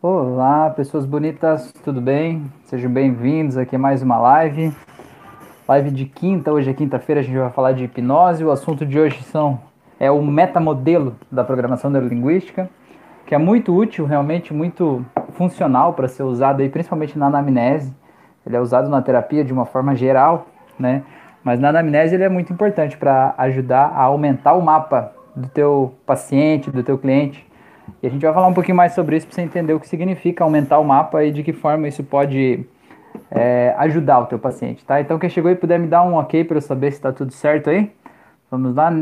Olá, pessoas bonitas, tudo bem? Sejam bem-vindos aqui a mais uma live. Live de quinta, hoje é quinta-feira, a gente vai falar de hipnose. O assunto de hoje são, é o metamodelo da programação neurolinguística, que é muito útil, realmente muito funcional para ser usado aí, principalmente na anamnese. Ele é usado na terapia de uma forma geral, né? Mas na anamnese ele é muito importante para ajudar a aumentar o mapa do teu paciente, do teu cliente, e a gente vai falar um pouquinho mais sobre isso para você entender o que significa aumentar o mapa e de que forma isso pode é, ajudar o teu paciente, tá? Então quem chegou aí puder me dar um ok para eu saber se está tudo certo aí. Vamos lá.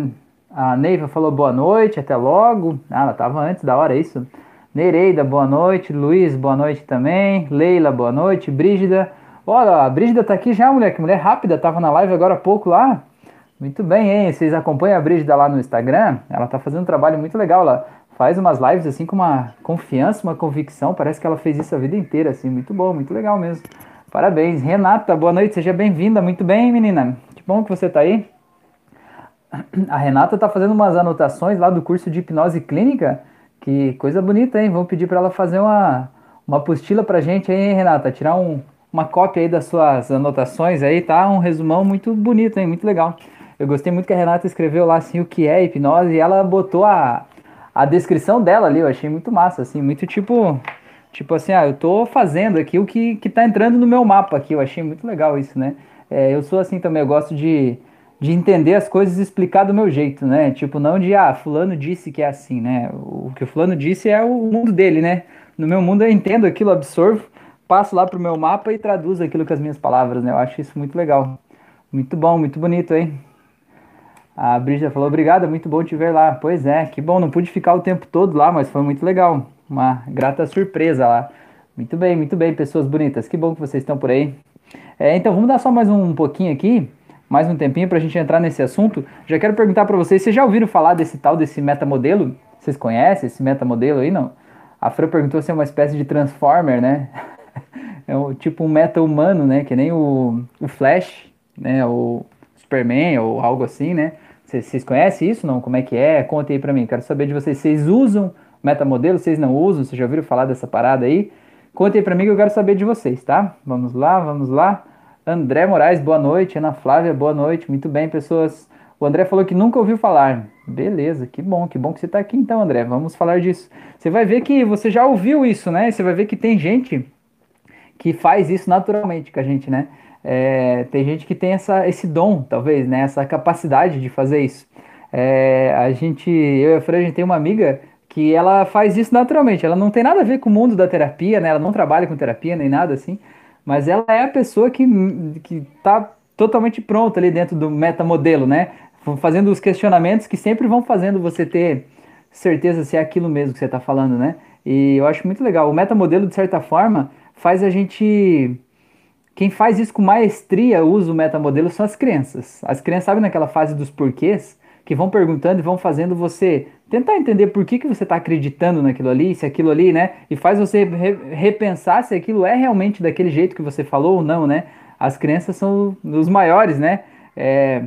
A Neiva falou boa noite, até logo. Ah, ela estava antes da hora, é isso? Nereida, boa noite. Luiz, boa noite também. Leila, boa noite. Brígida. Olha, a Brígida tá aqui já, mulher. Que mulher rápida, tava na live agora há pouco lá. Muito bem, hein? Vocês acompanham a Brígida lá no Instagram? Ela tá fazendo um trabalho muito legal lá faz umas lives assim com uma confiança, uma convicção. Parece que ela fez isso a vida inteira, assim. Muito bom, muito legal mesmo. Parabéns. Renata, boa noite, seja bem-vinda. Muito bem, menina. Que bom que você está aí. A Renata está fazendo umas anotações lá do curso de hipnose clínica. Que coisa bonita, hein? Vamos pedir para ela fazer uma, uma apostila pra gente aí, Renata. Tirar um, uma cópia aí das suas anotações aí, tá? Um resumão muito bonito, hein? Muito legal. Eu gostei muito que a Renata escreveu lá assim o que é hipnose e ela botou a, a descrição dela ali eu achei muito massa, assim, muito tipo. Tipo assim, ah, eu tô fazendo aqui o que, que tá entrando no meu mapa aqui. Eu achei muito legal isso, né? É, eu sou assim também, eu gosto de, de entender as coisas e explicar do meu jeito, né? Tipo, não de, ah, fulano disse que é assim, né? O que o fulano disse é o mundo dele, né? No meu mundo eu entendo aquilo, absorvo, passo lá pro meu mapa e traduzo aquilo com as minhas palavras, né? Eu acho isso muito legal. Muito bom, muito bonito, hein? A Brígida falou, obrigada, muito bom te ver lá. Pois é, que bom, não pude ficar o tempo todo lá, mas foi muito legal. Uma grata surpresa lá. Muito bem, muito bem, pessoas bonitas. Que bom que vocês estão por aí. É, então, vamos dar só mais um pouquinho aqui, mais um tempinho para a gente entrar nesse assunto. Já quero perguntar para vocês, vocês já ouviram falar desse tal, desse metamodelo? Vocês conhecem esse metamodelo aí, não? A Fran perguntou se é uma espécie de Transformer, né? é um, tipo um meta-humano, né? Que nem o, o Flash, né? O Superman ou algo assim, né? Vocês conhecem isso? Não? Como é que é? Conta aí pra mim. Quero saber de vocês. Vocês usam metamodelo? Vocês não usam? Vocês já ouviram falar dessa parada aí? Conta aí pra mim que eu quero saber de vocês, tá? Vamos lá, vamos lá. André Moraes, boa noite. Ana Flávia, boa noite. Muito bem, pessoas. O André falou que nunca ouviu falar. Beleza, que bom, que bom que você está aqui então, André. Vamos falar disso. Você vai ver que você já ouviu isso, né? Você vai ver que tem gente que faz isso naturalmente com a gente, né? É, tem gente que tem essa, esse dom, talvez, né? Essa capacidade de fazer isso. É, a gente, eu e a Fran, a gente tem uma amiga que ela faz isso naturalmente. Ela não tem nada a ver com o mundo da terapia, né? Ela não trabalha com terapia nem nada assim. Mas ela é a pessoa que, que tá totalmente pronta ali dentro do metamodelo, né? Fazendo os questionamentos que sempre vão fazendo você ter certeza se é aquilo mesmo que você está falando, né? E eu acho muito legal. O metamodelo, de certa forma, faz a gente quem faz isso com maestria, usa o metamodelo, são as crianças. As crianças sabem naquela fase dos porquês, que vão perguntando e vão fazendo você tentar entender por que, que você está acreditando naquilo ali, se aquilo ali, né? E faz você re repensar se aquilo é realmente daquele jeito que você falou ou não, né? As crianças são os maiores, né? É,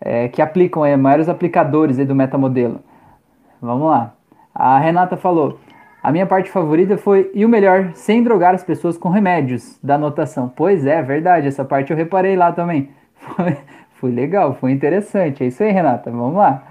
é, que aplicam, é, maiores aplicadores do metamodelo. Vamos lá. A Renata falou: a minha parte favorita foi, e o melhor, sem drogar as pessoas com remédios, da anotação. Pois é, verdade, essa parte eu reparei lá também. Foi, foi legal, foi interessante. É isso aí, Renata, vamos lá.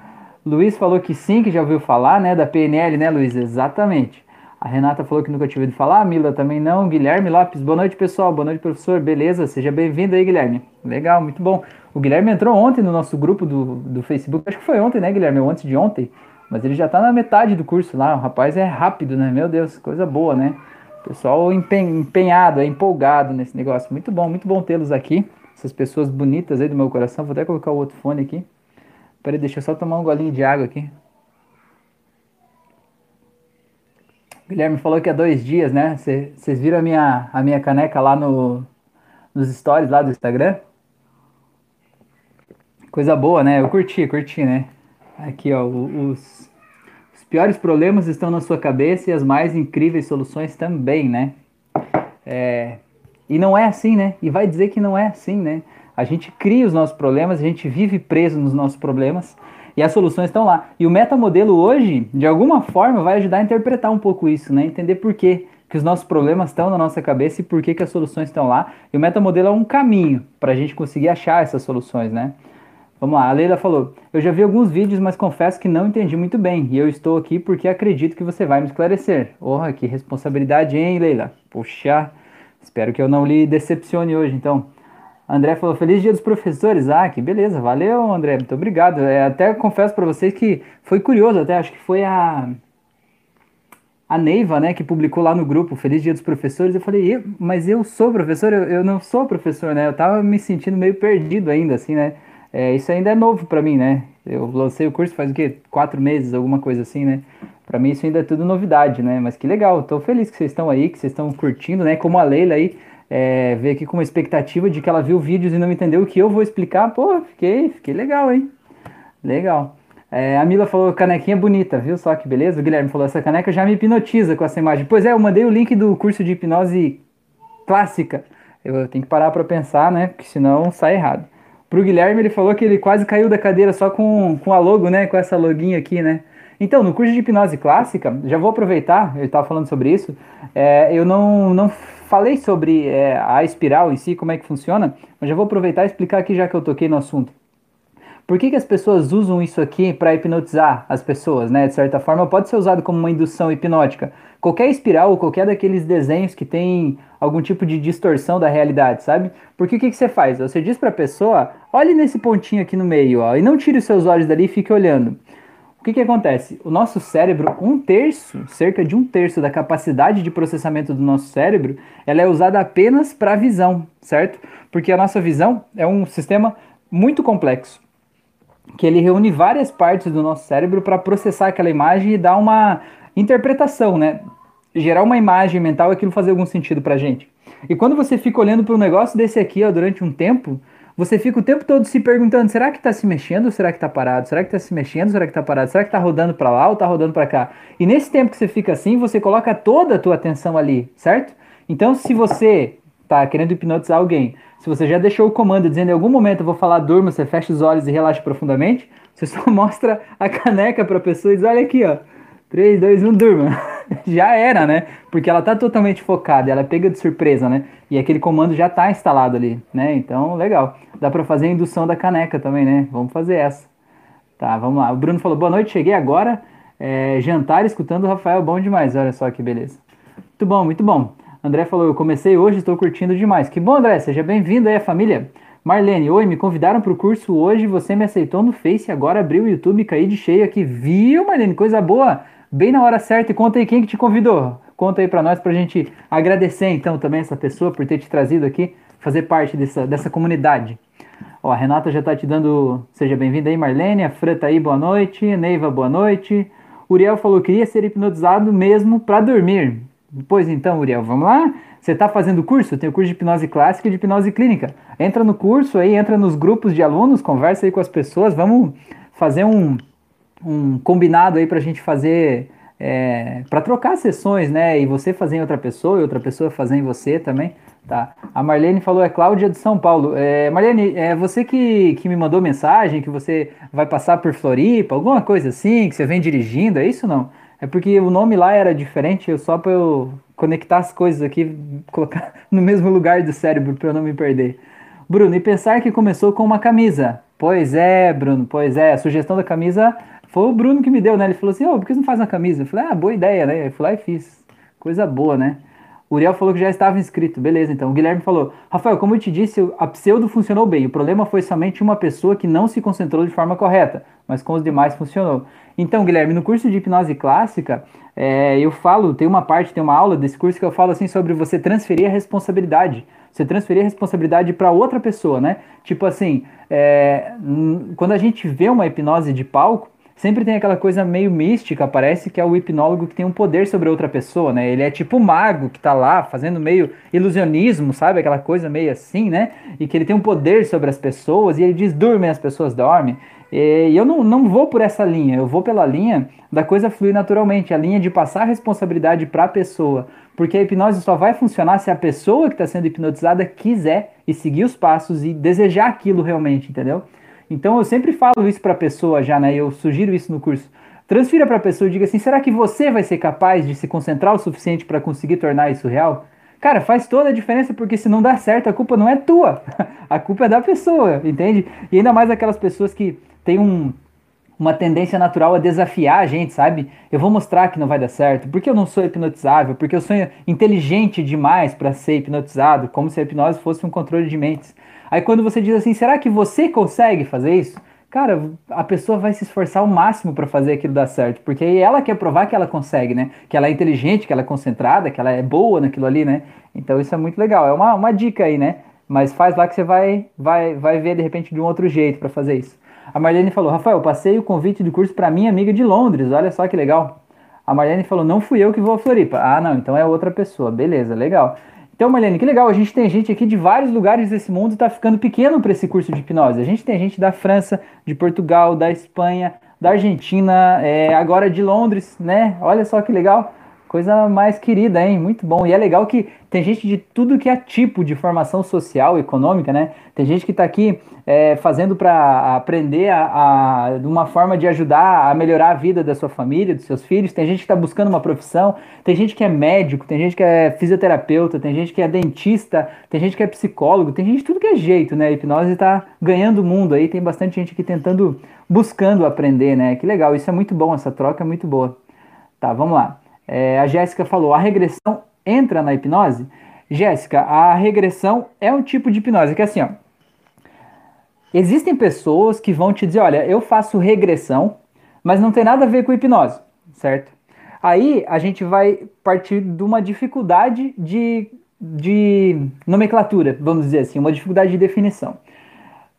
Luiz falou que sim, que já ouviu falar, né, da PNL, né, Luiz? Exatamente. A Renata falou que nunca tinha ouvido falar, a Mila também não. Guilherme Lopes, boa noite, pessoal. Boa noite, professor. Beleza? Seja bem-vindo aí, Guilherme. Legal, muito bom. O Guilherme entrou ontem no nosso grupo do, do Facebook. Acho que foi ontem, né, Guilherme? Ou antes de ontem. Mas ele já está na metade do curso lá. O rapaz é rápido, né? Meu Deus, coisa boa, né? Pessoal empenhado, é empolgado nesse negócio. Muito bom, muito bom tê-los aqui. Essas pessoas bonitas aí do meu coração. Vou até colocar o outro fone aqui. Peraí, deixa eu só tomar um golinho de água aqui. Guilherme falou que há dois dias, né? Vocês viram a minha, a minha caneca lá no, nos stories lá do Instagram? Coisa boa, né? Eu curti, curti, né? Aqui, ó, os, os piores problemas estão na sua cabeça e as mais incríveis soluções também, né? É, e não é assim, né? E vai dizer que não é assim, né? A gente cria os nossos problemas, a gente vive preso nos nossos problemas e as soluções estão lá. E o metamodelo hoje, de alguma forma, vai ajudar a interpretar um pouco isso, né? Entender por que que os nossos problemas estão na nossa cabeça e por que, que as soluções estão lá. E o metamodelo é um caminho para a gente conseguir achar essas soluções, né? Vamos lá, a Leila falou: Eu já vi alguns vídeos, mas confesso que não entendi muito bem. E eu estou aqui porque acredito que você vai me esclarecer. Porra, que responsabilidade, hein, Leila? Puxa, espero que eu não lhe decepcione hoje, então. André falou: Feliz dia dos professores. Ah, que beleza, valeu, André, muito obrigado. É, até confesso para vocês que foi curioso, até acho que foi a. A Neiva, né, que publicou lá no grupo Feliz Dia dos Professores, eu falei, mas eu sou professor? Eu, eu não sou professor, né? Eu tava me sentindo meio perdido ainda, assim, né? É, isso ainda é novo para mim, né? Eu lancei o curso faz o quê? Quatro meses, alguma coisa assim, né? Para mim isso ainda é tudo novidade, né? Mas que legal, tô feliz que vocês estão aí, que vocês estão curtindo, né? Como a Leila aí é, veio aqui com uma expectativa de que ela viu vídeos e não entendeu o que eu vou explicar. Pô, fiquei, fiquei legal, hein? Legal. É, a Mila falou, canequinha bonita, viu só que beleza? O Guilherme falou, essa caneca já me hipnotiza com essa imagem. Pois é, eu mandei o link do curso de hipnose clássica. Eu tenho que parar para pensar, né? Porque senão sai errado. Pro Guilherme, ele falou que ele quase caiu da cadeira só com, com a logo, né? Com essa loguinha aqui, né? Então, no curso de hipnose clássica, já vou aproveitar, ele estava falando sobre isso, é, eu não, não falei sobre é, a espiral em si, como é que funciona, mas já vou aproveitar e explicar aqui já que eu toquei no assunto. Por que, que as pessoas usam isso aqui para hipnotizar as pessoas, né? De certa forma, pode ser usado como uma indução hipnótica. Qualquer espiral ou qualquer daqueles desenhos que tem algum tipo de distorção da realidade, sabe? Porque o que, que você faz? Você diz para a pessoa, olhe nesse pontinho aqui no meio, ó, e não tire os seus olhos dali e fique olhando. O que, que acontece? O nosso cérebro, um terço, cerca de um terço da capacidade de processamento do nosso cérebro, ela é usada apenas para visão, certo? Porque a nossa visão é um sistema muito complexo que ele reúne várias partes do nosso cérebro para processar aquela imagem e dar uma interpretação, né? Gerar uma imagem mental, aquilo fazer algum sentido pra gente. E quando você fica olhando para um negócio desse aqui, ó, durante um tempo, você fica o tempo todo se perguntando: será que está se mexendo será que está parado? Será que está se mexendo? Será que está parado? Será que está rodando para lá ou está rodando para cá? E nesse tempo que você fica assim, você coloca toda a tua atenção ali, certo? Então, se você está querendo hipnotizar alguém, se você já deixou o comando dizendo em algum momento eu vou falar durma, você fecha os olhos e relaxa profundamente, você só mostra a caneca para a pessoa e diz: olha aqui, ó. 3, 2, 1, durma. já era, né? Porque ela tá totalmente focada, ela pega de surpresa, né? E aquele comando já tá instalado ali, né? Então, legal. Dá para fazer a indução da caneca também, né? Vamos fazer essa. Tá, vamos lá. O Bruno falou: boa noite, cheguei agora. É, jantar escutando o Rafael, bom demais. Olha só que beleza. Muito bom, muito bom. André falou: Eu comecei hoje, estou curtindo demais. Que bom, André, seja bem-vindo aí, família. Marlene, oi, me convidaram para o curso hoje, você me aceitou no Face, agora abriu o YouTube, caí de cheio aqui. Viu, Marlene? Coisa boa. Bem na hora certa. E conta aí quem que te convidou. Conta aí para nós, para a gente agradecer então também essa pessoa por ter te trazido aqui, fazer parte dessa, dessa comunidade. Ó, a Renata já está te dando. Seja bem-vinda aí, Marlene. A Fran tá aí, boa noite. Neiva, boa noite. Uriel falou: queria ser hipnotizado mesmo para dormir. Pois então, Uriel, vamos lá? Você está fazendo curso? Tem o curso de hipnose clássica e de hipnose clínica. Entra no curso aí, entra nos grupos de alunos, conversa aí com as pessoas, vamos fazer um, um combinado aí para a gente fazer, é, para trocar sessões, né? E você fazer em outra pessoa e outra pessoa fazer em você também. Tá. A Marlene falou, é Cláudia de São Paulo. É, Marlene, é você que, que me mandou mensagem que você vai passar por Floripa, alguma coisa assim, que você vem dirigindo, é isso não? É porque o nome lá era diferente, só para eu conectar as coisas aqui, colocar no mesmo lugar do cérebro para eu não me perder. Bruno, e pensar que começou com uma camisa. Pois é, Bruno, pois é. A sugestão da camisa foi o Bruno que me deu, né? Ele falou assim: Ô, oh, por que você não faz uma camisa? Eu falei: Ah, boa ideia, né? Eu fui lá e fiz. Coisa boa, né? O Uriel falou que já estava inscrito. Beleza, então. O Guilherme falou: Rafael, como eu te disse, a pseudo funcionou bem. O problema foi somente uma pessoa que não se concentrou de forma correta, mas com os demais funcionou. Então, Guilherme, no curso de hipnose clássica, é, eu falo, tem uma parte, tem uma aula desse curso que eu falo assim sobre você transferir a responsabilidade. Você transferir a responsabilidade para outra pessoa, né? Tipo assim, é, quando a gente vê uma hipnose de palco, sempre tem aquela coisa meio mística, parece que é o hipnólogo que tem um poder sobre outra pessoa, né? Ele é tipo o mago que tá lá fazendo meio ilusionismo, sabe? Aquela coisa meio assim, né? E que ele tem um poder sobre as pessoas e ele diz: dormem, as pessoas dormem. E eu não, não vou por essa linha, eu vou pela linha da coisa fluir naturalmente, a linha de passar a responsabilidade para a pessoa. Porque a hipnose só vai funcionar se a pessoa que está sendo hipnotizada quiser e seguir os passos e desejar aquilo realmente, entendeu? Então eu sempre falo isso para a pessoa já, né? Eu sugiro isso no curso. transfira para a pessoa e diga assim: será que você vai ser capaz de se concentrar o suficiente para conseguir tornar isso real? Cara, faz toda a diferença porque se não dá certo, a culpa não é tua, a culpa é da pessoa, entende? E ainda mais aquelas pessoas que têm um, uma tendência natural a desafiar a gente, sabe? Eu vou mostrar que não vai dar certo, porque eu não sou hipnotizável, porque eu sou inteligente demais para ser hipnotizado, como se a hipnose fosse um controle de mentes. Aí quando você diz assim, será que você consegue fazer isso? Cara, a pessoa vai se esforçar ao máximo para fazer aquilo dar certo, porque aí ela quer provar que ela consegue, né? Que ela é inteligente, que ela é concentrada, que ela é boa naquilo ali, né? Então isso é muito legal. É uma, uma dica aí, né? Mas faz lá que você vai, vai, vai ver de repente de um outro jeito para fazer isso. A Marlene falou: Rafael, passei o convite do curso para minha amiga de Londres, olha só que legal. A Marlene falou: não fui eu que vou a Floripa. Ah, não, então é outra pessoa. Beleza, legal. Então, Marlene, que legal, a gente tem gente aqui de vários lugares desse mundo, está ficando pequeno para esse curso de hipnose. A gente tem gente da França, de Portugal, da Espanha, da Argentina, é, agora de Londres, né? Olha só que legal. Coisa mais querida, hein? Muito bom. E é legal que tem gente de tudo que é tipo de formação social, econômica, né? Tem gente que está aqui é, fazendo para aprender a, a, uma forma de ajudar a melhorar a vida da sua família, dos seus filhos. Tem gente que está buscando uma profissão. Tem gente que é médico, tem gente que é fisioterapeuta, tem gente que é dentista, tem gente que é psicólogo, tem gente de tudo que é jeito, né? A hipnose está ganhando o mundo aí. Tem bastante gente aqui tentando, buscando aprender, né? Que legal. Isso é muito bom. Essa troca é muito boa. Tá, vamos lá. É, a Jéssica falou: a regressão entra na hipnose? Jéssica, a regressão é um tipo de hipnose que é assim, ó. Existem pessoas que vão te dizer: olha, eu faço regressão, mas não tem nada a ver com hipnose, certo? Aí a gente vai partir de uma dificuldade de, de nomenclatura, vamos dizer assim, uma dificuldade de definição.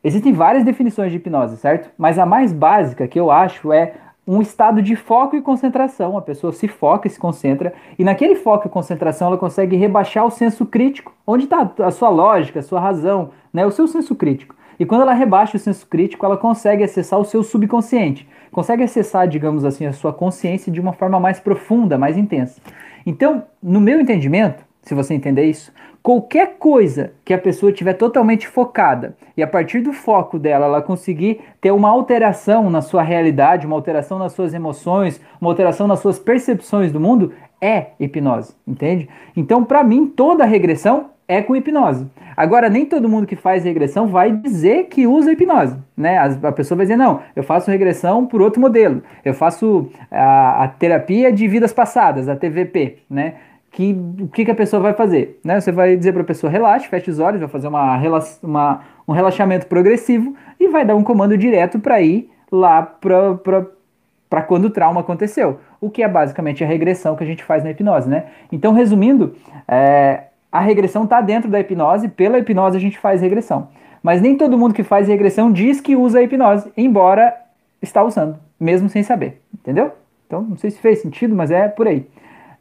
Existem várias definições de hipnose, certo? Mas a mais básica que eu acho é um estado de foco e concentração. A pessoa se foca e se concentra, e naquele foco e concentração ela consegue rebaixar o senso crítico. Onde está a sua lógica, a sua razão, né? o seu senso crítico. E quando ela rebaixa o senso crítico, ela consegue acessar o seu subconsciente. Consegue acessar, digamos assim, a sua consciência de uma forma mais profunda, mais intensa. Então, no meu entendimento, se você entender isso, qualquer coisa que a pessoa tiver totalmente focada e a partir do foco dela ela conseguir ter uma alteração na sua realidade, uma alteração nas suas emoções, uma alteração nas suas percepções do mundo, é hipnose, entende? Então, para mim, toda regressão é com hipnose. Agora, nem todo mundo que faz regressão vai dizer que usa hipnose, né? A, pessoa vai dizer, não, eu faço regressão por outro modelo. Eu faço a, a terapia de vidas passadas, a TVP, né? Que o que, que, a pessoa vai fazer? Né? Você vai dizer para a pessoa relaxe, feche os olhos, vai fazer uma, uma, um relaxamento progressivo e vai dar um comando direto para ir lá para quando o trauma aconteceu. O que é basicamente a regressão que a gente faz na hipnose, né? Então, resumindo, é, a regressão está dentro da hipnose, pela hipnose a gente faz regressão. Mas nem todo mundo que faz regressão diz que usa a hipnose, embora está usando, mesmo sem saber, entendeu? Então, não sei se fez sentido, mas é por aí.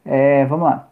É, vamos lá.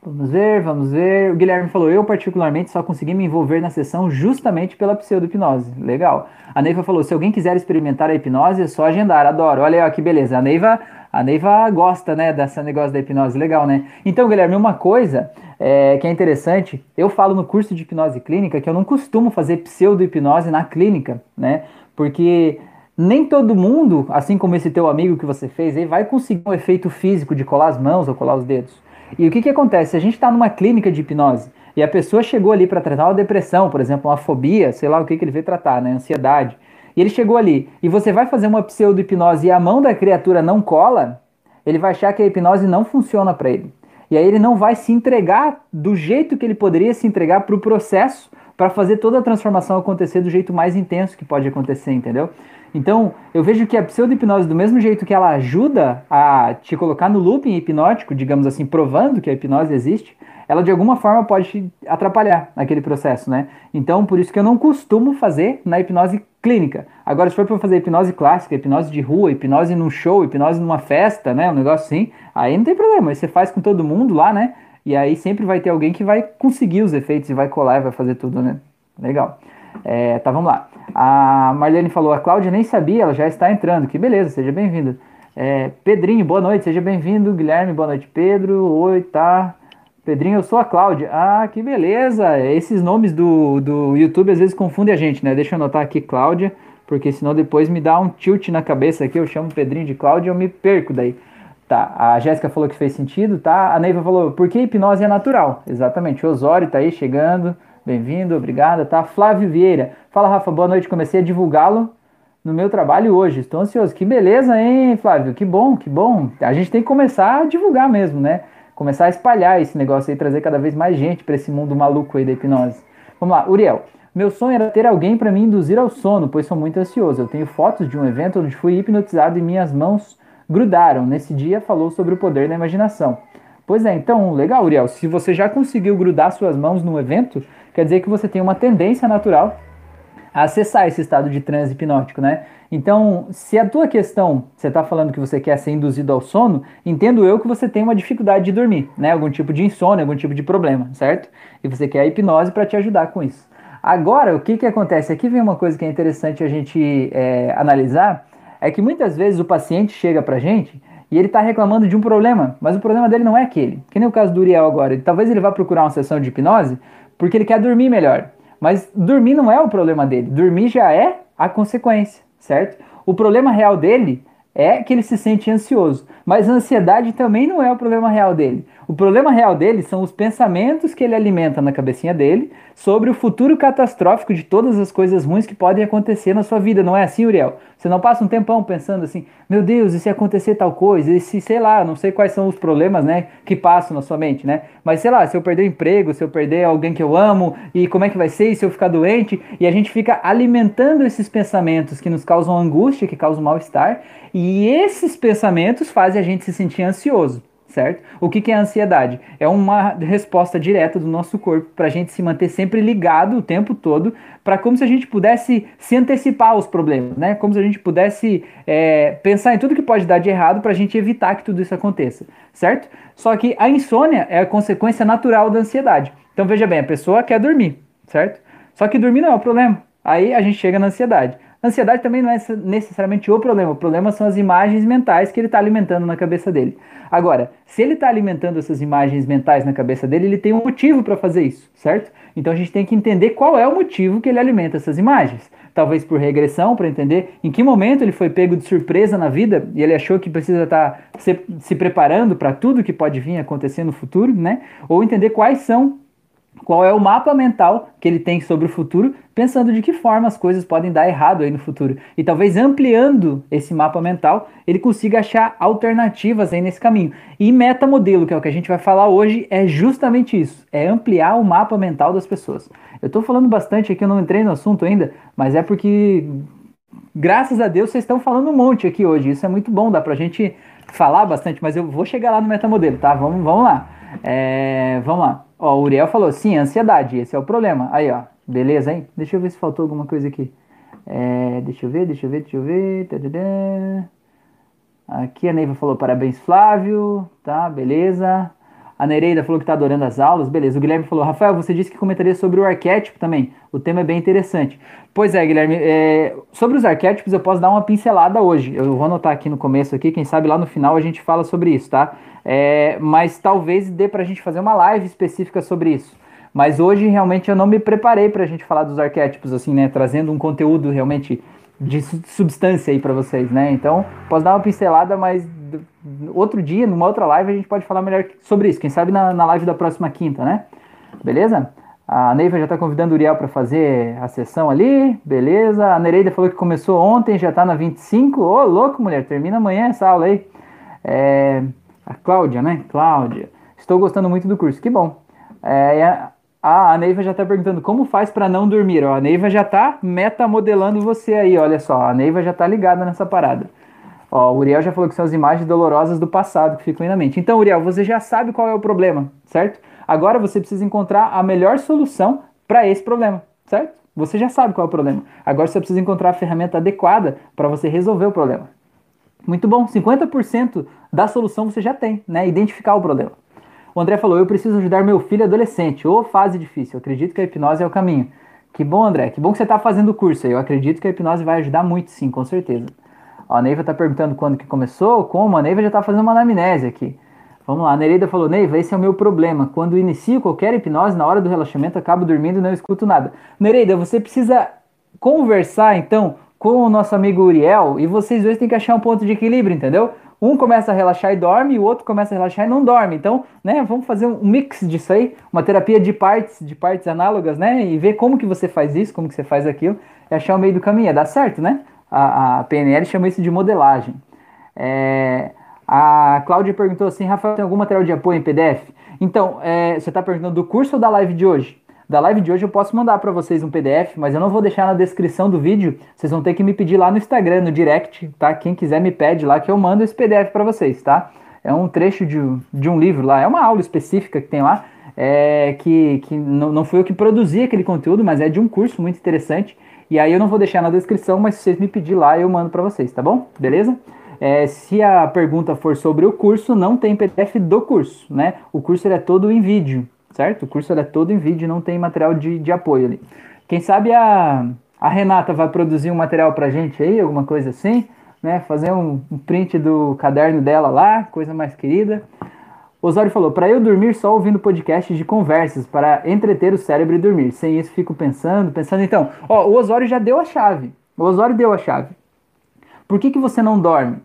Vamos ver, vamos ver. O Guilherme falou: Eu, particularmente, só consegui me envolver na sessão justamente pela pseudo-hipnose. Legal. A Neiva falou: Se alguém quiser experimentar a hipnose, é só agendar. Adoro. Olha aí, que beleza. A Neiva, a Neiva gosta, né, desse negócio da hipnose. Legal, né? Então, Guilherme, uma coisa é, que é interessante: eu falo no curso de hipnose clínica que eu não costumo fazer pseudo-hipnose na clínica, né? Porque nem todo mundo, assim como esse teu amigo que você fez aí, vai conseguir um efeito físico de colar as mãos ou colar os dedos. E o que, que acontece? Se a gente está numa clínica de hipnose e a pessoa chegou ali para tratar uma depressão, por exemplo, uma fobia, sei lá o que, que ele veio tratar, né? Ansiedade. E ele chegou ali e você vai fazer uma pseudo-hipnose e a mão da criatura não cola, ele vai achar que a hipnose não funciona para ele. E aí ele não vai se entregar do jeito que ele poderia se entregar para o processo para fazer toda a transformação acontecer do jeito mais intenso que pode acontecer, entendeu? Então, eu vejo que a pseudo-hipnose, do mesmo jeito que ela ajuda a te colocar no looping hipnótico, digamos assim, provando que a hipnose existe, ela de alguma forma pode atrapalhar aquele processo, né? Então, por isso que eu não costumo fazer na hipnose clínica. Agora, se for para fazer hipnose clássica, hipnose de rua, hipnose num show, hipnose numa festa, né? Um negócio assim, aí não tem problema. Você faz com todo mundo lá, né? E aí sempre vai ter alguém que vai conseguir os efeitos e vai colar e vai fazer tudo, né? Legal. É, tá, vamos lá. A Marlene falou, a Cláudia nem sabia, ela já está entrando. Que beleza, seja bem-vindo. É, Pedrinho, boa noite, seja bem-vindo. Guilherme, boa noite. Pedro, oi, tá. Pedrinho, eu sou a Cláudia. Ah, que beleza. Esses nomes do, do YouTube às vezes confundem a gente, né? Deixa eu anotar aqui, Cláudia. porque senão depois me dá um tilt na cabeça aqui, eu chamo Pedrinho de Cláudio e eu me perco daí. Tá, a Jéssica falou que fez sentido, tá? A Neiva falou, porque hipnose é natural. Exatamente, o Osório tá aí chegando, bem-vindo, obrigada, tá? Flávio Vieira, fala Rafa, boa noite, comecei a divulgá-lo no meu trabalho hoje, estou ansioso. Que beleza, hein, Flávio? Que bom, que bom. A gente tem que começar a divulgar mesmo, né? Começar a espalhar esse negócio aí, trazer cada vez mais gente para esse mundo maluco aí da hipnose. Vamos lá, Uriel. Meu sonho era ter alguém para me induzir ao sono, pois sou muito ansioso. Eu tenho fotos de um evento onde fui hipnotizado e minhas mãos grudaram. Nesse dia falou sobre o poder da imaginação. Pois é, então, legal, Uriel. Se você já conseguiu grudar suas mãos num evento, quer dizer que você tem uma tendência natural a acessar esse estado de transe hipnótico, né? Então, se a tua questão, você está falando que você quer ser induzido ao sono, entendo eu que você tem uma dificuldade de dormir, né? Algum tipo de insônia, algum tipo de problema, certo? E você quer a hipnose para te ajudar com isso. Agora, o que que acontece? Aqui vem uma coisa que é interessante a gente é, analisar, é que muitas vezes o paciente chega pra gente e ele está reclamando de um problema, mas o problema dele não é aquele. Que nem o caso do Uriel agora. Talvez ele vá procurar uma sessão de hipnose porque ele quer dormir melhor. Mas dormir não é o problema dele. Dormir já é a consequência, certo? O problema real dele é que ele se sente ansioso. Mas a ansiedade também não é o problema real dele. O problema real dele são os pensamentos que ele alimenta na cabecinha dele sobre o futuro catastrófico de todas as coisas ruins que podem acontecer na sua vida. Não é assim, Uriel? Você não passa um tempão pensando assim, meu Deus, e se acontecer tal coisa? E se, sei lá, não sei quais são os problemas, né, que passam na sua mente, né? Mas sei lá, se eu perder o emprego, se eu perder alguém que eu amo, e como é que vai ser? E se eu ficar doente? E a gente fica alimentando esses pensamentos que nos causam angústia, que causam mal-estar, e esses pensamentos fazem a gente se sentir ansioso certo? O que, que é a ansiedade? É uma resposta direta do nosso corpo para a gente se manter sempre ligado o tempo todo, para como se a gente pudesse se antecipar aos problemas, né? Como se a gente pudesse é, pensar em tudo que pode dar de errado para a gente evitar que tudo isso aconteça, certo? Só que a insônia é a consequência natural da ansiedade. Então veja bem, a pessoa quer dormir, certo? Só que dormir não é o problema. Aí a gente chega na ansiedade. Ansiedade também não é necessariamente o problema. O problema são as imagens mentais que ele está alimentando na cabeça dele. Agora, se ele está alimentando essas imagens mentais na cabeça dele, ele tem um motivo para fazer isso, certo? Então a gente tem que entender qual é o motivo que ele alimenta essas imagens. Talvez por regressão, para entender em que momento ele foi pego de surpresa na vida e ele achou que precisa estar tá se, se preparando para tudo que pode vir acontecer no futuro, né? Ou entender quais são qual é o mapa mental que ele tem sobre o futuro, pensando de que forma as coisas podem dar errado aí no futuro. E talvez ampliando esse mapa mental, ele consiga achar alternativas aí nesse caminho. E metamodelo, que é o que a gente vai falar hoje, é justamente isso, é ampliar o mapa mental das pessoas. Eu estou falando bastante aqui, eu não entrei no assunto ainda, mas é porque graças a Deus vocês estão falando um monte aqui hoje. Isso é muito bom, dá pra gente falar bastante, mas eu vou chegar lá no metamodelo, tá? Vamos, vamos lá. É, vamos lá. Ó, o Uriel falou, sim, ansiedade, esse é o problema. Aí, ó, beleza, hein? Deixa eu ver se faltou alguma coisa aqui. É, deixa eu ver, deixa eu ver, deixa eu ver. Tadadã. Aqui a Neiva falou, parabéns, Flávio. Tá, beleza. A Nereida falou que está adorando as aulas. Beleza. O Guilherme falou: Rafael, você disse que comentaria sobre o arquétipo também. O tema é bem interessante. Pois é, Guilherme. É... Sobre os arquétipos, eu posso dar uma pincelada hoje. Eu vou anotar aqui no começo, aqui. Quem sabe lá no final a gente fala sobre isso, tá? É... Mas talvez dê para a gente fazer uma live específica sobre isso. Mas hoje realmente eu não me preparei para a gente falar dos arquétipos, assim, né? Trazendo um conteúdo realmente de substância aí para vocês, né? Então, posso dar uma pincelada, mas outro dia, numa outra live, a gente pode falar melhor sobre isso. Quem sabe na, na live da próxima quinta, né? Beleza? A Neiva já está convidando o Uriel para fazer a sessão ali, beleza. A Nereida falou que começou ontem, já está na 25. Ô, louco, mulher, termina amanhã essa aula aí. É, a Cláudia, né? Cláudia. Estou gostando muito do curso, que bom. É, a, a Neiva já está perguntando como faz para não dormir. Ó, a Neiva já está metamodelando você aí, olha só. A Neiva já está ligada nessa parada. Ó, o Uriel já falou que são as imagens dolorosas do passado que ficam na mente. Então, Uriel, você já sabe qual é o problema, certo? Agora você precisa encontrar a melhor solução para esse problema, certo? Você já sabe qual é o problema. Agora você precisa encontrar a ferramenta adequada para você resolver o problema. Muito bom, 50% da solução você já tem, né? Identificar o problema. O André falou: Eu preciso ajudar meu filho adolescente. Ô, fase difícil. Eu acredito que a hipnose é o caminho. Que bom, André. Que bom que você está fazendo o curso aí. Eu acredito que a hipnose vai ajudar muito, sim, com certeza. A Neiva está perguntando quando que começou, como. A Neiva já está fazendo uma anamnese aqui. Vamos lá, a Nereida falou, Neiva, esse é o meu problema. Quando inicio qualquer hipnose, na hora do relaxamento, acabo dormindo e não escuto nada. Nereida, você precisa conversar, então, com o nosso amigo Uriel e vocês dois têm que achar um ponto de equilíbrio, entendeu? Um começa a relaxar e dorme, e o outro começa a relaxar e não dorme. Então, né, vamos fazer um mix disso aí, uma terapia de partes, de partes análogas, né? E ver como que você faz isso, como que você faz aquilo, e achar o meio do caminho. É dar certo, né? A, a PNL chama isso de modelagem. É, a Cláudia perguntou assim, Rafael, tem algum material de apoio em PDF? Então, é, você está perguntando do curso ou da live de hoje? Da live de hoje eu posso mandar para vocês um PDF, mas eu não vou deixar na descrição do vídeo. Vocês vão ter que me pedir lá no Instagram, no direct, tá? Quem quiser me pede lá que eu mando esse PDF para vocês, tá? É um trecho de, de um livro lá, é uma aula específica que tem lá, é, que, que não, não fui eu que produzi aquele conteúdo, mas é de um curso muito interessante. E aí eu não vou deixar na descrição, mas se vocês me pedir lá, eu mando para vocês, tá bom? Beleza? É, se a pergunta for sobre o curso, não tem PDF do curso, né? O curso é todo em vídeo, certo? O curso é todo em vídeo, não tem material de, de apoio ali. Quem sabe a, a Renata vai produzir um material pra gente aí, alguma coisa assim, né? Fazer um, um print do caderno dela lá, coisa mais querida. Osório falou: para eu dormir só ouvindo podcasts de conversas para entreter o cérebro e dormir. Sem isso, fico pensando, pensando. Então, ó, o Osório já deu a chave. O Osório deu a chave. Por que, que você não dorme?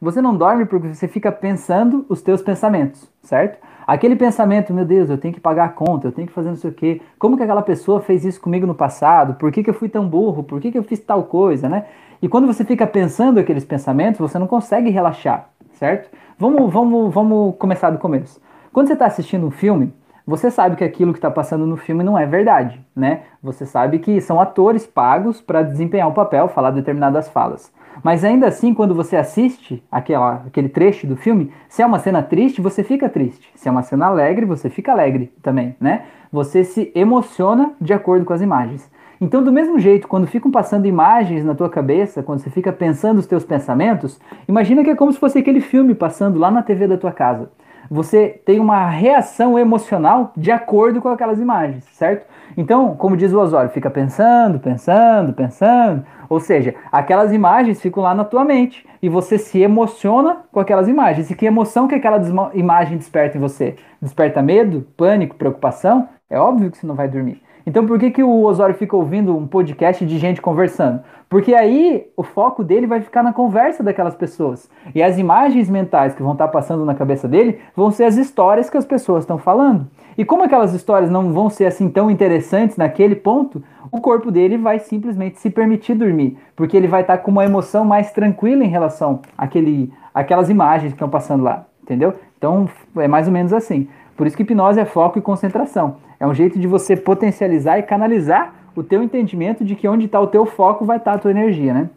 Você não dorme porque você fica pensando os teus pensamentos, certo? Aquele pensamento, meu Deus, eu tenho que pagar a conta, eu tenho que fazer não sei o quê. Como que aquela pessoa fez isso comigo no passado? Por que, que eu fui tão burro? Por que, que eu fiz tal coisa, né? E quando você fica pensando aqueles pensamentos, você não consegue relaxar, certo? Vamos, vamos, vamos começar do começo. Quando você está assistindo um filme, você sabe que aquilo que está passando no filme não é verdade, né? Você sabe que são atores pagos para desempenhar o papel, falar determinadas falas. Mas ainda assim, quando você assiste aquela, aquele trecho do filme, se é uma cena triste, você fica triste. Se é uma cena alegre, você fica alegre também, né? Você se emociona de acordo com as imagens. Então, do mesmo jeito, quando ficam passando imagens na tua cabeça, quando você fica pensando os teus pensamentos, imagina que é como se fosse aquele filme passando lá na TV da tua casa. Você tem uma reação emocional de acordo com aquelas imagens, certo? Então, como diz o Osório, fica pensando, pensando, pensando. Ou seja, aquelas imagens ficam lá na tua mente e você se emociona com aquelas imagens. E que emoção que aquela imagem desperta em você? Desperta medo, pânico, preocupação? É óbvio que você não vai dormir. Então por que, que o Osório fica ouvindo um podcast de gente conversando? Porque aí o foco dele vai ficar na conversa daquelas pessoas. E as imagens mentais que vão estar passando na cabeça dele vão ser as histórias que as pessoas estão falando. E como aquelas histórias não vão ser assim tão interessantes naquele ponto, o corpo dele vai simplesmente se permitir dormir, porque ele vai estar com uma emoção mais tranquila em relação àquele, àquelas imagens que estão passando lá, entendeu? Então é mais ou menos assim. Por isso que hipnose é foco e concentração. É um jeito de você potencializar e canalizar o teu entendimento de que onde está o teu foco vai estar tá a tua energia, né?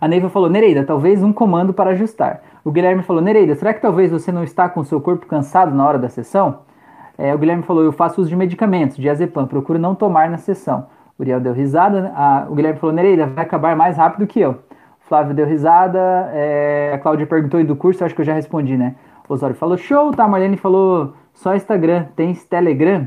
A Neiva falou, Nereida, talvez um comando para ajustar. O Guilherme falou, Nereida, será que talvez você não está com o seu corpo cansado na hora da sessão? É, o Guilherme falou, eu faço uso de medicamentos, de azepam, procuro não tomar na sessão. O Uriel deu risada, né? o Guilherme falou, Nereida, vai acabar mais rápido que eu. O Flávio deu risada, é, a Cláudia perguntou aí do curso, acho que eu já respondi, né? O Osório falou, show, tá? A Marlene falou, só Instagram, tem Telegram?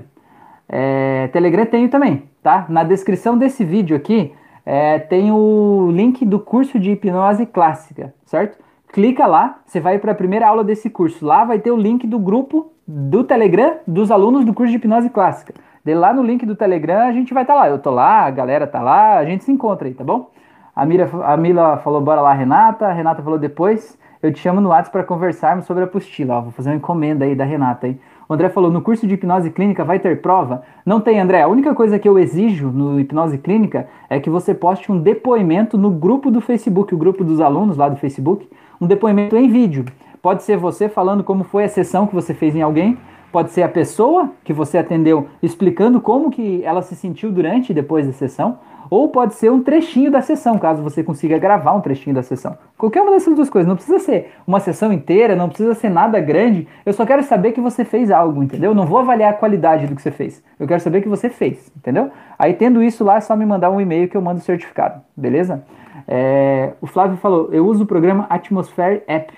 É, Telegram tenho também, tá? Na descrição desse vídeo aqui é, tem o link do curso de hipnose clássica, certo? Clica lá, você vai para a primeira aula desse curso. Lá vai ter o link do grupo do Telegram dos alunos do curso de hipnose clássica. De lá no link do Telegram a gente vai estar tá lá. Eu tô lá, a galera tá lá, a gente se encontra aí, tá bom? A Mira, a Mila falou bora lá, Renata. A Renata falou depois eu te chamo no WhatsApp para conversarmos sobre a apostila. Ó, vou fazer uma encomenda aí da Renata aí. O André falou, no curso de hipnose clínica vai ter prova? Não tem, André. A única coisa que eu exijo no hipnose clínica é que você poste um depoimento no grupo do Facebook, o grupo dos alunos lá do Facebook, um depoimento em vídeo. Pode ser você falando como foi a sessão que você fez em alguém, pode ser a pessoa que você atendeu explicando como que ela se sentiu durante e depois da sessão, ou pode ser um trechinho da sessão, caso você consiga gravar um trechinho da sessão. Qualquer uma dessas duas coisas. Não precisa ser uma sessão inteira, não precisa ser nada grande. Eu só quero saber que você fez algo, entendeu? Não vou avaliar a qualidade do que você fez. Eu quero saber que você fez, entendeu? Aí, tendo isso lá, é só me mandar um e-mail que eu mando o certificado, beleza? É, o Flávio falou: eu uso o programa Atmosphere App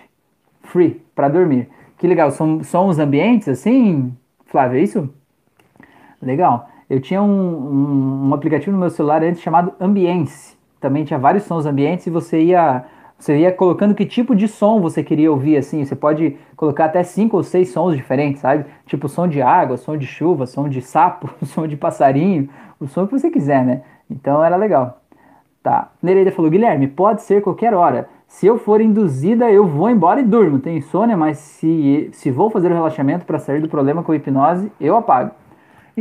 Free para dormir. Que legal, são, são os ambientes assim, Flávio, é isso? Legal. Eu tinha um, um, um, aplicativo no meu celular antes chamado Ambience. Também tinha vários sons ambientes e você ia, você ia colocando que tipo de som você queria ouvir, assim. Você pode colocar até cinco ou seis sons diferentes, sabe? Tipo som de água, som de chuva, som de sapo, som de passarinho, o som que você quiser, né? Então era legal. Tá. Nereida falou, Guilherme, pode ser qualquer hora. Se eu for induzida, eu vou embora e durmo. Tenho insônia, mas se, se vou fazer o relaxamento para sair do problema com hipnose, eu apago.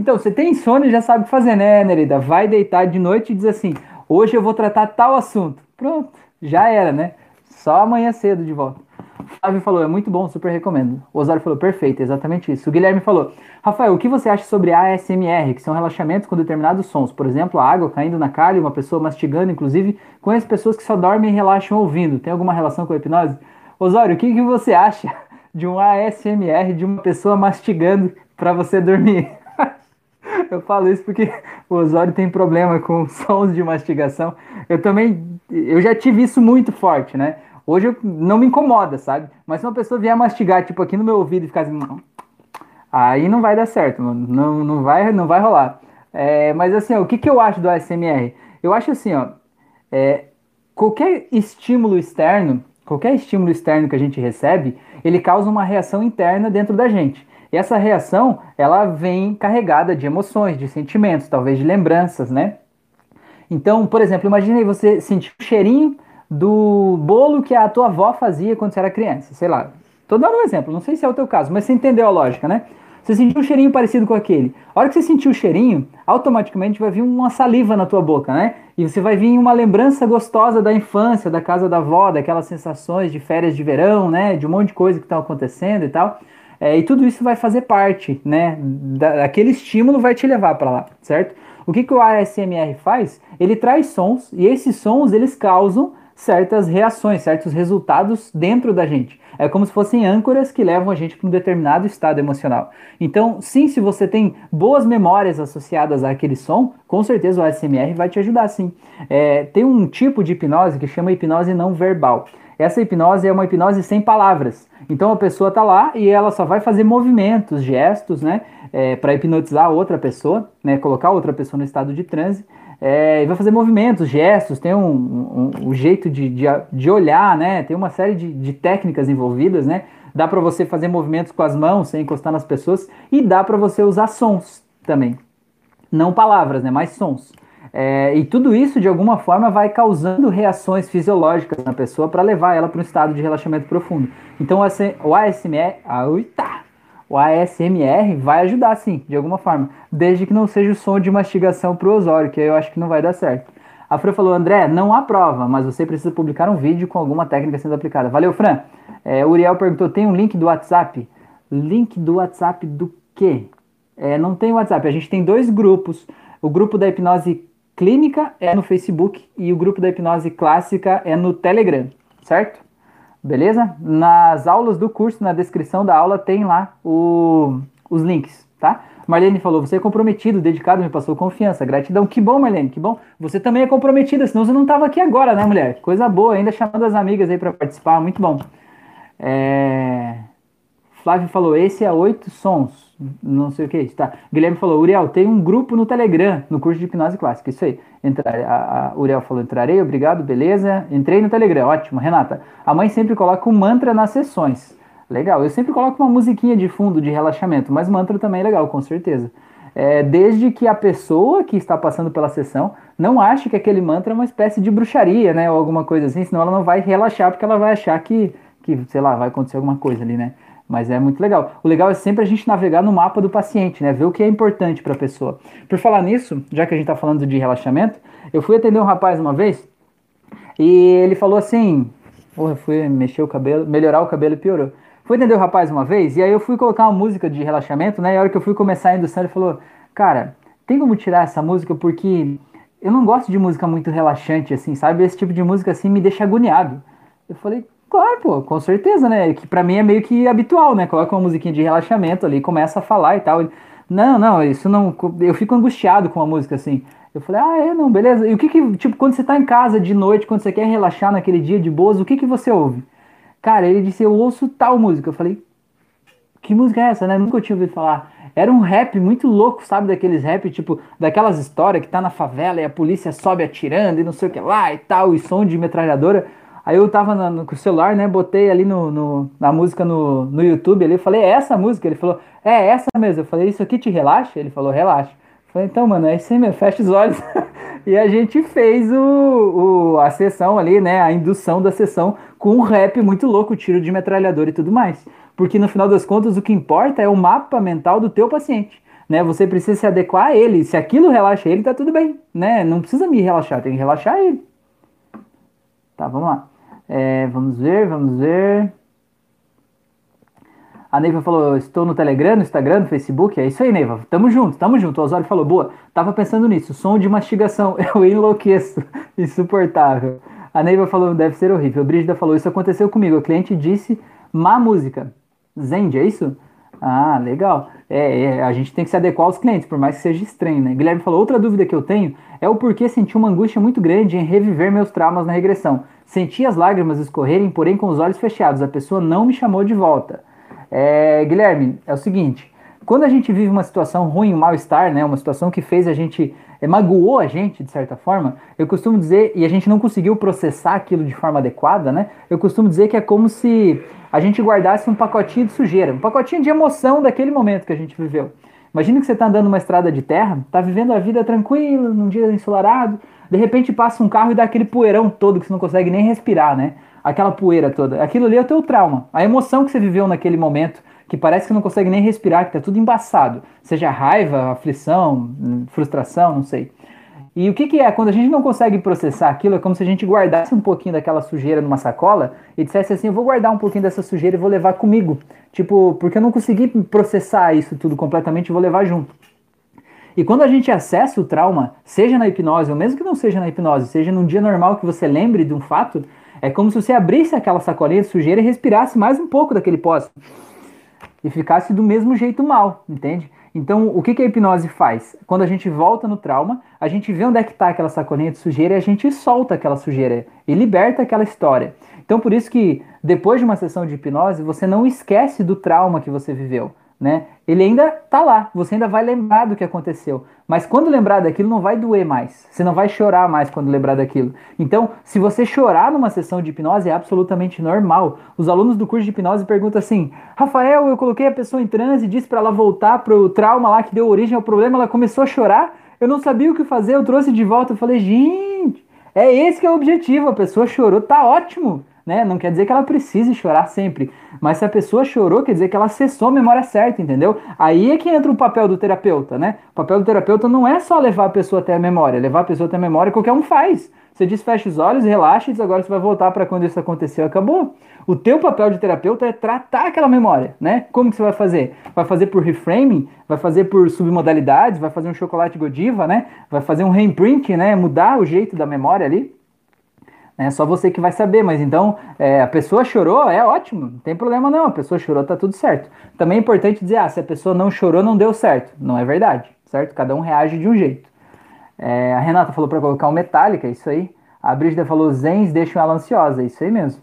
Então, você tem insônia já sabe o que fazer, né, Nereida? Vai deitar de noite e diz assim: hoje eu vou tratar tal assunto. Pronto, já era, né? Só amanhã cedo de volta. Flávio falou, é muito bom, super recomendo. O Osório falou, perfeito, exatamente isso. O Guilherme falou, Rafael, o que você acha sobre ASMR, que são relaxamentos com determinados sons? Por exemplo, a água caindo na cara e uma pessoa mastigando, inclusive, conheço pessoas que só dormem e relaxam ouvindo. Tem alguma relação com a hipnose? Osório, o que, que você acha de um ASMR de uma pessoa mastigando para você dormir? Eu falo isso porque o Osório tem problema com sons de mastigação. Eu também, eu já tive isso muito forte, né? Hoje eu, não me incomoda, sabe? Mas se uma pessoa vier mastigar, tipo, aqui no meu ouvido e ficar assim, aí não vai dar certo, mano. Não, não, vai, não vai rolar. É, mas assim, ó, o que, que eu acho do ASMR? Eu acho assim, ó, é, qualquer estímulo externo, qualquer estímulo externo que a gente recebe, ele causa uma reação interna dentro da gente. E essa reação, ela vem carregada de emoções, de sentimentos, talvez de lembranças, né? Então, por exemplo, imagine você sentir o cheirinho do bolo que a tua avó fazia quando você era criança, sei lá. Tô dando um exemplo, não sei se é o teu caso, mas você entendeu a lógica, né? Você sentiu um cheirinho parecido com aquele. A hora que você sentiu o cheirinho, automaticamente vai vir uma saliva na tua boca, né? E você vai vir uma lembrança gostosa da infância, da casa da avó, daquelas sensações de férias de verão, né? De um monte de coisa que está acontecendo e tal. É, e tudo isso vai fazer parte, né? Da, aquele estímulo vai te levar para lá, certo? O que, que o ASMR faz? Ele traz sons e esses sons eles causam certas reações, certos resultados dentro da gente. É como se fossem âncoras que levam a gente para um determinado estado emocional. Então, sim, se você tem boas memórias associadas àquele som, com certeza o ASMR vai te ajudar sim. É, tem um tipo de hipnose que chama hipnose não verbal. Essa hipnose é uma hipnose sem palavras. Então a pessoa está lá e ela só vai fazer movimentos, gestos, né, é, para hipnotizar outra pessoa, né, colocar outra pessoa no estado de transe é, vai fazer movimentos, gestos, tem um, um, um jeito de, de, de, olhar, né? Tem uma série de, de técnicas envolvidas, né? Dá para você fazer movimentos com as mãos sem encostar nas pessoas e dá para você usar sons também, não palavras, né? Mas sons. É, e tudo isso de alguma forma vai causando reações fisiológicas na pessoa para levar ela para um estado de relaxamento profundo. Então o ASMR, tá o ASMR vai ajudar sim, de alguma forma, desde que não seja o som de mastigação pro Osório, que aí eu acho que não vai dar certo. A Fran falou, André, não há prova, mas você precisa publicar um vídeo com alguma técnica sendo aplicada. Valeu, Fran. É, o Uriel perguntou, tem um link do WhatsApp? Link do WhatsApp do quê? É, não tem WhatsApp, a gente tem dois grupos. O grupo da hipnose clínica é no Facebook e o grupo da hipnose clássica é no Telegram, certo? Beleza? Nas aulas do curso, na descrição da aula, tem lá o, os links, tá? Marlene falou, você é comprometido, dedicado, me passou confiança, gratidão. Que bom, Marlene, que bom. Você também é comprometida, senão você não estava aqui agora, né, mulher? Coisa boa, ainda chamando as amigas aí para participar, muito bom. É... Flávio falou, esse é oito sons não sei o que é isso, tá? Guilherme falou, Uriel, tem um grupo no Telegram, no curso de hipnose clássica, isso aí. Entrar, a, a Uriel falou, entrarei, obrigado, beleza. Entrei no Telegram, ótimo. Renata, a mãe sempre coloca um mantra nas sessões. Legal, eu sempre coloco uma musiquinha de fundo de relaxamento, mas mantra também é legal, com certeza. É, desde que a pessoa que está passando pela sessão não ache que aquele mantra é uma espécie de bruxaria, né? Ou alguma coisa assim, senão ela não vai relaxar, porque ela vai achar que, que sei lá, vai acontecer alguma coisa ali, né? Mas é muito legal. O legal é sempre a gente navegar no mapa do paciente, né? Ver o que é importante para a pessoa. Por falar nisso, já que a gente está falando de relaxamento, eu fui atender um rapaz uma vez e ele falou assim: Porra, fui mexer o cabelo, melhorar o cabelo e piorou. Fui atender o rapaz uma vez e aí eu fui colocar uma música de relaxamento, né? E a hora que eu fui começar a indução, ele falou: Cara, tem como tirar essa música porque eu não gosto de música muito relaxante, assim, sabe? Esse tipo de música assim me deixa agoniado. Eu falei, Claro, pô, com certeza, né? Que pra mim é meio que habitual, né? Coloca uma musiquinha de relaxamento ali, começa a falar e tal. Não, não, isso não. Eu fico angustiado com a música assim. Eu falei, ah, é, não, beleza. E o que que, tipo, quando você tá em casa de noite, quando você quer relaxar naquele dia de boas, o que que você ouve? Cara, ele disse, eu ouço tal música. Eu falei, que música é essa, né? Nunca tinha ouvido falar. Era um rap muito louco, sabe? Daqueles rap, tipo, daquelas histórias que tá na favela e a polícia sobe atirando e não sei o que lá e tal, e som de metralhadora. Aí eu tava no, no, com o celular, né? Botei ali no, no, na música no, no YouTube ali, falei, é essa música? Ele falou, é essa mesmo. Eu falei, isso aqui te relaxa? Ele falou, relaxa. Falei, então, mano, é isso aí mesmo, fecha os olhos. e a gente fez o, o, a sessão ali, né? A indução da sessão com um rap muito louco, tiro de metralhador e tudo mais. Porque no final das contas, o que importa é o mapa mental do teu paciente. Né? Você precisa se adequar a ele. Se aquilo relaxa ele, tá tudo bem. Né? Não precisa me relaxar, tem que relaxar ele. Tá, vamos lá. É, vamos ver, vamos ver. A Neiva falou, estou no Telegram, no Instagram, no Facebook. É isso aí, Neiva. Tamo junto, tamo junto. O Osório falou, boa. Tava pensando nisso. Som de mastigação. Eu enlouqueço. Insuportável. A Neiva falou, deve ser horrível. Brígida falou, isso aconteceu comigo. O cliente disse, má música. Zend, é isso? Ah, legal. É, é, a gente tem que se adequar aos clientes, por mais que seja estranho, né? Guilherme falou, outra dúvida que eu tenho é o porquê senti uma angústia muito grande em reviver meus traumas na regressão. Senti as lágrimas escorrerem, porém com os olhos fechados. A pessoa não me chamou de volta. É, Guilherme, é o seguinte: quando a gente vive uma situação ruim, um mal-estar, né, uma situação que fez a gente, é, magoou a gente de certa forma, eu costumo dizer, e a gente não conseguiu processar aquilo de forma adequada, né, eu costumo dizer que é como se a gente guardasse um pacotinho de sujeira, um pacotinho de emoção daquele momento que a gente viveu. Imagina que você está andando numa estrada de terra, está vivendo a vida tranquila, num dia ensolarado, de repente passa um carro e dá aquele poeirão todo que você não consegue nem respirar, né? aquela poeira toda. Aquilo ali é o teu trauma. A emoção que você viveu naquele momento, que parece que não consegue nem respirar, que tá tudo embaçado. Seja raiva, aflição, frustração, não sei. E o que, que é? Quando a gente não consegue processar aquilo, é como se a gente guardasse um pouquinho daquela sujeira numa sacola e dissesse assim: eu vou guardar um pouquinho dessa sujeira e vou levar comigo. Tipo, porque eu não consegui processar isso tudo completamente vou levar junto. E quando a gente acessa o trauma, seja na hipnose, ou mesmo que não seja na hipnose, seja num dia normal que você lembre de um fato, é como se você abrisse aquela sacolinha de sujeira e respirasse mais um pouco daquele pó. E ficasse do mesmo jeito mal, entende? Então, o que, que a hipnose faz? Quando a gente volta no trauma, a gente vê onde é que está aquela sacolinha de sujeira e a gente solta aquela sujeira e liberta aquela história. Então, por isso que depois de uma sessão de hipnose, você não esquece do trauma que você viveu né? Ele ainda tá lá, você ainda vai lembrar do que aconteceu. Mas quando lembrar daquilo, não vai doer mais. Você não vai chorar mais quando lembrar daquilo. Então, se você chorar numa sessão de hipnose, é absolutamente normal. Os alunos do curso de hipnose perguntam assim: Rafael, eu coloquei a pessoa em transe, disse para ela voltar pro trauma lá que deu origem ao problema, ela começou a chorar. Eu não sabia o que fazer, eu trouxe de volta. Eu falei, gente, é esse que é o objetivo. A pessoa chorou, tá ótimo né? Não quer dizer que ela precise chorar sempre. Mas se a pessoa chorou, quer dizer que ela acessou a memória certa, entendeu? Aí é que entra o papel do terapeuta, né? O papel do terapeuta não é só levar a pessoa até a memória. Levar a pessoa até a memória qualquer um faz. Você diz, fecha os olhos, relaxa e diz, agora você vai voltar para quando isso aconteceu, acabou. O teu papel de terapeuta é tratar aquela memória, né? Como que você vai fazer? Vai fazer por reframing? Vai fazer por submodalidades? Vai fazer um chocolate Godiva, né? Vai fazer um reimprint, né? Mudar o jeito da memória ali? É só você que vai saber, mas então é, a pessoa chorou, é ótimo, não tem problema não, a pessoa chorou, tá tudo certo. Também é importante dizer, ah, se a pessoa não chorou, não deu certo. Não é verdade, certo? Cada um reage de um jeito. É, a Renata falou para colocar o Metallica, é isso aí. A Brígida falou, zens deixam ela ansiosa, isso aí mesmo.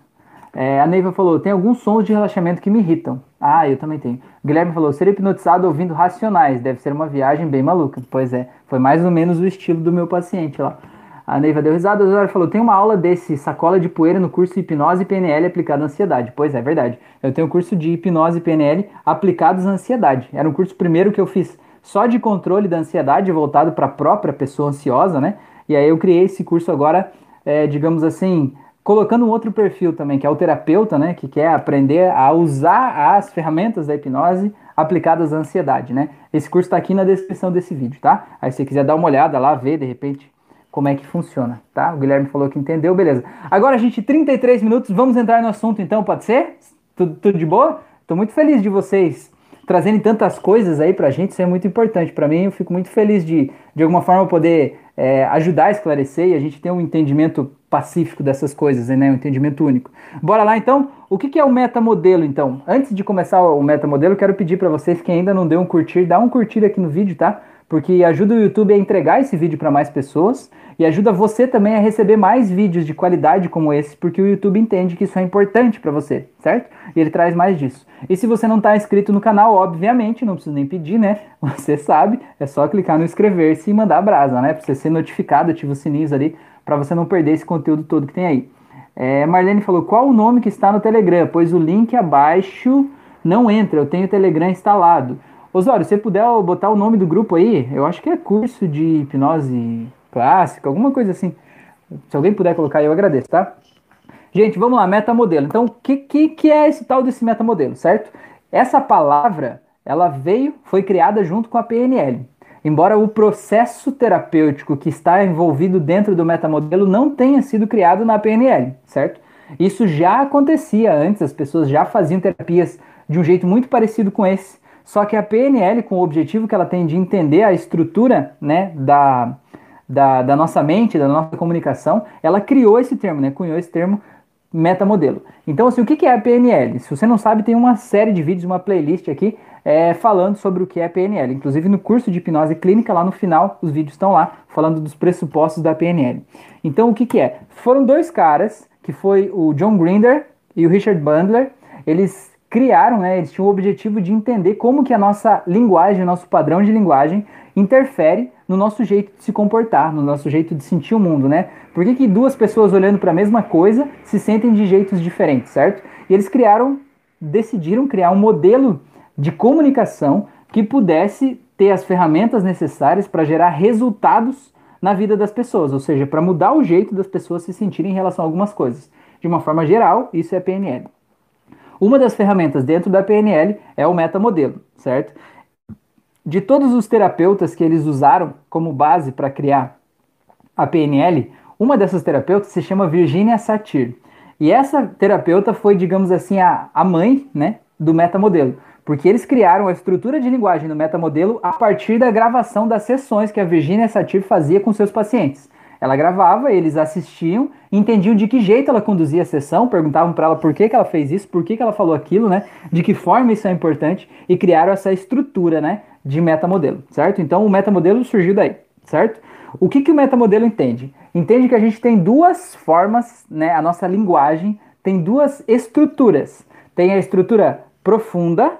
É, a Neiva falou, tem alguns sons de relaxamento que me irritam. Ah, eu também tenho. O Guilherme falou, ser hipnotizado ouvindo racionais, deve ser uma viagem bem maluca. Pois é, foi mais ou menos o estilo do meu paciente lá. A Neiva deu risada, a Zora falou: tem uma aula desse sacola de poeira no curso Hipnose e PNL aplicado à ansiedade. Pois é, verdade. Eu tenho o curso de hipnose e PNL aplicados à ansiedade. Era um curso primeiro que eu fiz só de controle da ansiedade, voltado para a própria pessoa ansiosa, né? E aí eu criei esse curso agora, é, digamos assim, colocando um outro perfil também, que é o terapeuta, né? Que quer aprender a usar as ferramentas da hipnose aplicadas à ansiedade, né? Esse curso está aqui na descrição desse vídeo, tá? Aí se você quiser dar uma olhada lá, ver de repente como é que funciona, tá? O Guilherme falou que entendeu, beleza. Agora, gente, 33 minutos, vamos entrar no assunto então, pode ser? Tudo, tudo de boa? Tô muito feliz de vocês trazendo tantas coisas aí pra gente, isso é muito importante. Para mim, eu fico muito feliz de, de alguma forma, poder é, ajudar a esclarecer e a gente ter um entendimento pacífico dessas coisas, né? Um entendimento único. Bora lá então? O que, que é o metamodelo então? Antes de começar o metamodelo, quero pedir para vocês que ainda não deu um curtir, dá um curtir aqui no vídeo, tá? Porque ajuda o YouTube a entregar esse vídeo para mais pessoas e ajuda você também a receber mais vídeos de qualidade como esse, porque o YouTube entende que isso é importante para você, certo? E ele traz mais disso. E se você não está inscrito no canal, obviamente, não preciso nem pedir, né? Você sabe, é só clicar no inscrever-se e mandar a brasa, né? Para você ser notificado, ativa os sininhos ali, para você não perder esse conteúdo todo que tem aí. É, Marlene falou, qual o nome que está no Telegram? Pois o link abaixo não entra, eu tenho o Telegram instalado. Osório, se você puder botar o nome do grupo aí, eu acho que é curso de hipnose clássica, alguma coisa assim. Se alguém puder colocar eu agradeço, tá? Gente, vamos lá, metamodelo. Então, o que, que, que é esse tal desse metamodelo, certo? Essa palavra, ela veio, foi criada junto com a PNL. Embora o processo terapêutico que está envolvido dentro do metamodelo não tenha sido criado na PNL, certo? Isso já acontecia antes, as pessoas já faziam terapias de um jeito muito parecido com esse, só que a PNL, com o objetivo que ela tem de entender a estrutura né, da, da, da nossa mente, da nossa comunicação, ela criou esse termo, né, cunhou esse termo metamodelo. Então, assim, o que é a PNL? Se você não sabe, tem uma série de vídeos, uma playlist aqui é, falando sobre o que é PNL. Inclusive no curso de hipnose clínica, lá no final, os vídeos estão lá falando dos pressupostos da PNL. Então, o que, que é? Foram dois caras, que foi o John Grinder e o Richard Bandler. Eles criaram, né, eles tinham o objetivo de entender como que a nossa linguagem, nosso padrão de linguagem interfere no nosso jeito de se comportar, no nosso jeito de sentir o mundo, né? Por que, que duas pessoas olhando para a mesma coisa se sentem de jeitos diferentes, certo? E eles criaram, decidiram criar um modelo de comunicação que pudesse ter as ferramentas necessárias para gerar resultados na vida das pessoas, ou seja, para mudar o jeito das pessoas se sentirem em relação a algumas coisas. De uma forma geral, isso é PNL. Uma das ferramentas dentro da PNL é o metamodelo, certo? De todos os terapeutas que eles usaram como base para criar a PNL, uma dessas terapeutas se chama Virginia Satir. E essa terapeuta foi, digamos assim, a, a mãe né, do metamodelo, porque eles criaram a estrutura de linguagem do metamodelo a partir da gravação das sessões que a Virginia Satir fazia com seus pacientes. Ela gravava, eles assistiam, entendiam de que jeito ela conduzia a sessão, perguntavam para ela por que, que ela fez isso, por que, que ela falou aquilo, né? De que forma isso é importante e criaram essa estrutura, né? De metamodelo, certo? Então o metamodelo surgiu daí, certo? O que, que o metamodelo entende? Entende que a gente tem duas formas, né? A nossa linguagem tem duas estruturas. Tem a estrutura profunda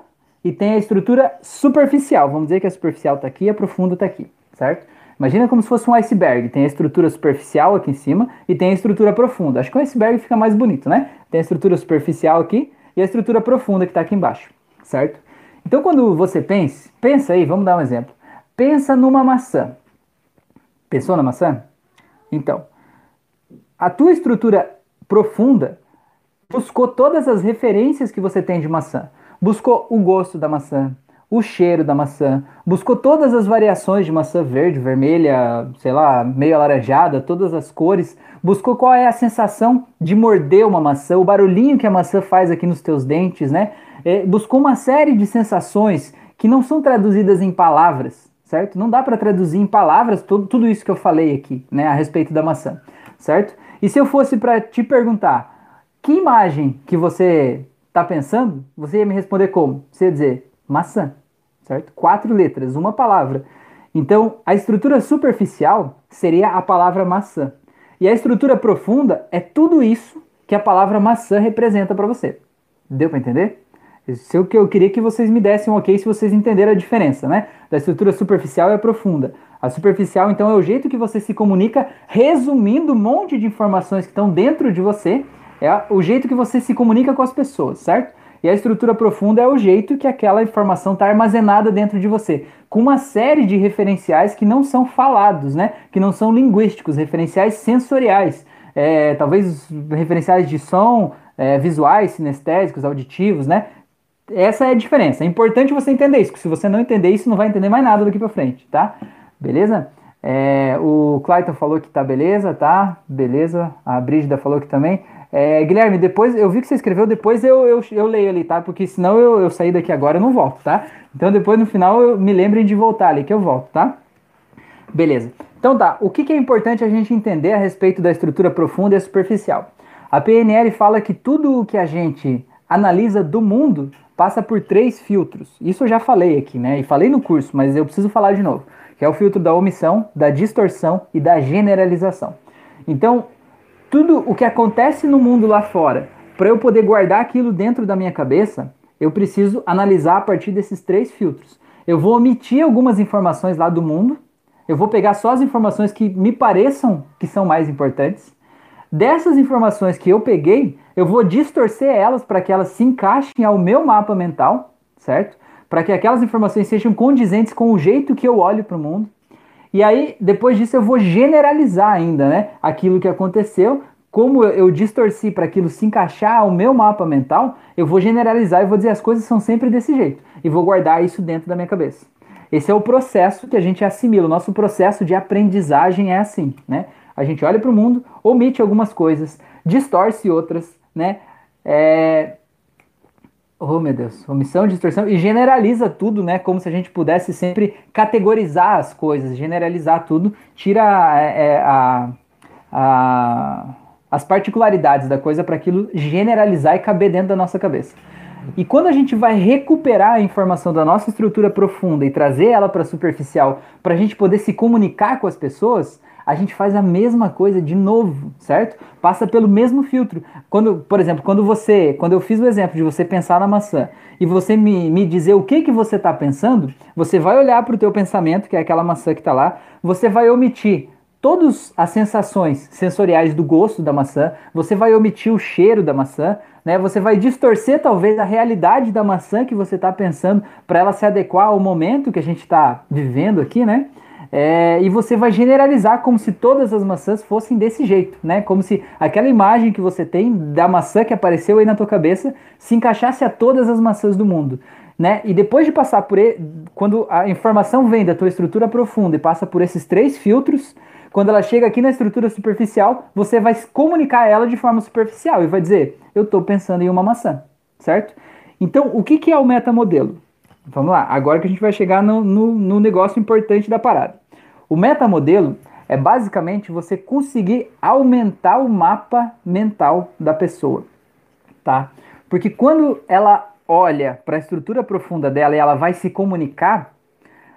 e tem a estrutura superficial. Vamos dizer que a superficial está aqui e a profunda está aqui, certo? Imagina como se fosse um iceberg. Tem a estrutura superficial aqui em cima e tem a estrutura profunda. Acho que o iceberg fica mais bonito, né? Tem a estrutura superficial aqui e a estrutura profunda que está aqui embaixo, certo? Então quando você pensa, pensa aí, vamos dar um exemplo. Pensa numa maçã. Pensou na maçã? Então, a tua estrutura profunda buscou todas as referências que você tem de maçã. Buscou o gosto da maçã, o cheiro da maçã, buscou todas as variações de maçã verde, vermelha, sei lá, meio alaranjada, todas as cores, buscou qual é a sensação de morder uma maçã, o barulhinho que a maçã faz aqui nos teus dentes, né? É, buscou uma série de sensações que não são traduzidas em palavras, certo? Não dá para traduzir em palavras tudo, tudo isso que eu falei aqui, né, a respeito da maçã, certo? E se eu fosse para te perguntar que imagem que você está pensando, você ia me responder como? Você ia dizer maçã, certo? Quatro letras, uma palavra. Então, a estrutura superficial seria a palavra maçã. E a estrutura profunda é tudo isso que a palavra maçã representa para você. Deu para entender? Isso é o que eu queria que vocês me dessem um ok se vocês entenderam a diferença, né? Da estrutura superficial e a profunda. A superficial, então, é o jeito que você se comunica, resumindo um monte de informações que estão dentro de você. É o jeito que você se comunica com as pessoas, certo? E a estrutura profunda é o jeito que aquela informação está armazenada dentro de você, com uma série de referenciais que não são falados, né? que não são linguísticos, referenciais sensoriais, é, talvez referenciais de som, é, visuais, sinestésicos, auditivos, né? Essa é a diferença. É importante você entender isso, porque se você não entender isso, não vai entender mais nada daqui para frente, tá? Beleza? É, o Clayton falou que tá beleza, tá? Beleza. A Brígida falou que também. É, Guilherme, depois eu vi que você escreveu, depois eu, eu, eu leio ali, tá? Porque senão eu, eu sair daqui agora eu não volto, tá? Então depois no final eu, me lembrem de voltar ali que eu volto, tá? Beleza. Então tá, o que, que é importante a gente entender a respeito da estrutura profunda e superficial? A PNL fala que tudo o que a gente analisa do mundo passa por três filtros. Isso eu já falei aqui, né? E falei no curso, mas eu preciso falar de novo. Que é o filtro da omissão, da distorção e da generalização. Então, tudo o que acontece no mundo lá fora, para eu poder guardar aquilo dentro da minha cabeça, eu preciso analisar a partir desses três filtros. Eu vou omitir algumas informações lá do mundo, eu vou pegar só as informações que me pareçam que são mais importantes. Dessas informações que eu peguei, eu vou distorcer elas para que elas se encaixem ao meu mapa mental, certo? para que aquelas informações sejam condizentes com o jeito que eu olho para o mundo. E aí, depois disso, eu vou generalizar ainda, né? Aquilo que aconteceu, como eu distorci para aquilo se encaixar ao meu mapa mental, eu vou generalizar e vou dizer as coisas são sempre desse jeito. E vou guardar isso dentro da minha cabeça. Esse é o processo que a gente assimila. O nosso processo de aprendizagem é assim, né? A gente olha para o mundo, omite algumas coisas, distorce outras, né? É... Oh, meu Deus, omissão, distorção e generaliza tudo, né? Como se a gente pudesse sempre categorizar as coisas, generalizar tudo, tira é, é a, a, as particularidades da coisa para aquilo generalizar e caber dentro da nossa cabeça. E quando a gente vai recuperar a informação da nossa estrutura profunda e trazer ela para superficial, para a gente poder se comunicar com as pessoas, a gente faz a mesma coisa de novo, certo? Passa pelo mesmo filtro. Quando, por exemplo, quando você, quando eu fiz o exemplo de você pensar na maçã e você me, me dizer o que que você está pensando, você vai olhar para o teu pensamento, que é aquela maçã que está lá, você vai omitir todas as sensações sensoriais do gosto da maçã, você vai omitir o cheiro da maçã, né? Você vai distorcer talvez a realidade da maçã que você está pensando para ela se adequar ao momento que a gente está vivendo aqui, né? É, e você vai generalizar como se todas as maçãs fossem desse jeito, né? Como se aquela imagem que você tem da maçã que apareceu aí na tua cabeça se encaixasse a todas as maçãs do mundo, né? E depois de passar por ele, quando a informação vem da tua estrutura profunda e passa por esses três filtros, quando ela chega aqui na estrutura superficial, você vai comunicar ela de forma superficial e vai dizer: Eu estou pensando em uma maçã, certo? Então, o que, que é o metamodelo? Vamos lá, agora que a gente vai chegar no, no, no negócio importante da parada. O metamodelo é basicamente você conseguir aumentar o mapa mental da pessoa, tá? Porque quando ela olha para a estrutura profunda dela e ela vai se comunicar,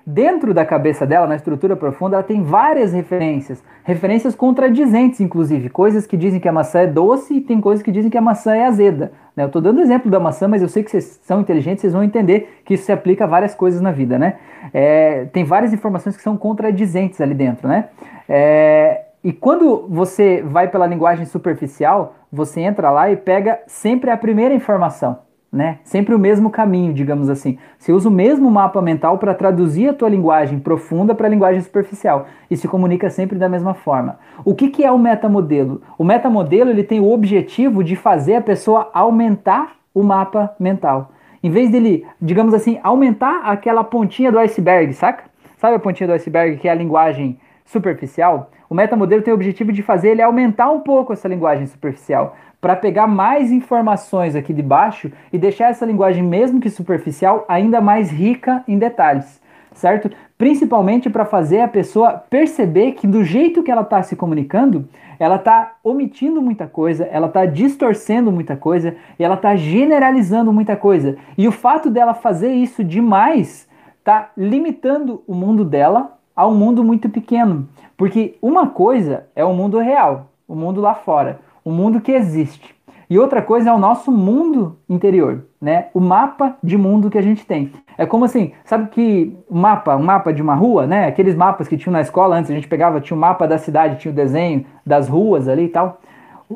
dentro da cabeça dela, na estrutura profunda, ela tem várias referências, referências contradizentes, inclusive, coisas que dizem que a maçã é doce e tem coisas que dizem que a maçã é azeda. Né? Eu estou dando exemplo da maçã, mas eu sei que vocês são inteligentes, vocês vão entender que isso se aplica a várias coisas na vida, né? É, tem várias informações que são contradizentes ali dentro, né? É, e quando você vai pela linguagem superficial, você entra lá e pega sempre a primeira informação né? Sempre o mesmo caminho, digamos assim. Você usa o mesmo mapa mental para traduzir a tua linguagem profunda para a linguagem superficial e se comunica sempre da mesma forma. O que, que é o metamodelo? O metamodelo ele tem o objetivo de fazer a pessoa aumentar o mapa mental. Em vez dele, digamos assim, aumentar aquela pontinha do iceberg, saca? Sabe a pontinha do iceberg que é a linguagem superficial? O metamodelo tem o objetivo de fazer ele aumentar um pouco essa linguagem superficial para pegar mais informações aqui de baixo e deixar essa linguagem, mesmo que superficial, ainda mais rica em detalhes, certo? Principalmente para fazer a pessoa perceber que do jeito que ela está se comunicando, ela está omitindo muita coisa, ela está distorcendo muita coisa e ela está generalizando muita coisa. E o fato dela fazer isso demais está limitando o mundo dela a um mundo muito pequeno. Porque uma coisa é o mundo real, o mundo lá fora o mundo que existe. E outra coisa é o nosso mundo interior, né? O mapa de mundo que a gente tem. É como assim, sabe que o mapa, um mapa de uma rua, né? Aqueles mapas que tinham na escola antes, a gente pegava, tinha o um mapa da cidade, tinha o desenho das ruas ali e tal.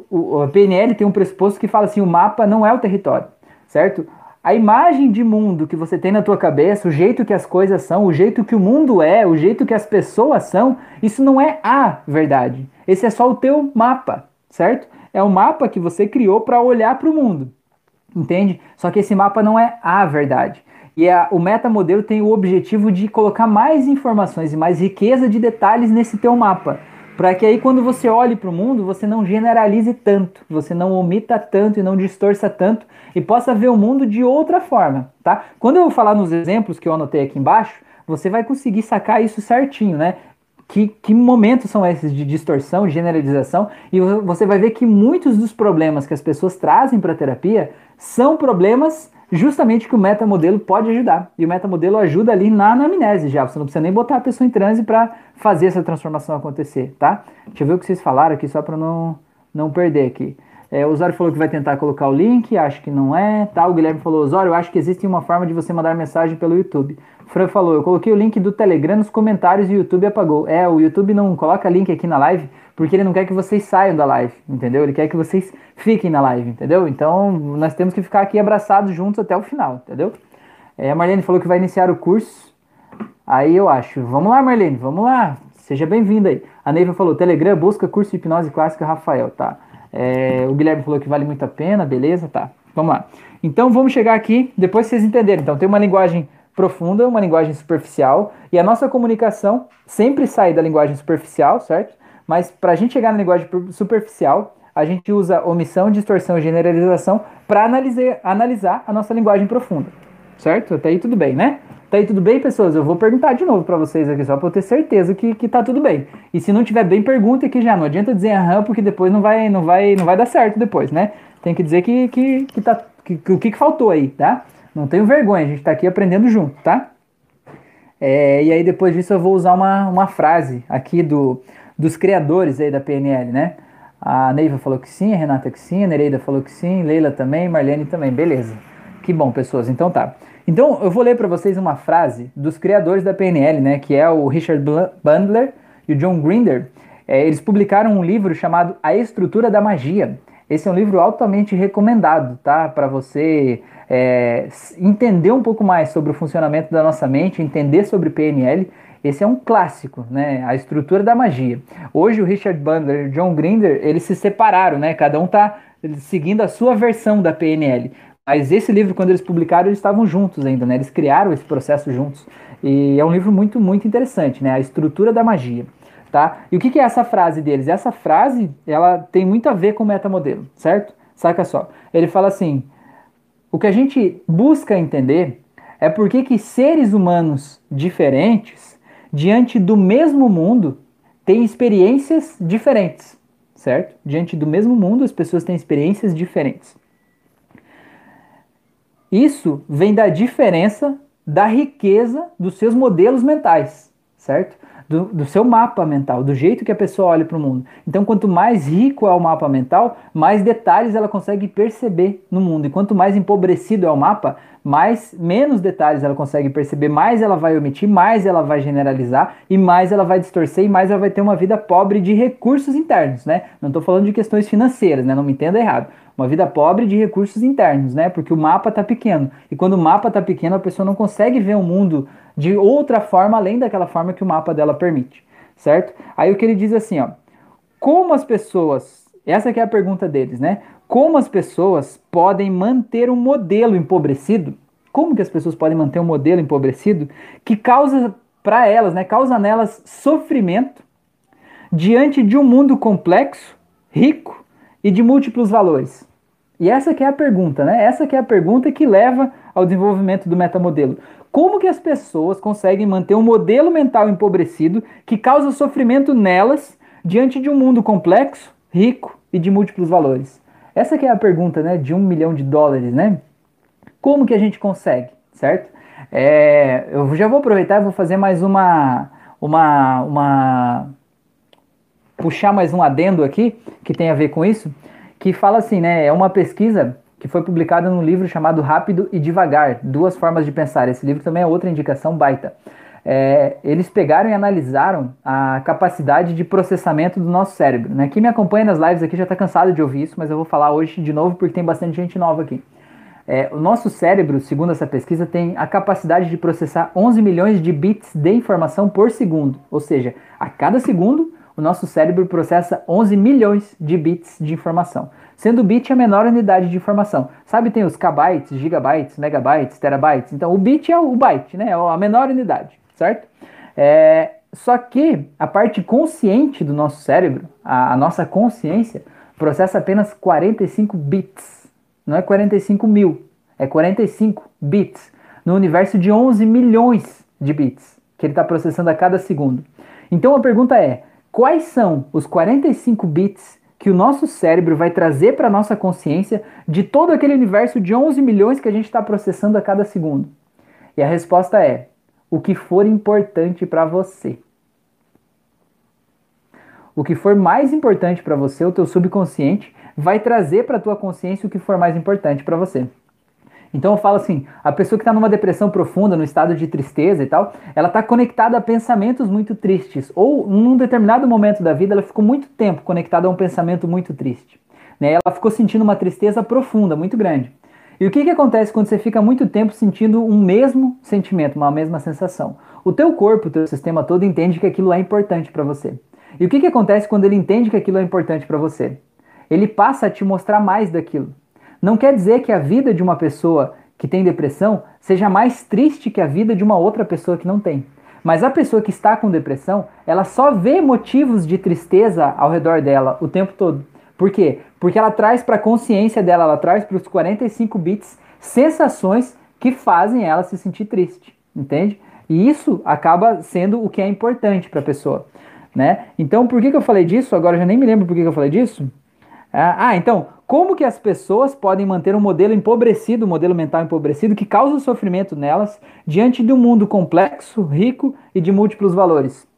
O, o PNL tem um pressuposto que fala assim, o mapa não é o território, certo? A imagem de mundo que você tem na tua cabeça, o jeito que as coisas são, o jeito que o mundo é, o jeito que as pessoas são, isso não é a verdade. Esse é só o teu mapa, certo? É um mapa que você criou para olhar para o mundo, entende? Só que esse mapa não é a verdade. E a, o metamodelo tem o objetivo de colocar mais informações e mais riqueza de detalhes nesse teu mapa. Para que aí quando você olhe para o mundo, você não generalize tanto, você não omita tanto e não distorça tanto e possa ver o mundo de outra forma, tá? Quando eu falar nos exemplos que eu anotei aqui embaixo, você vai conseguir sacar isso certinho, né? Que, que momentos são esses de distorção, generalização, e você vai ver que muitos dos problemas que as pessoas trazem para a terapia são problemas justamente que o metamodelo pode ajudar. E o metamodelo ajuda ali na anamnese já, você não precisa nem botar a pessoa em transe para fazer essa transformação acontecer, tá? Deixa eu ver o que vocês falaram aqui só para não, não perder aqui. É, o Osório falou que vai tentar colocar o link, acho que não é. Tá, o Guilherme falou, Osório, eu acho que existe uma forma de você mandar mensagem pelo YouTube. Fran falou, eu coloquei o link do Telegram nos comentários e o YouTube apagou. É, o YouTube não coloca link aqui na live porque ele não quer que vocês saiam da live, entendeu? Ele quer que vocês fiquem na live, entendeu? Então nós temos que ficar aqui abraçados juntos até o final, entendeu? É, a Marlene falou que vai iniciar o curso. Aí eu acho, vamos lá, Marlene, vamos lá. Seja bem-vinda aí. A Neiva falou, Telegram busca curso de hipnose clássica, Rafael, tá. É, o Guilherme falou que vale muito a pena, beleza, tá. Vamos lá. Então vamos chegar aqui, depois vocês entenderem. Então tem uma linguagem profunda, uma linguagem superficial, e a nossa comunicação sempre sai da linguagem superficial, certo? Mas para a gente chegar na linguagem superficial, a gente usa omissão, distorção e generalização para analisar, analisar a nossa linguagem profunda. Certo? Até aí tudo bem, né? Até aí tudo bem, pessoas? Eu vou perguntar de novo para vocês aqui, só para eu ter certeza que, que tá tudo bem. E se não tiver bem, pergunta aqui já. Não adianta dizer aham, porque depois não vai, não vai, não vai dar certo depois, né? Tem que dizer que, que, que tá, que, que, o que, que faltou aí, tá? Não tenho vergonha, a gente tá aqui aprendendo junto, tá? É, e aí depois disso eu vou usar uma, uma frase aqui do, dos criadores aí da PNL, né? A Neiva falou que sim, a Renata que sim, a Nereida falou que sim, Leila também, Marlene também. Beleza. Que bom, pessoas. Então tá. Então eu vou ler para vocês uma frase dos criadores da PNL, né? Que é o Richard Bandler e o John Grinder. É, eles publicaram um livro chamado A Estrutura da Magia. Esse é um livro altamente recomendado, tá? Para você é, entender um pouco mais sobre o funcionamento da nossa mente, entender sobre PNL esse é um clássico, né? A estrutura da magia. Hoje o Richard Bandler e o John Grinder, eles se separaram, né? Cada um tá seguindo a sua versão da PNL. Mas esse livro, quando eles publicaram, eles estavam juntos ainda, né? Eles criaram esse processo juntos. E é um livro muito, muito interessante, né? A estrutura da magia, tá? E o que, que é essa frase deles? Essa frase, ela tem muito a ver com o metamodelo, certo? Saca só. Ele fala assim, o que a gente busca entender é por que, que seres humanos diferentes diante do mesmo mundo, têm experiências diferentes, certo? Diante do mesmo mundo, as pessoas têm experiências diferentes. Isso vem da diferença da riqueza dos seus modelos mentais, certo? Do, do, seu mapa mental, do jeito que a pessoa olha para o mundo. Então, quanto mais rico é o mapa mental, mais detalhes ela consegue perceber no mundo. E quanto mais empobrecido é o mapa, mais menos detalhes ela consegue perceber, mais ela vai omitir, mais ela vai generalizar e mais ela vai distorcer e mais ela vai ter uma vida pobre de recursos internos, né? Não estou falando de questões financeiras, né? Não me entenda errado. Uma vida pobre de recursos internos, né? Porque o mapa está pequeno. E quando o mapa está pequeno, a pessoa não consegue ver o mundo de outra forma além daquela forma que o mapa dela permite, certo? Aí o que ele diz assim, ó, como as pessoas, essa é a pergunta deles, né? Como as pessoas podem manter um modelo empobrecido, como que as pessoas podem manter um modelo empobrecido que causa para elas, né, causa nelas sofrimento diante de um mundo complexo, rico e de múltiplos valores. E essa que é a pergunta, né? Essa que é a pergunta que leva ao desenvolvimento do metamodelo. Como que as pessoas conseguem manter um modelo mental empobrecido que causa sofrimento nelas diante de um mundo complexo, rico e de múltiplos valores? Essa que é a pergunta, né, de um milhão de dólares, né? Como que a gente consegue, certo? É, eu já vou aproveitar e vou fazer mais uma, uma, uma, puxar mais um adendo aqui que tem a ver com isso, que fala assim, né? É uma pesquisa que foi publicada num livro chamado Rápido e Devagar, Duas Formas de Pensar. Esse livro também é outra indicação baita é, eles pegaram e analisaram a capacidade de processamento do nosso cérebro. Né? Quem me acompanha nas lives aqui já está cansado de ouvir isso, mas eu vou falar hoje de novo porque tem bastante gente nova aqui. É, o nosso cérebro, segundo essa pesquisa, tem a capacidade de processar 11 milhões de bits de informação por segundo. Ou seja, a cada segundo, o nosso cérebro processa 11 milhões de bits de informação. Sendo o bit a menor unidade de informação. Sabe, tem os kbytes, gigabytes, megabytes, terabytes. Então, o bit é o byte, né? É a menor unidade certo? É, só que a parte consciente do nosso cérebro, a, a, nossa consciência, processa apenas 45 bits. Não é 45 mil, é 45 bits. No universo de 11 milhões de bits que ele está processando a cada segundo. Então a pergunta é: quais são os 45 bits que o nosso cérebro vai trazer para a nossa consciência de todo aquele universo de 11 milhões que a gente está processando a cada segundo? E a resposta é o que for importante para você. O que for mais importante para você, o teu subconsciente vai trazer para tua consciência o que for mais importante para você. Então eu falo assim, a pessoa que está numa depressão profunda, no estado de tristeza e tal, ela está conectada a pensamentos muito tristes. Ou num determinado momento da vida, ela ficou muito tempo conectada a um pensamento muito triste. Né? Ela ficou sentindo uma tristeza profunda, muito grande. E o que, que acontece quando você fica muito tempo sentindo um mesmo sentimento, uma mesma sensação? O teu corpo, o teu sistema todo entende que aquilo é importante para você. E o que, que acontece quando ele entende que aquilo é importante para você? Ele passa a te mostrar mais daquilo. Não quer dizer que a vida de uma pessoa que tem depressão seja mais triste que a vida de uma outra pessoa que não tem. Mas a pessoa que está com depressão, ela só vê motivos de tristeza ao redor dela o tempo todo. Por quê? Porque ela traz para a consciência dela, ela traz para os 45 bits sensações que fazem ela se sentir triste, entende? E isso acaba sendo o que é importante para a pessoa, né? Então, por que, que eu falei disso? Agora eu já nem me lembro por que, que eu falei disso. Ah, ah, então, como que as pessoas podem manter um modelo empobrecido, um modelo mental empobrecido, que causa sofrimento nelas, diante de um mundo complexo, rico e de múltiplos valores?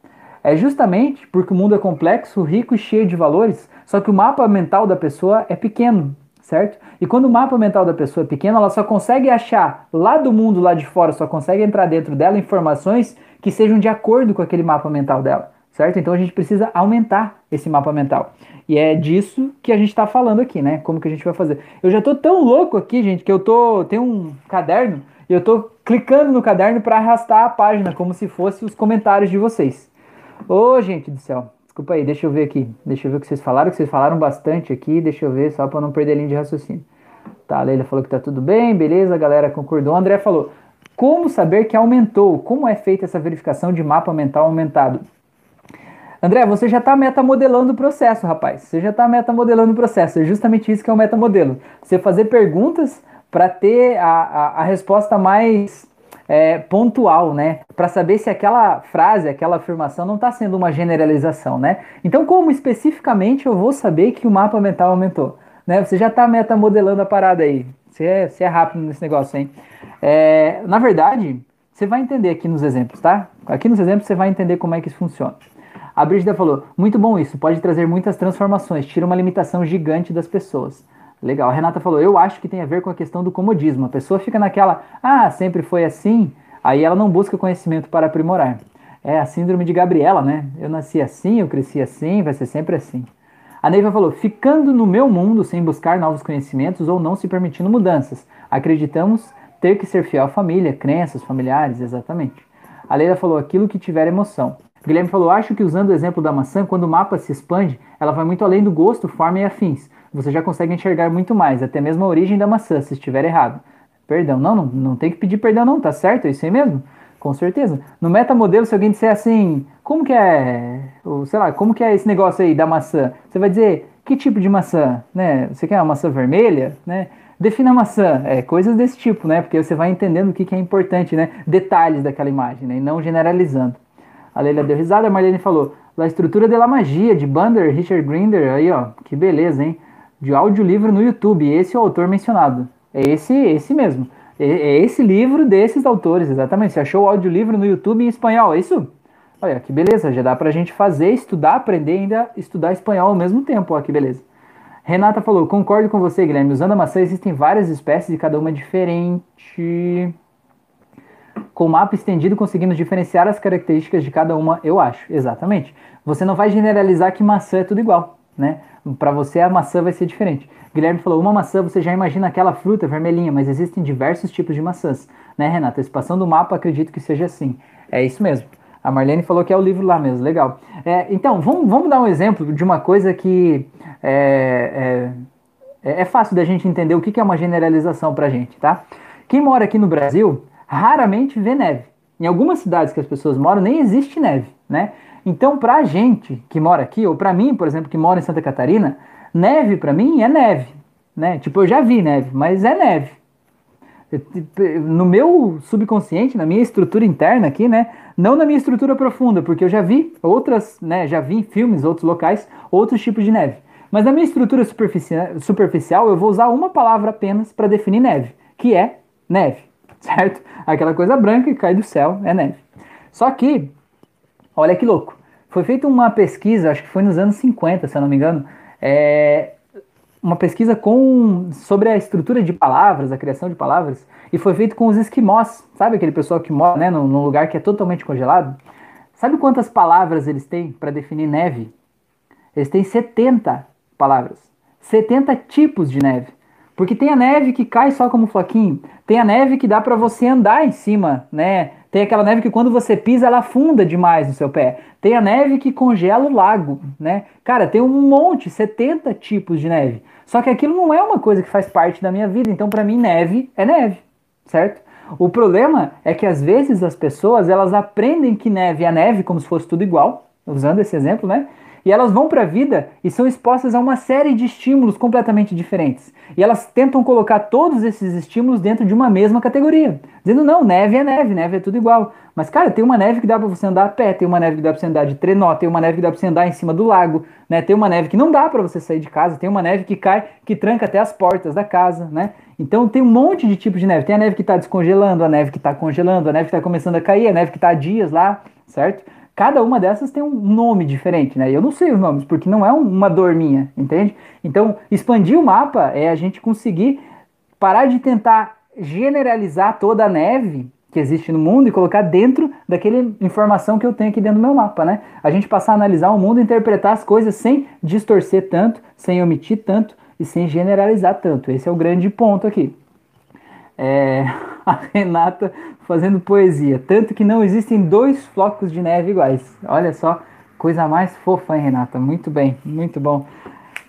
É justamente porque o mundo é complexo, rico e cheio de valores, só que o mapa mental da pessoa é pequeno, certo? E quando o mapa mental da pessoa é pequeno, ela só consegue achar lá do mundo, lá de fora, só consegue entrar dentro dela informações que sejam de acordo com aquele mapa mental dela, certo? Então a gente precisa aumentar esse mapa mental. E é disso que a gente está falando aqui, né? Como que a gente vai fazer? Eu já tô tão louco aqui, gente, que eu tô tem um caderno e eu tô clicando no caderno para arrastar a página como se fosse os comentários de vocês. Ô, gente do céu. Desculpa aí, deixa eu ver aqui. Deixa eu ver o que vocês falaram, que vocês falaram bastante aqui. Deixa eu ver, só para não perder linha de raciocínio. Tá, a Leila falou que tá tudo bem, beleza, a galera concordou. O André falou: como saber que aumentou? Como é feita essa verificação de mapa mental aumentado? André, você já está metamodelando o processo, rapaz. Você já está metamodelando o processo. É justamente isso que é o metamodelo. Você fazer perguntas para ter a, a, a, resposta mais é, pontual, né? Para saber se aquela frase, aquela afirmação não está sendo uma generalização, né? Então, como especificamente eu vou saber que o mapa mental aumentou? Né? Você já está metamodelando a parada aí. Você é, você é rápido nesse negócio, hein? É, na verdade, você vai entender aqui nos exemplos, tá? Aqui nos exemplos você vai entender como é que isso funciona. A Brígida falou: muito bom isso, pode trazer muitas transformações, tira uma limitação gigante das pessoas. Legal. A Renata falou: eu acho que tem a ver com a questão do comodismo. A pessoa fica naquela, ah, sempre foi assim, aí ela não busca conhecimento para aprimorar. É a síndrome de Gabriela, né? Eu nasci assim, eu cresci assim, vai ser sempre assim. A Neiva falou: ficando no meu mundo sem buscar novos conhecimentos ou não se permitindo mudanças. Acreditamos ter que ser fiel à família, crenças, familiares, exatamente. A Leila falou: aquilo que tiver emoção. Guilherme falou: acho que usando o exemplo da maçã, quando o mapa se expande, ela vai muito além do gosto, forma e afins. Você já consegue enxergar muito mais, até mesmo a origem da maçã, se estiver errado. Perdão, não, não, não tem que pedir perdão, não, tá certo? É isso aí mesmo? Com certeza. No metamodelo, se alguém disser assim, como que é, ou, sei lá, como que é esse negócio aí da maçã? Você vai dizer, que tipo de maçã? Né? Você quer uma maçã vermelha? Né? Defina a maçã, é, coisas desse tipo, né? Porque você vai entendendo o que, que é importante, né? Detalhes daquela imagem, né? E não generalizando. A Leila deu risada, a Marlene falou: La estrutura de la magia, de Bander, Richard Grinder, aí ó, que beleza, hein? De audiolivro no YouTube, esse é o autor mencionado. É esse, esse mesmo. É, é esse livro desses autores, exatamente. Você achou o audiolivro no YouTube em espanhol, é isso? Olha, que beleza, já dá pra gente fazer, estudar, aprender e ainda estudar espanhol ao mesmo tempo, ó, que beleza. Renata falou, concordo com você, Guilherme. Usando a maçã existem várias espécies e cada uma é diferente com o mapa estendido conseguindo diferenciar as características de cada uma, eu acho. Exatamente. Você não vai generalizar que maçã é tudo igual, né? Para você a maçã vai ser diferente. Guilherme falou, uma maçã você já imagina aquela fruta vermelhinha, mas existem diversos tipos de maçãs, né, Renata? Expansão do mapa, acredito que seja assim. É isso mesmo. A Marlene falou que é o livro lá mesmo, legal. É, então, vamos, vamos dar um exemplo de uma coisa que é, é, é, é fácil da gente entender o que é uma generalização pra gente, tá? Quem mora aqui no Brasil raramente vê neve. Em algumas cidades que as pessoas moram, nem existe neve, né? Então, pra gente que mora aqui, ou pra mim, por exemplo, que mora em Santa Catarina, neve pra mim é neve, né? Tipo, eu já vi neve, mas é neve. No meu subconsciente, na minha estrutura interna aqui, né? Não na minha estrutura profunda, porque eu já vi outras, né? Já vi em filmes, outros locais, outros tipos de neve. Mas na minha estrutura superficial eu vou usar uma palavra apenas para definir neve, que é neve certo? Aquela coisa branca que cai do céu é neve. Só que, olha que louco, foi feita uma pesquisa, acho que foi nos anos 50, se eu não me engano, é, uma pesquisa com, sobre a estrutura de palavras, a criação de palavras, e foi feito com os esquimós, sabe aquele pessoal que mora né, num, lugar que é totalmente congelado? Sabe quantas palavras eles têm para definir neve? Eles têm 70 palavras, 70 tipos de neve. Porque tem a neve que cai só como floquinho, tem a neve que dá para você andar em cima, né? Tem aquela neve que quando você pisa ela afunda demais no seu pé. Tem a neve que congela o lago, né? Cara, tem um monte, 70 tipos de neve. Só que aquilo não é uma coisa que faz parte da minha vida, então para mim neve é neve, certo? O problema é que às vezes as pessoas elas aprendem que neve é neve como se fosse tudo igual, usando esse exemplo, né? E elas vão para a vida e são expostas a uma série de estímulos completamente diferentes. E elas tentam colocar todos esses estímulos dentro de uma mesma categoria. Dizendo, não, neve é neve, neve é tudo igual. Mas, cara, tem uma neve que dá para você andar a pé, tem uma neve que dá para você andar de trenó, tem uma neve que dá para você andar em cima do lago, né? Tem uma neve que não dá para você sair de casa, tem uma neve que cai, que tranca até as portas da casa, né? Então tem um monte de tipos de neve. Tem a neve que está descongelando, a neve que está congelando, a neve que está começando a cair, a neve que está há dias lá, certo? Cada uma dessas tem um nome diferente, né? Eu não sei os nomes, porque não é uma dor minha, entende? Então, expandir o mapa é a gente conseguir parar de tentar generalizar toda a neve que existe no mundo e colocar dentro daquela informação que eu tenho aqui dentro do meu mapa, né? A gente passar a analisar o mundo, interpretar as coisas sem distorcer tanto, sem omitir tanto e sem generalizar tanto. Esse é o grande ponto aqui. É, a Renata fazendo poesia. Tanto que não existem dois flocos de neve iguais. Olha só, coisa mais fofa, hein, Renata? Muito bem, muito bom.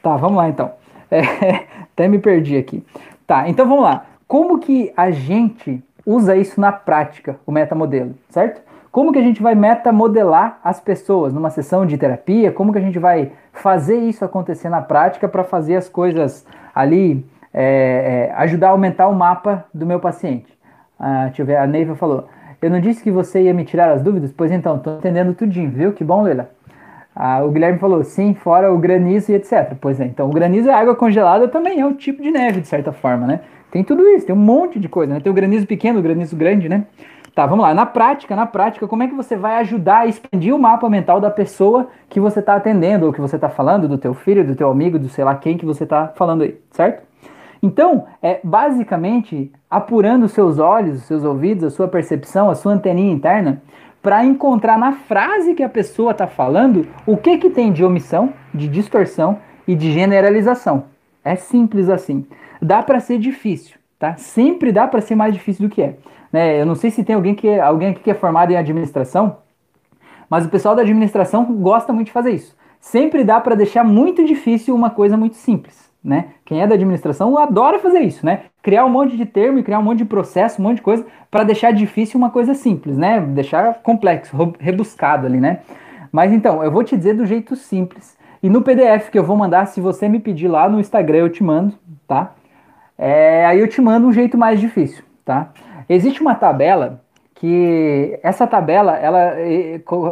Tá, vamos lá então. É, até me perdi aqui. Tá, então vamos lá. Como que a gente usa isso na prática, o metamodelo, certo? Como que a gente vai metamodelar as pessoas numa sessão de terapia? Como que a gente vai fazer isso acontecer na prática para fazer as coisas ali é, é, ajudar a aumentar o mapa do meu paciente. Ah, deixa eu ver, a Neiva falou. Eu não disse que você ia me tirar as dúvidas? Pois então, tô entendendo tudinho, viu? Que bom, Leila. Ah, o Guilherme falou, sim, fora o granizo e etc. Pois é, então o granizo é água congelada também é um tipo de neve, de certa forma, né? Tem tudo isso, tem um monte de coisa, né? Tem o granizo pequeno, o granizo grande, né? Tá, vamos lá. Na prática, na prática, como é que você vai ajudar a expandir o mapa mental da pessoa que você está atendendo, ou que você está falando, do teu filho, do teu amigo, do sei lá quem que você está falando aí, certo? Então, é basicamente apurando os seus olhos, os seus ouvidos, a sua percepção, a sua anteninha interna, para encontrar na frase que a pessoa está falando o que, que tem de omissão, de distorção e de generalização. É simples assim. Dá para ser difícil, tá? Sempre dá para ser mais difícil do que é. Né? Eu não sei se tem alguém, que, alguém aqui que é formado em administração, mas o pessoal da administração gosta muito de fazer isso. Sempre dá para deixar muito difícil uma coisa muito simples né? Quem é da administração adora fazer isso, né? Criar um monte de termo e criar um monte de processo, um monte de coisa para deixar difícil uma coisa simples, né? Deixar complexo, rebuscado ali, né? Mas então, eu vou te dizer do jeito simples. E no PDF que eu vou mandar, se você me pedir lá no Instagram, eu te mando, tá? É, aí eu te mando um jeito mais difícil, tá? Existe uma tabela que essa tabela, ela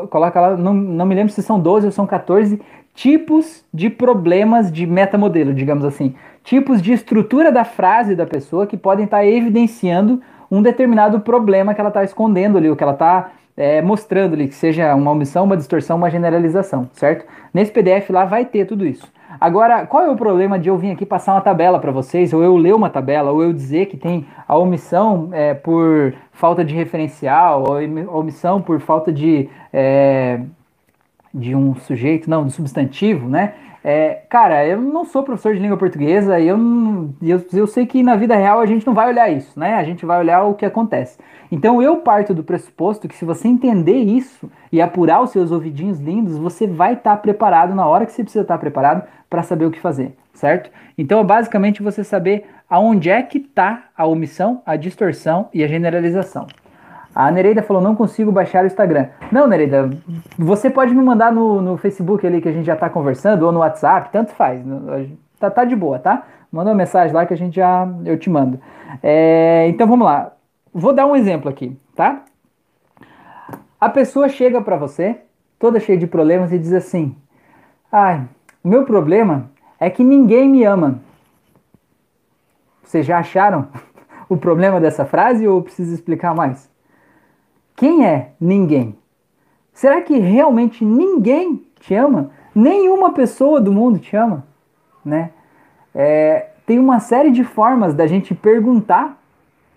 coloca lá, não, não me lembro se são 12 ou são 14 tipos de problemas de metamodelo, digamos assim. Tipos de estrutura da frase da pessoa que podem estar tá evidenciando um determinado problema que ela está escondendo ali, o que ela está é, mostrando ali, que seja uma omissão, uma distorção, uma generalização, certo? Nesse PDF lá vai ter tudo isso. Agora, qual é o problema de eu vir aqui passar uma tabela para vocês, ou eu ler uma tabela, ou eu dizer que tem a omissão é, por falta de referencial, ou omissão por falta de é, de um sujeito, não, de substantivo, né? É, cara, eu não sou professor de língua portuguesa e eu, eu, eu sei que na vida real a gente não vai olhar isso, né? A gente vai olhar o que acontece. Então eu parto do pressuposto que se você entender isso e apurar os seus ouvidinhos lindos, você vai estar tá preparado na hora que você precisa estar tá preparado para saber o que fazer, certo? Então é basicamente você saber aonde é que está a omissão, a distorção e a generalização. A Nereida falou, não consigo baixar o Instagram. Não, Nereida, você pode me mandar no, no Facebook ali que a gente já tá conversando, ou no WhatsApp, tanto faz. Tá, tá de boa, tá? Manda uma mensagem lá que a gente já, eu te mando. É, então vamos lá. Vou dar um exemplo aqui, tá? A pessoa chega para você, toda cheia de problemas, e diz assim: Ai, o meu problema é que ninguém me ama. Vocês já acharam o problema dessa frase ou preciso explicar mais? Quem é ninguém? Será que realmente ninguém te ama? Nenhuma pessoa do mundo te ama, né? É, tem uma série de formas da gente perguntar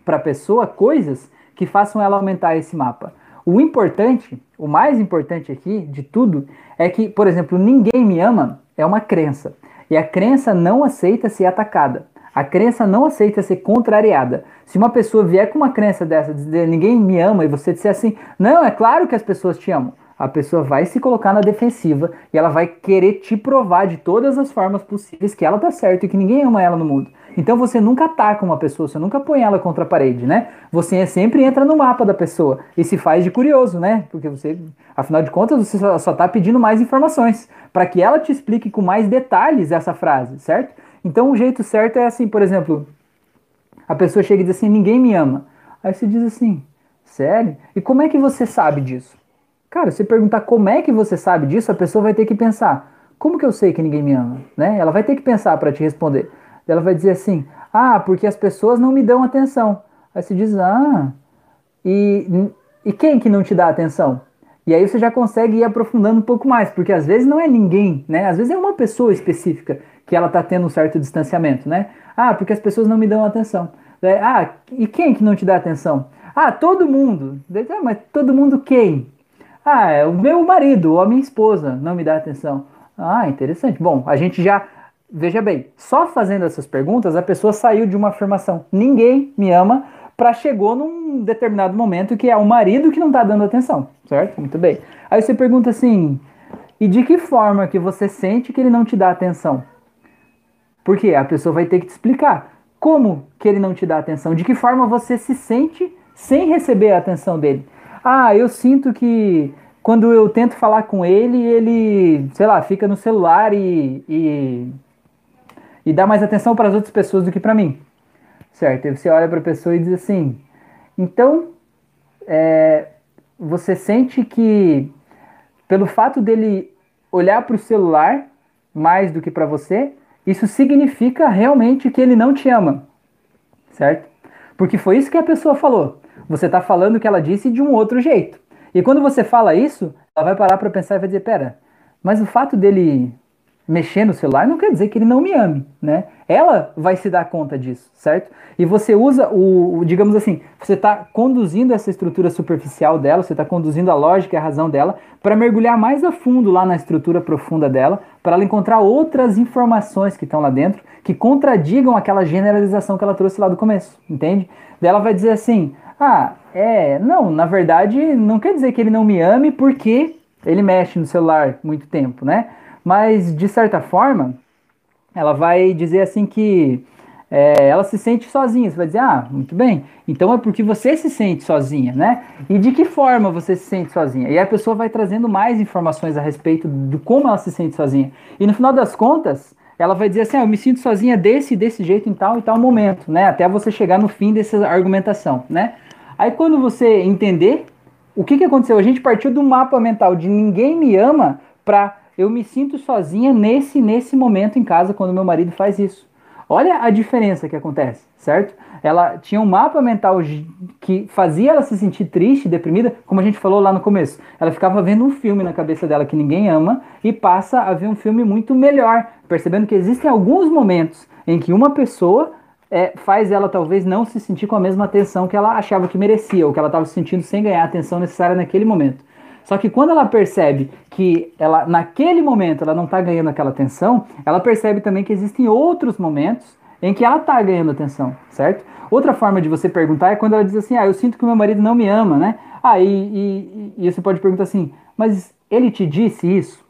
para a pessoa coisas que façam ela aumentar esse mapa. O importante, o mais importante aqui de tudo, é que, por exemplo, ninguém me ama é uma crença. E a crença não aceita ser atacada. A crença não aceita ser contrariada. Se uma pessoa vier com uma crença dessa, dizer ninguém me ama, e você disser assim, não, é claro que as pessoas te amam, a pessoa vai se colocar na defensiva e ela vai querer te provar de todas as formas possíveis que ela tá certa e que ninguém ama ela no mundo. Então você nunca ataca uma pessoa, você nunca põe ela contra a parede, né? Você sempre entra no mapa da pessoa e se faz de curioso, né? Porque você, afinal de contas, você só está pedindo mais informações para que ela te explique com mais detalhes essa frase, certo? Então o jeito certo é assim, por exemplo, a pessoa chega e diz assim, ninguém me ama. Aí você diz assim, sério? E como é que você sabe disso? Cara, se perguntar como é que você sabe disso, a pessoa vai ter que pensar, como que eu sei que ninguém me ama? Né? Ela vai ter que pensar para te responder. Ela vai dizer assim, ah, porque as pessoas não me dão atenção. Aí você diz, ah, e, e quem que não te dá atenção? E aí você já consegue ir aprofundando um pouco mais, porque às vezes não é ninguém, né? Às vezes é uma pessoa específica que ela está tendo um certo distanciamento, né? Ah, porque as pessoas não me dão atenção. É, ah, e quem que não te dá atenção? Ah, todo mundo. Ah, mas todo mundo quem? Ah, é o meu marido ou a minha esposa não me dá atenção. Ah, interessante. Bom, a gente já. Veja bem, só fazendo essas perguntas, a pessoa saiu de uma afirmação: ninguém me ama, para chegou num determinado momento que é o marido que não está dando atenção, certo? Muito bem. Aí você pergunta assim: e de que forma que você sente que ele não te dá atenção? Porque a pessoa vai ter que te explicar como que ele não te dá atenção, de que forma você se sente sem receber a atenção dele. Ah, eu sinto que quando eu tento falar com ele, ele, sei lá, fica no celular e, e, e dá mais atenção para as outras pessoas do que para mim. Certo? Aí você olha para a pessoa e diz assim: então, é, você sente que pelo fato dele olhar para o celular mais do que para você, isso significa realmente que ele não te ama, certo? Porque foi isso que a pessoa falou. Você está falando que ela disse de um outro jeito. E quando você fala isso, ela vai parar para pensar e vai dizer: pera, mas o fato dele mexer no celular não quer dizer que ele não me ame, né? Ela vai se dar conta disso, certo? E você usa o, o digamos assim, você está conduzindo essa estrutura superficial dela, você está conduzindo a lógica e a razão dela para mergulhar mais a fundo lá na estrutura profunda dela, para ela encontrar outras informações que estão lá dentro que contradigam aquela generalização que ela trouxe lá do começo, entende? Daí ela vai dizer assim: ah, é, não, na verdade não quer dizer que ele não me ame porque ele mexe no celular muito tempo, né? mas de certa forma, ela vai dizer assim que é, ela se sente sozinha. Você vai dizer, ah, muito bem, então é porque você se sente sozinha, né? E de que forma você se sente sozinha? E a pessoa vai trazendo mais informações a respeito de como ela se sente sozinha. E no final das contas, ela vai dizer assim, ah, eu me sinto sozinha desse desse jeito em tal e tal momento, né? Até você chegar no fim dessa argumentação, né? Aí quando você entender o que, que aconteceu, a gente partiu do mapa mental de ninguém me ama para eu me sinto sozinha nesse nesse momento em casa quando meu marido faz isso. Olha a diferença que acontece, certo? Ela tinha um mapa mental que fazia ela se sentir triste, deprimida, como a gente falou lá no começo. Ela ficava vendo um filme na cabeça dela que ninguém ama e passa a ver um filme muito melhor, percebendo que existem alguns momentos em que uma pessoa é, faz ela talvez não se sentir com a mesma atenção que ela achava que merecia, ou que ela estava se sentindo sem ganhar a atenção necessária naquele momento. Só que quando ela percebe que ela naquele momento ela não está ganhando aquela atenção, ela percebe também que existem outros momentos em que ela está ganhando atenção, certo? Outra forma de você perguntar é quando ela diz assim, ah, eu sinto que meu marido não me ama, né? Ah, e, e, e você pode perguntar assim, mas ele te disse isso?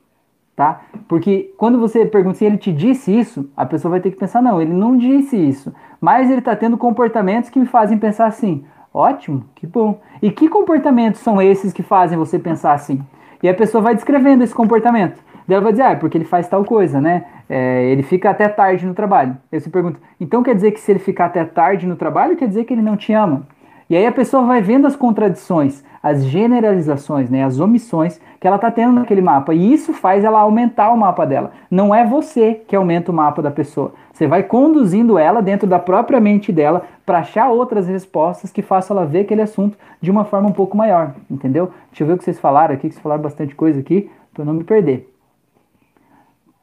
Tá? Porque quando você pergunta se ele te disse isso, a pessoa vai ter que pensar, não, ele não disse isso, mas ele está tendo comportamentos que me fazem pensar assim, Ótimo, que bom. E que comportamentos são esses que fazem você pensar assim? E a pessoa vai descrevendo esse comportamento. Ela vai dizer, ah, é porque ele faz tal coisa, né? É, ele fica até tarde no trabalho. Aí você pergunta, então quer dizer que se ele ficar até tarde no trabalho, quer dizer que ele não te ama? E aí a pessoa vai vendo as contradições, as generalizações, né, as omissões que ela está tendo naquele mapa. E isso faz ela aumentar o mapa dela. Não é você que aumenta o mapa da pessoa. Você vai conduzindo ela dentro da própria mente dela para achar outras respostas que façam ela ver aquele assunto de uma forma um pouco maior, entendeu? Deixa eu ver o que vocês falaram aqui, que vocês falaram bastante coisa aqui, para não me perder.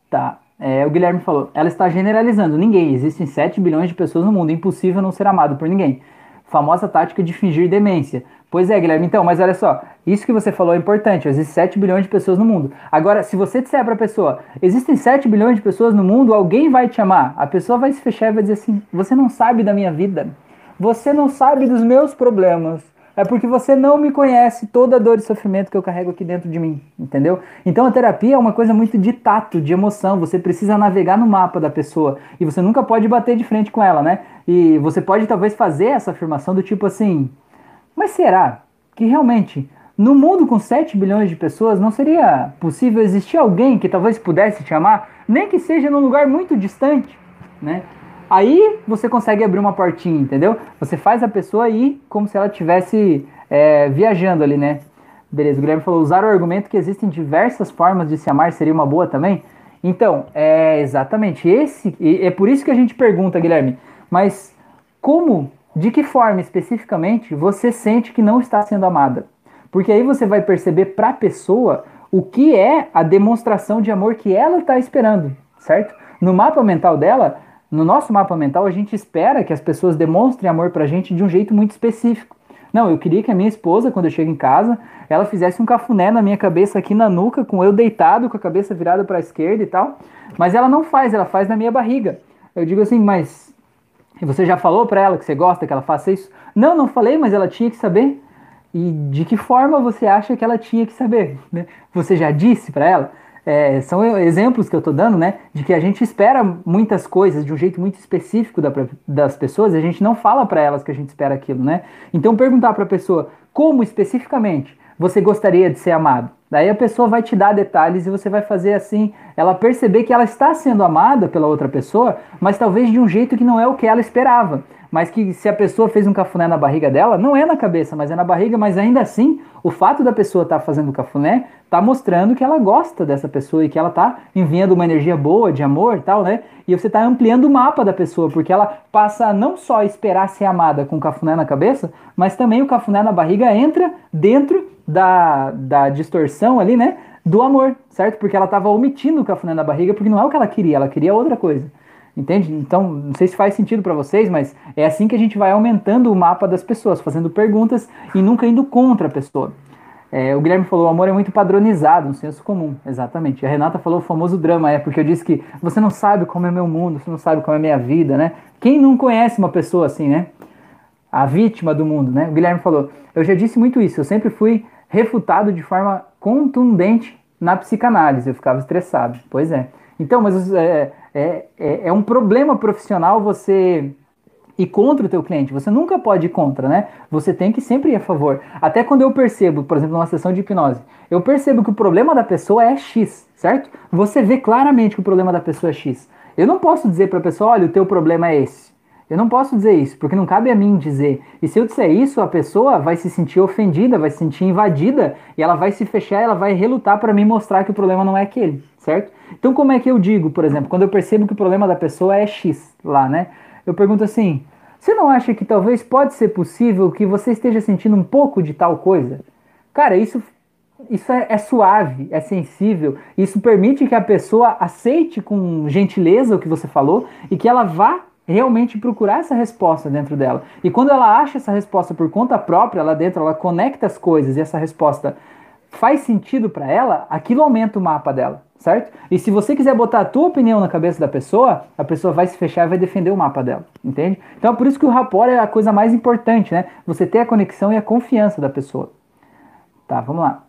Tá. É, o Guilherme falou, ela está generalizando. Ninguém. Existem 7 bilhões de pessoas no mundo. Impossível não ser amado por ninguém. Famosa tática de fingir demência. Pois é, Guilherme, então, mas olha só, isso que você falou é importante, existem 7 bilhões de pessoas no mundo. Agora, se você disser para a pessoa, existem 7 bilhões de pessoas no mundo, alguém vai te amar. A pessoa vai se fechar e vai dizer assim: você não sabe da minha vida, você não sabe dos meus problemas, é porque você não me conhece toda a dor e sofrimento que eu carrego aqui dentro de mim, entendeu? Então a terapia é uma coisa muito de tato, de emoção. Você precisa navegar no mapa da pessoa e você nunca pode bater de frente com ela, né? E você pode talvez fazer essa afirmação do tipo assim: mas será que realmente no mundo com 7 bilhões de pessoas não seria possível existir alguém que talvez pudesse te amar, nem que seja num lugar muito distante, né? Aí você consegue abrir uma portinha, entendeu? Você faz a pessoa ir como se ela estivesse é, viajando ali, né? Beleza, o Guilherme falou, usar o argumento que existem diversas formas de se amar seria uma boa também? Então, é exatamente esse, é por isso que a gente pergunta, Guilherme, mas como, de que forma especificamente você sente que não está sendo amada? Porque aí você vai perceber para a pessoa o que é a demonstração de amor que ela está esperando, certo? No mapa mental dela, no nosso mapa mental, a gente espera que as pessoas demonstrem amor pra gente de um jeito muito específico. Não, eu queria que a minha esposa, quando eu chego em casa, ela fizesse um cafuné na minha cabeça aqui na nuca, com eu deitado, com a cabeça virada para a esquerda e tal. Mas ela não faz, ela faz na minha barriga. Eu digo assim, mas você já falou para ela que você gosta que ela faça isso? Não, não falei, mas ela tinha que saber. E de que forma você acha que ela tinha que saber? Né? Você já disse para ela? É, são exemplos que eu estou dando, né, de que a gente espera muitas coisas de um jeito muito específico da, das pessoas e a gente não fala para elas que a gente espera aquilo, né? Então perguntar para a pessoa como especificamente você gostaria de ser amado. Daí a pessoa vai te dar detalhes e você vai fazer assim, ela perceber que ela está sendo amada pela outra pessoa, mas talvez de um jeito que não é o que ela esperava mas que se a pessoa fez um cafuné na barriga dela, não é na cabeça, mas é na barriga, mas ainda assim, o fato da pessoa estar tá fazendo cafuné está mostrando que ela gosta dessa pessoa e que ela está enviando uma energia boa, de amor tal, né? E você está ampliando o mapa da pessoa, porque ela passa a não só esperar ser amada com o cafuné na cabeça, mas também o cafuné na barriga entra dentro da, da distorção ali, né? Do amor, certo? Porque ela estava omitindo o cafuné na barriga, porque não é o que ela queria, ela queria outra coisa. Entende? Então, não sei se faz sentido para vocês, mas é assim que a gente vai aumentando o mapa das pessoas, fazendo perguntas e nunca indo contra a pessoa. É, o Guilherme falou: o amor é muito padronizado, um senso comum. Exatamente. A Renata falou o famoso drama, é porque eu disse que você não sabe como é meu mundo, você não sabe como é minha vida, né? Quem não conhece uma pessoa assim, né? A vítima do mundo, né? O Guilherme falou: eu já disse muito isso, eu sempre fui refutado de forma contundente na psicanálise, eu ficava estressado. Pois é. Então, mas é, é, é, é um problema profissional você ir contra o teu cliente. Você nunca pode ir contra, né? Você tem que sempre ir a favor. Até quando eu percebo, por exemplo, numa sessão de hipnose, eu percebo que o problema da pessoa é X, certo? Você vê claramente que o problema da pessoa é X. Eu não posso dizer para a pessoa, olha, o teu problema é esse. Eu não posso dizer isso, porque não cabe a mim dizer. E se eu disser isso, a pessoa vai se sentir ofendida, vai se sentir invadida, e ela vai se fechar, ela vai relutar para me mostrar que o problema não é aquele, certo? Então como é que eu digo, por exemplo, quando eu percebo que o problema da pessoa é X lá, né? Eu pergunto assim: você não acha que talvez pode ser possível que você esteja sentindo um pouco de tal coisa? Cara, isso isso é, é, suave, é sensível. Isso permite que a pessoa aceite com gentileza o que você falou e que ela vá realmente procurar essa resposta dentro dela. E quando ela acha essa resposta por conta própria, lá dentro ela conecta as coisas e essa resposta faz sentido para ela, aquilo aumenta o mapa dela, certo? E se você quiser botar a tua opinião na cabeça da pessoa, a pessoa vai se fechar e vai defender o mapa dela, entende? Então é por isso que o rapport é a coisa mais importante, né? Você ter a conexão e a confiança da pessoa. Tá, vamos lá.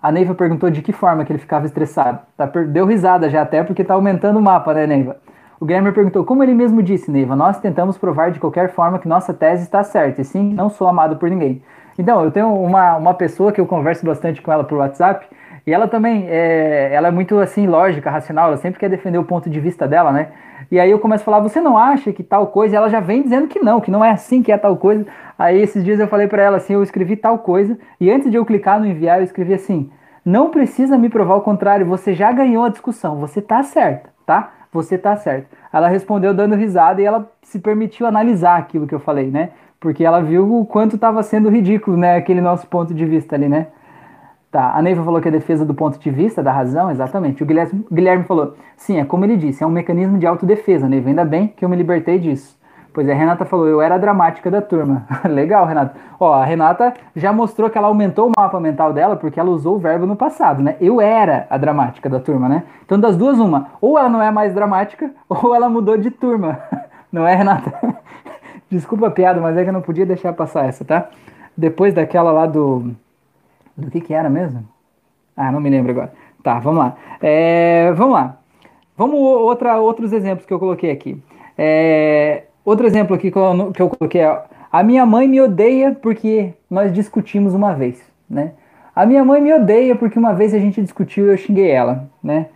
A Neiva perguntou de que forma que ele ficava estressado. Tá, deu risada já até porque tá aumentando o mapa, né, Neiva? O Guilherme perguntou, como ele mesmo disse, Neiva, nós tentamos provar de qualquer forma que nossa tese está certa, e sim, não sou amado por ninguém. Então, eu tenho uma, uma pessoa que eu converso bastante com ela por WhatsApp, e ela também, é, ela é muito assim, lógica, racional, ela sempre quer defender o ponto de vista dela, né? E aí eu começo a falar, você não acha que tal coisa? E ela já vem dizendo que não, que não é assim que é tal coisa. Aí esses dias eu falei para ela assim, eu escrevi tal coisa, e antes de eu clicar no enviar, eu escrevi assim, não precisa me provar o contrário, você já ganhou a discussão, você tá certa, tá? Você tá certo. Ela respondeu dando risada e ela se permitiu analisar aquilo que eu falei, né? Porque ela viu o quanto estava sendo ridículo, né? Aquele nosso ponto de vista ali, né? Tá, a Neiva falou que é defesa do ponto de vista, da razão, exatamente. O Guilherme, Guilherme falou, sim, é como ele disse, é um mecanismo de autodefesa, Neiva. Ainda bem que eu me libertei disso. Pois é, a Renata falou, eu era a dramática da turma. Legal, Renata. Ó, a Renata já mostrou que ela aumentou o mapa mental dela porque ela usou o verbo no passado, né? Eu era a dramática da turma, né? Então, das duas, uma. Ou ela não é mais dramática, ou ela mudou de turma. Não é, Renata? Desculpa a piada, mas é que eu não podia deixar passar essa, tá? Depois daquela lá do. Do que que era mesmo? Ah, não me lembro agora. Tá, vamos lá. É, vamos lá. Vamos outra, outros exemplos que eu coloquei aqui. É, outro exemplo aqui que eu, que eu coloquei é, a minha mãe me odeia porque nós discutimos uma vez, né? A minha mãe me odeia porque uma vez a gente discutiu e eu xinguei ela, né?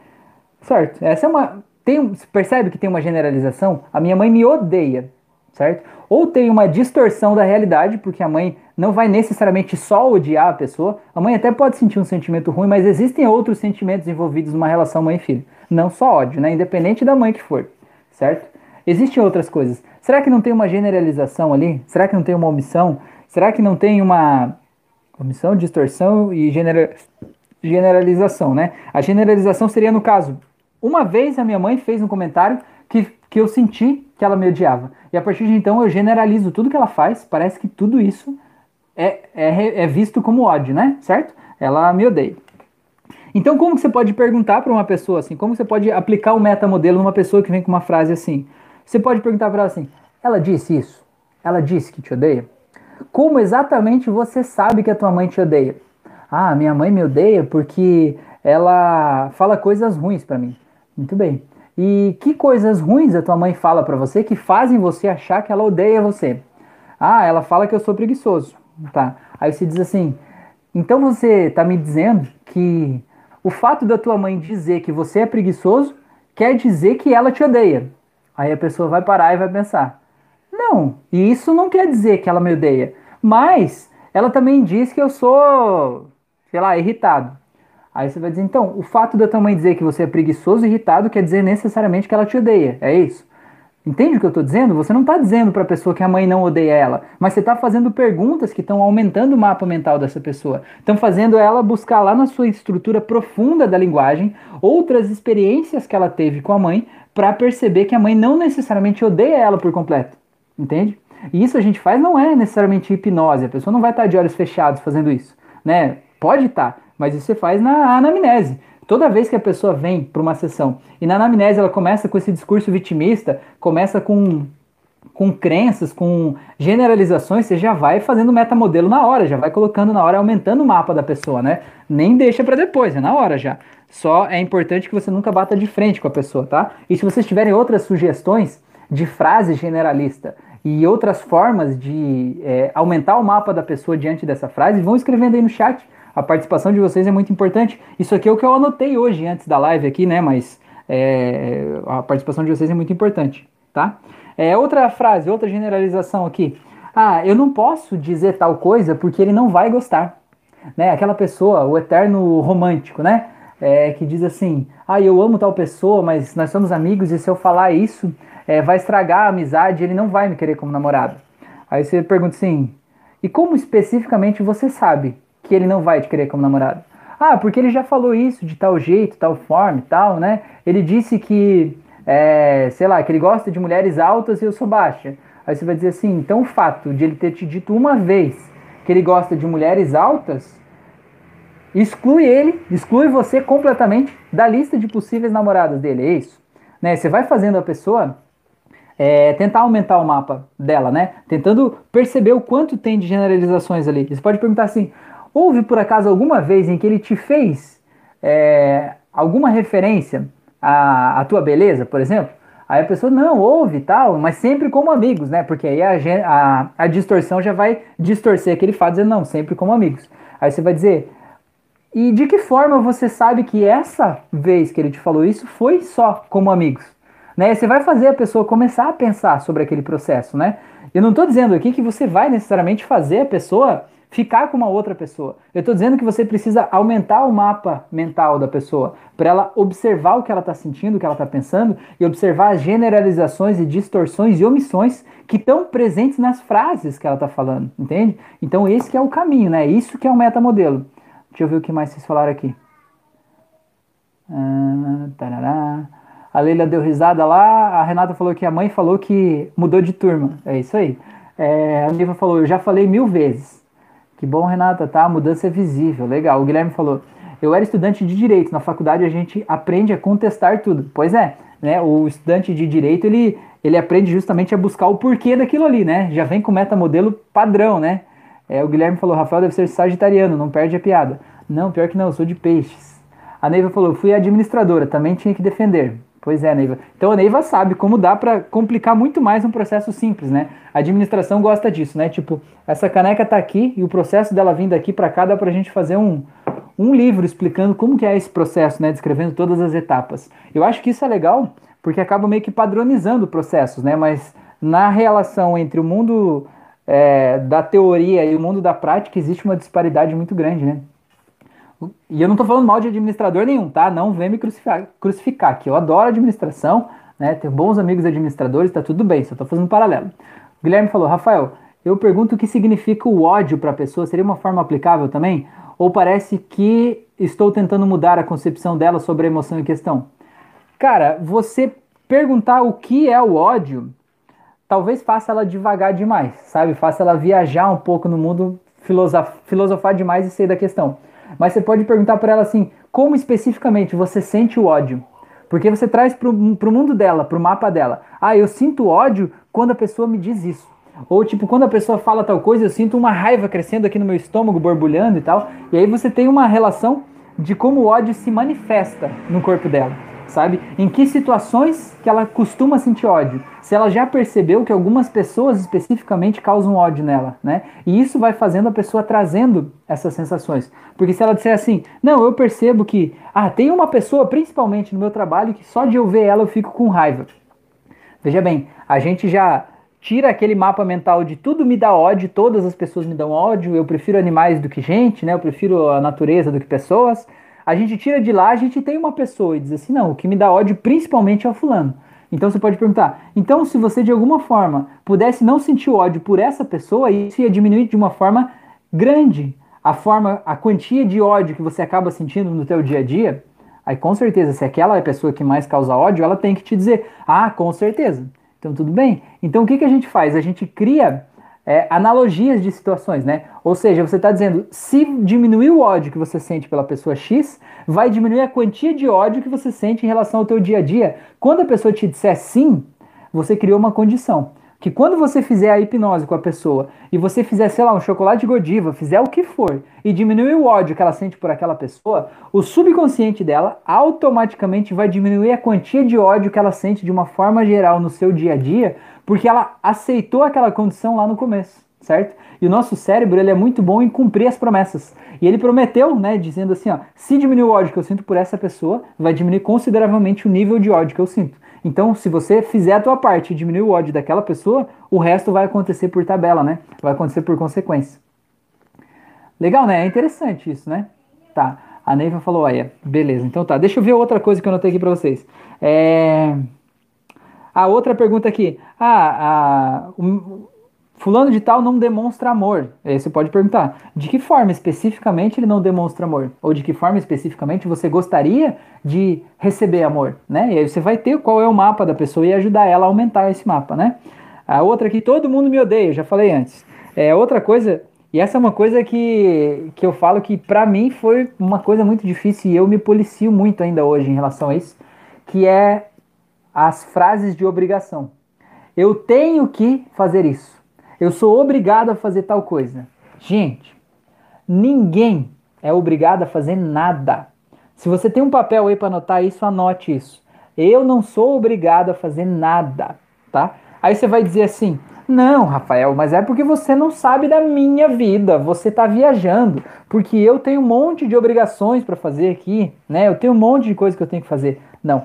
Certo? Essa é uma tem, percebe que tem uma generalização? A minha mãe me odeia, certo? Ou tem uma distorção da realidade, porque a mãe não vai necessariamente só odiar a pessoa. A mãe até pode sentir um sentimento ruim, mas existem outros sentimentos envolvidos numa relação mãe filho. Não só ódio, né? Independente da mãe que for, certo? Existem outras coisas. Será que não tem uma generalização ali? Será que não tem uma omissão? Será que não tem uma omissão, distorção e genera... generalização, né? A generalização seria no caso, uma vez a minha mãe fez um comentário que, que eu senti que ela me odiava. E a partir de então eu generalizo tudo que ela faz, parece que tudo isso é, é, é visto como ódio, né? Certo? Ela me odeia. Então, como que você pode perguntar para uma pessoa assim? Como você pode aplicar o metamodelo numa pessoa que vem com uma frase assim? Você pode perguntar para ela assim: ela disse isso? Ela disse que te odeia? Como exatamente você sabe que a tua mãe te odeia? Ah, minha mãe me odeia porque ela fala coisas ruins para mim. Muito bem. E que coisas ruins a tua mãe fala para você que fazem você achar que ela odeia você? Ah, ela fala que eu sou preguiçoso. Tá. Aí você diz assim: então você está me dizendo que o fato da tua mãe dizer que você é preguiçoso quer dizer que ela te odeia. Aí a pessoa vai parar e vai pensar: não, e isso não quer dizer que ela me odeia. Mas ela também diz que eu sou, sei lá, irritado. Aí você vai dizer, então, o fato da tua mãe dizer que você é preguiçoso e irritado quer dizer necessariamente que ela te odeia. É isso? Entende o que eu estou dizendo? Você não está dizendo para a pessoa que a mãe não odeia ela, mas você está fazendo perguntas que estão aumentando o mapa mental dessa pessoa. Estão fazendo ela buscar lá na sua estrutura profunda da linguagem outras experiências que ela teve com a mãe para perceber que a mãe não necessariamente odeia ela por completo. Entende? E isso a gente faz não é necessariamente hipnose. A pessoa não vai estar tá de olhos fechados fazendo isso, né? Pode estar, tá, mas isso você faz na anamnese. Toda vez que a pessoa vem para uma sessão e na anamnese ela começa com esse discurso vitimista, começa com, com crenças, com generalizações, você já vai fazendo metamodelo na hora, já vai colocando na hora, aumentando o mapa da pessoa, né? Nem deixa para depois, é na hora já. Só é importante que você nunca bata de frente com a pessoa, tá? E se vocês tiverem outras sugestões de frase generalista e outras formas de é, aumentar o mapa da pessoa diante dessa frase, vão escrevendo aí no chat a participação de vocês é muito importante. Isso aqui é o que eu anotei hoje antes da live aqui, né? Mas é, a participação de vocês é muito importante, tá? É, outra frase, outra generalização aqui. Ah, eu não posso dizer tal coisa porque ele não vai gostar. Né? Aquela pessoa, o eterno romântico, né? É, que diz assim: Ah, eu amo tal pessoa, mas nós somos amigos e se eu falar isso é, vai estragar a amizade, ele não vai me querer como namorado. Aí você pergunta assim: E como especificamente você sabe que ele não vai te querer como namorado? Ah, porque ele já falou isso de tal jeito, tal forma e tal, né? Ele disse que, é, sei lá, que ele gosta de mulheres altas e eu sou baixa. Aí você vai dizer assim, então o fato de ele ter te dito uma vez que ele gosta de mulheres altas, exclui ele, exclui você completamente da lista de possíveis namoradas dele, é isso? Né? Você vai fazendo a pessoa é, tentar aumentar o mapa dela, né? Tentando perceber o quanto tem de generalizações ali. Você pode perguntar assim, Houve por acaso alguma vez em que ele te fez é, alguma referência à, à, tua beleza, por exemplo? Aí a pessoa, não, houve tal, mas sempre como amigos, né? Porque aí a, a, a distorção já vai distorcer aquele fato, dizendo, não, sempre como amigos. Aí você vai dizer, e de que forma você sabe que essa vez que ele te falou isso foi só como amigos? Né? Você vai fazer a pessoa começar a pensar sobre aquele processo, né? Eu não estou dizendo aqui que você vai necessariamente fazer a pessoa ficar com uma outra pessoa. Eu estou dizendo que você precisa aumentar o mapa mental da pessoa para ela observar o que ela está sentindo, o que ela está pensando e observar as generalizações e distorções e omissões que estão presentes nas frases que ela está falando, entende? Então esse que é o caminho, né? Isso que é o metamodelo. Deixa eu ver o que mais vocês falaram aqui. Ah, A Leila deu risada lá, a Renata falou que a mãe falou que mudou de turma. É isso aí. É, a Niva falou, eu já falei mil vezes. Que bom, Renata, tá? A mudança é visível. Legal. O Guilherme falou, eu era estudante de direito. Na faculdade a gente aprende a contestar tudo. Pois é, né? O estudante de direito, ele, ele aprende justamente a buscar o porquê daquilo ali, né? Já vem com metamodelo padrão, né? É, o Guilherme falou, Rafael deve ser sagitariano, não perde a piada. Não, pior que não, eu sou de peixes. A Neiva falou, fui administradora, também tinha que defender. Pois é, Neiva. Então a Neiva sabe como dá para complicar muito mais um processo simples, né? A administração gosta disso, né? Tipo, essa caneca tá aqui e o processo dela vindo daqui para cá dá pra gente fazer um, um livro explicando como que é esse processo, né? Descrevendo todas as etapas. Eu acho que isso é legal porque acaba meio que padronizando processos, né? Mas na relação entre o mundo é, da teoria e o mundo da prática existe uma disparidade muito grande, né? E eu não estou falando mal de administrador nenhum, tá? Não vem me crucificar, crucificar que eu adoro administração, né? Tenho bons amigos administradores, tá tudo bem, só estou fazendo um paralelo. O Guilherme falou, Rafael, eu pergunto o que significa o ódio para a pessoa, seria uma forma aplicável também? Ou parece que estou tentando mudar a concepção dela sobre a emoção em questão? Cara, você perguntar o que é o ódio, talvez faça ela devagar demais, sabe? Faça ela viajar um pouco no mundo, filosofar demais e sair da questão. Mas você pode perguntar para ela assim: como especificamente você sente o ódio? Porque você traz para o mundo dela, para o mapa dela. Ah, eu sinto ódio quando a pessoa me diz isso. Ou tipo, quando a pessoa fala tal coisa, eu sinto uma raiva crescendo aqui no meu estômago, borbulhando e tal. E aí você tem uma relação de como o ódio se manifesta no corpo dela sabe? Em que situações que ela costuma sentir ódio? Se ela já percebeu que algumas pessoas especificamente causam ódio nela, né? E isso vai fazendo a pessoa trazendo essas sensações. Porque se ela disser assim, não, eu percebo que, ah, tem uma pessoa, principalmente no meu trabalho, que só de eu ver ela eu fico com raiva. Veja bem, a gente já tira aquele mapa mental de tudo me dá ódio, todas as pessoas me dão ódio, eu prefiro animais do que gente, né? Eu prefiro a natureza do que pessoas a gente tira de lá, a gente tem uma pessoa e diz assim: não, o que me dá ódio principalmente é o fulano. Então você pode perguntar: então, se você de alguma forma pudesse não sentir ódio por essa pessoa, isso ia diminuir de uma forma grande a forma, a quantia de ódio que você acaba sentindo no teu dia a dia, aí com certeza, se aquela é a pessoa que mais causa ódio, ela tem que te dizer: ah, com certeza. Então tudo bem. Então o que, que a gente faz? A gente cria é, analogias de situações, né? Ou seja, você está dizendo, se diminuir o ódio que você sente pela pessoa X, vai diminuir a quantia de ódio que você sente em relação ao teu dia a dia. Quando a pessoa te disser sim, você criou uma condição. Que quando você fizer a hipnose com a pessoa e você fizer, sei lá, um chocolate godiva, fizer o que for, e diminuir o ódio que ela sente por aquela pessoa, o subconsciente dela automaticamente vai diminuir a quantia de ódio que ela sente de uma forma geral no seu dia a dia, porque ela aceitou aquela condição lá no começo, certo? E o nosso cérebro ele é muito bom em cumprir as promessas. E ele prometeu, né, dizendo assim, ó, se diminuir o ódio que eu sinto por essa pessoa, vai diminuir consideravelmente o nível de ódio que eu sinto. Então, se você fizer a tua parte e diminuir o ódio daquela pessoa, o resto vai acontecer por tabela, né? Vai acontecer por consequência. Legal, né? É interessante isso, né? Tá. A Neiva falou, olha, beleza. Então tá, deixa eu ver outra coisa que eu anotei aqui pra vocês. É... A outra pergunta aqui. Ah, a, um, fulano de tal não demonstra amor. Aí você pode perguntar, de que forma especificamente ele não demonstra amor? Ou de que forma especificamente você gostaria de receber amor, né? E aí você vai ter qual é o mapa da pessoa e ajudar ela a aumentar esse mapa, né? A outra aqui, todo mundo me odeia, já falei antes. É outra coisa, e essa é uma coisa que, que eu falo que para mim foi uma coisa muito difícil e eu me policio muito ainda hoje em relação a isso, que é as frases de obrigação. Eu tenho que fazer isso. Eu sou obrigado a fazer tal coisa. Gente, ninguém é obrigado a fazer nada. Se você tem um papel aí para anotar isso, anote isso. Eu não sou obrigado a fazer nada, tá? Aí você vai dizer assim: "Não, Rafael, mas é porque você não sabe da minha vida. Você está viajando, porque eu tenho um monte de obrigações para fazer aqui, né? Eu tenho um monte de coisa que eu tenho que fazer." Não.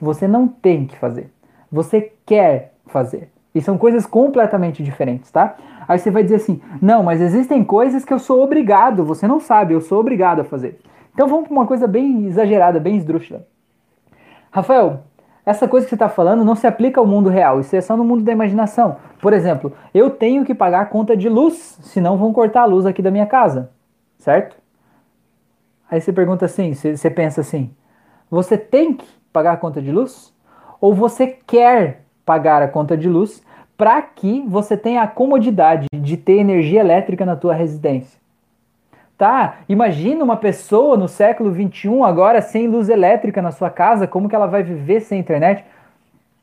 Você não tem que fazer. Você quer fazer. E são coisas completamente diferentes, tá? Aí você vai dizer assim: não, mas existem coisas que eu sou obrigado, você não sabe, eu sou obrigado a fazer. Então vamos para uma coisa bem exagerada, bem esdrúxula. Rafael, essa coisa que você está falando não se aplica ao mundo real, isso é só no mundo da imaginação. Por exemplo, eu tenho que pagar a conta de luz, senão vão cortar a luz aqui da minha casa, certo? Aí você pergunta assim, você pensa assim: você tem que pagar a conta de luz? Ou você quer pagar a conta de luz para que você tenha a comodidade de ter energia elétrica na tua residência? Tá, imagina uma pessoa no século 21 agora sem luz elétrica na sua casa, como que ela vai viver sem internet?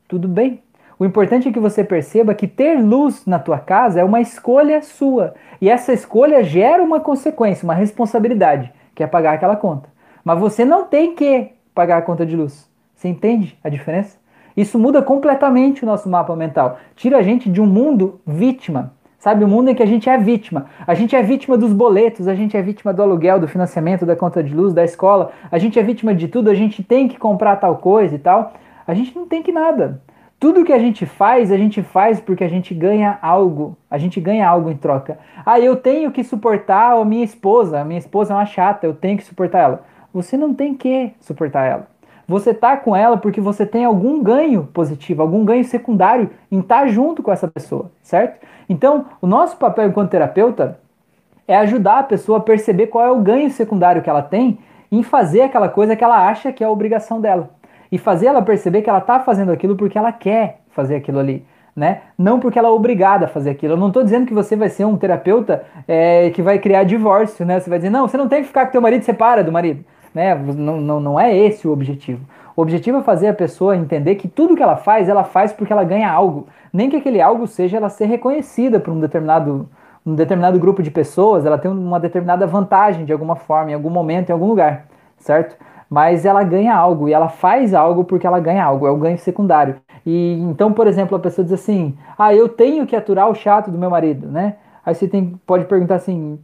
Tudo bem. O importante é que você perceba que ter luz na tua casa é uma escolha sua. E essa escolha gera uma consequência, uma responsabilidade, que é pagar aquela conta. Mas você não tem que pagar a conta de luz. Você entende a diferença? Isso muda completamente o nosso mapa mental. Tira a gente de um mundo vítima Sabe, o mundo em que a gente é vítima. A gente é vítima dos boletos, a gente é vítima do aluguel, do financiamento, da conta de luz, da escola. A gente é vítima de tudo, a gente tem que comprar tal coisa e tal. A gente não tem que nada. Tudo que a gente faz, a gente faz porque a gente ganha algo. A gente ganha algo em troca. Ah, eu tenho que suportar a minha esposa. A minha esposa é uma chata, eu tenho que suportar ela. Você não tem que suportar ela. Você tá com ela porque você tem algum ganho positivo, algum ganho secundário em estar tá junto com essa pessoa, certo? Então, o nosso papel enquanto terapeuta é ajudar a pessoa a perceber qual é o ganho secundário que ela tem em fazer aquela coisa que ela acha que é a obrigação dela. E fazer ela perceber que ela está fazendo aquilo porque ela quer fazer aquilo ali. Né? Não porque ela é obrigada a fazer aquilo. Eu não estou dizendo que você vai ser um terapeuta é, que vai criar divórcio, né? Você vai dizer, não, você não tem que ficar com teu marido, separa do marido né? Não, não, não é esse o objetivo. O objetivo é fazer a pessoa entender que tudo que ela faz, ela faz porque ela ganha algo. Nem que aquele algo seja ela ser reconhecida por um determinado, um determinado grupo de pessoas, ela tem uma determinada vantagem de alguma forma, em algum momento, em algum lugar, certo? Mas ela ganha algo e ela faz algo porque ela ganha algo, é o ganho secundário. E então, por exemplo, a pessoa diz assim: "Ah, eu tenho que aturar o chato do meu marido", né? Aí você tem, pode perguntar assim,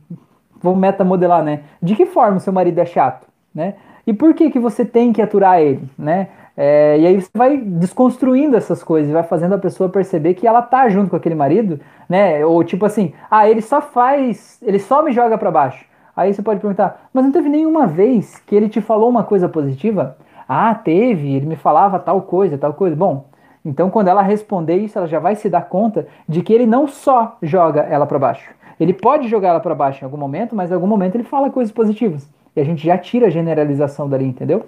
vamos metamodelar, né? De que forma o seu marido é chato? Né? E por que que você tem que aturar ele, né? É, e aí você vai desconstruindo essas coisas, vai fazendo a pessoa perceber que ela tá junto com aquele marido, né? Ou tipo assim, ah, ele só faz, ele só me joga para baixo. Aí você pode perguntar, mas não teve nenhuma vez que ele te falou uma coisa positiva? Ah, teve, ele me falava tal coisa, tal coisa. Bom, então quando ela responder isso, ela já vai se dar conta de que ele não só joga ela para baixo. Ele pode jogar ela para baixo em algum momento, mas em algum momento ele fala coisas positivas. E a gente já tira a generalização dali, entendeu?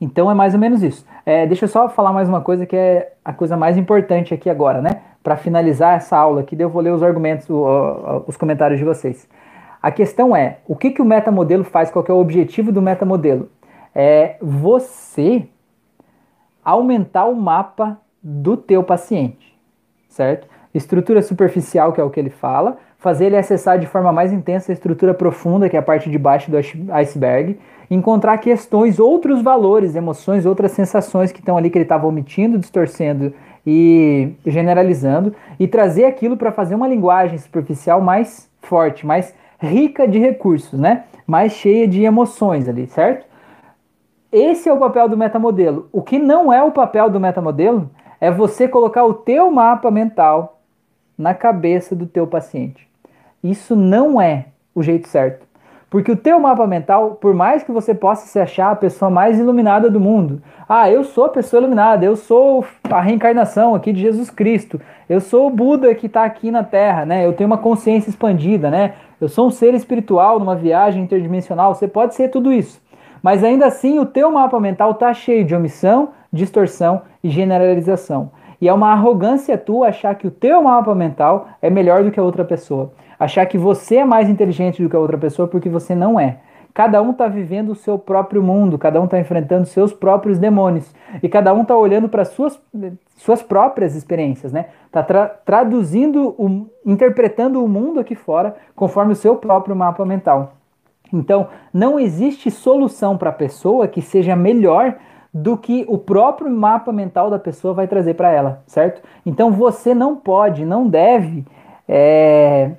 Então é mais ou menos isso. É, deixa eu só falar mais uma coisa que é a coisa mais importante aqui agora, né? Para finalizar essa aula aqui, eu vou ler os argumentos, os comentários de vocês. A questão é, o que, que o metamodelo faz? Qual é o objetivo do metamodelo? É você aumentar o mapa do teu paciente, certo? Estrutura superficial, que é o que ele fala, fazer ele acessar de forma mais intensa a estrutura profunda, que é a parte de baixo do iceberg, encontrar questões, outros valores, emoções, outras sensações que estão ali que ele estava omitindo, distorcendo e generalizando, e trazer aquilo para fazer uma linguagem superficial mais forte, mais rica de recursos, né? Mais cheia de emoções ali, certo? Esse é o papel do metamodelo. O que não é o papel do metamodelo é você colocar o teu mapa mental na cabeça do teu paciente. Isso não é o jeito certo. Porque o teu mapa mental, por mais que você possa se achar a pessoa mais iluminada do mundo, ah, eu sou a pessoa iluminada, eu sou a reencarnação aqui de Jesus Cristo, eu sou o Buda que está aqui na Terra, né? Eu tenho uma consciência expandida, né? Eu sou um ser espiritual numa viagem interdimensional. Você pode ser tudo isso, mas ainda assim o teu mapa mental está cheio de omissão, distorção e generalização. E é uma arrogância tua achar que o teu mapa mental é melhor do que a outra pessoa achar que você é mais inteligente do que a outra pessoa porque você não é. Cada um está vivendo o seu próprio mundo, cada um está enfrentando seus próprios demônios e cada um está olhando para suas suas próprias experiências, né? Está tra traduzindo, o, interpretando o mundo aqui fora conforme o seu próprio mapa mental. Então, não existe solução para a pessoa que seja melhor do que o próprio mapa mental da pessoa vai trazer para ela, certo? Então, você não pode, não deve é,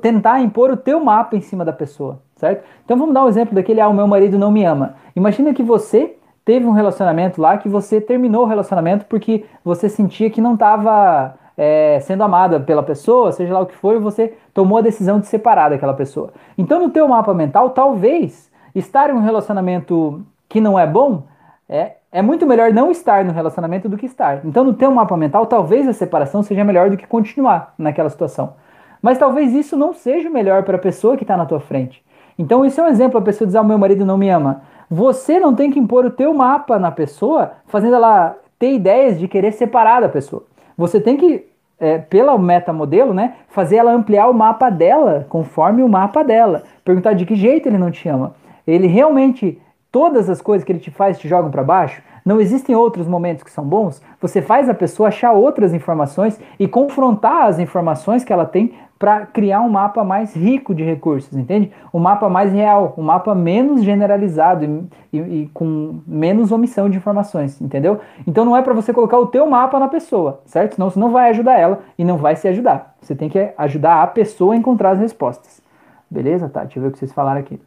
tentar impor o teu mapa em cima da pessoa, certo? Então vamos dar um exemplo daquele, ah, o meu marido não me ama. Imagina que você teve um relacionamento lá que você terminou o relacionamento porque você sentia que não estava é, sendo amada pela pessoa, seja lá o que for, você tomou a decisão de separar daquela pessoa. Então no teu mapa mental, talvez estar em um relacionamento que não é bom é, é muito melhor não estar no relacionamento do que estar. Então no teu mapa mental, talvez a separação seja melhor do que continuar naquela situação. Mas talvez isso não seja o melhor para a pessoa que está na tua frente. Então, isso é um exemplo: a pessoa diz, ah, meu marido não me ama. Você não tem que impor o teu mapa na pessoa, fazendo ela ter ideias de querer separar da pessoa. Você tem que, é, pela metamodelo, né, fazer ela ampliar o mapa dela, conforme o mapa dela. Perguntar de que jeito ele não te ama. Ele realmente, todas as coisas que ele te faz te jogam para baixo? Não existem outros momentos que são bons? Você faz a pessoa achar outras informações e confrontar as informações que ela tem para criar um mapa mais rico de recursos, entende? Um mapa mais real, um mapa menos generalizado e, e, e com menos omissão de informações, entendeu? Então não é para você colocar o teu mapa na pessoa, certo? Senão você não vai ajudar ela e não vai se ajudar. Você tem que ajudar a pessoa a encontrar as respostas. Beleza? Tá, deixa eu ver o que vocês falaram aqui.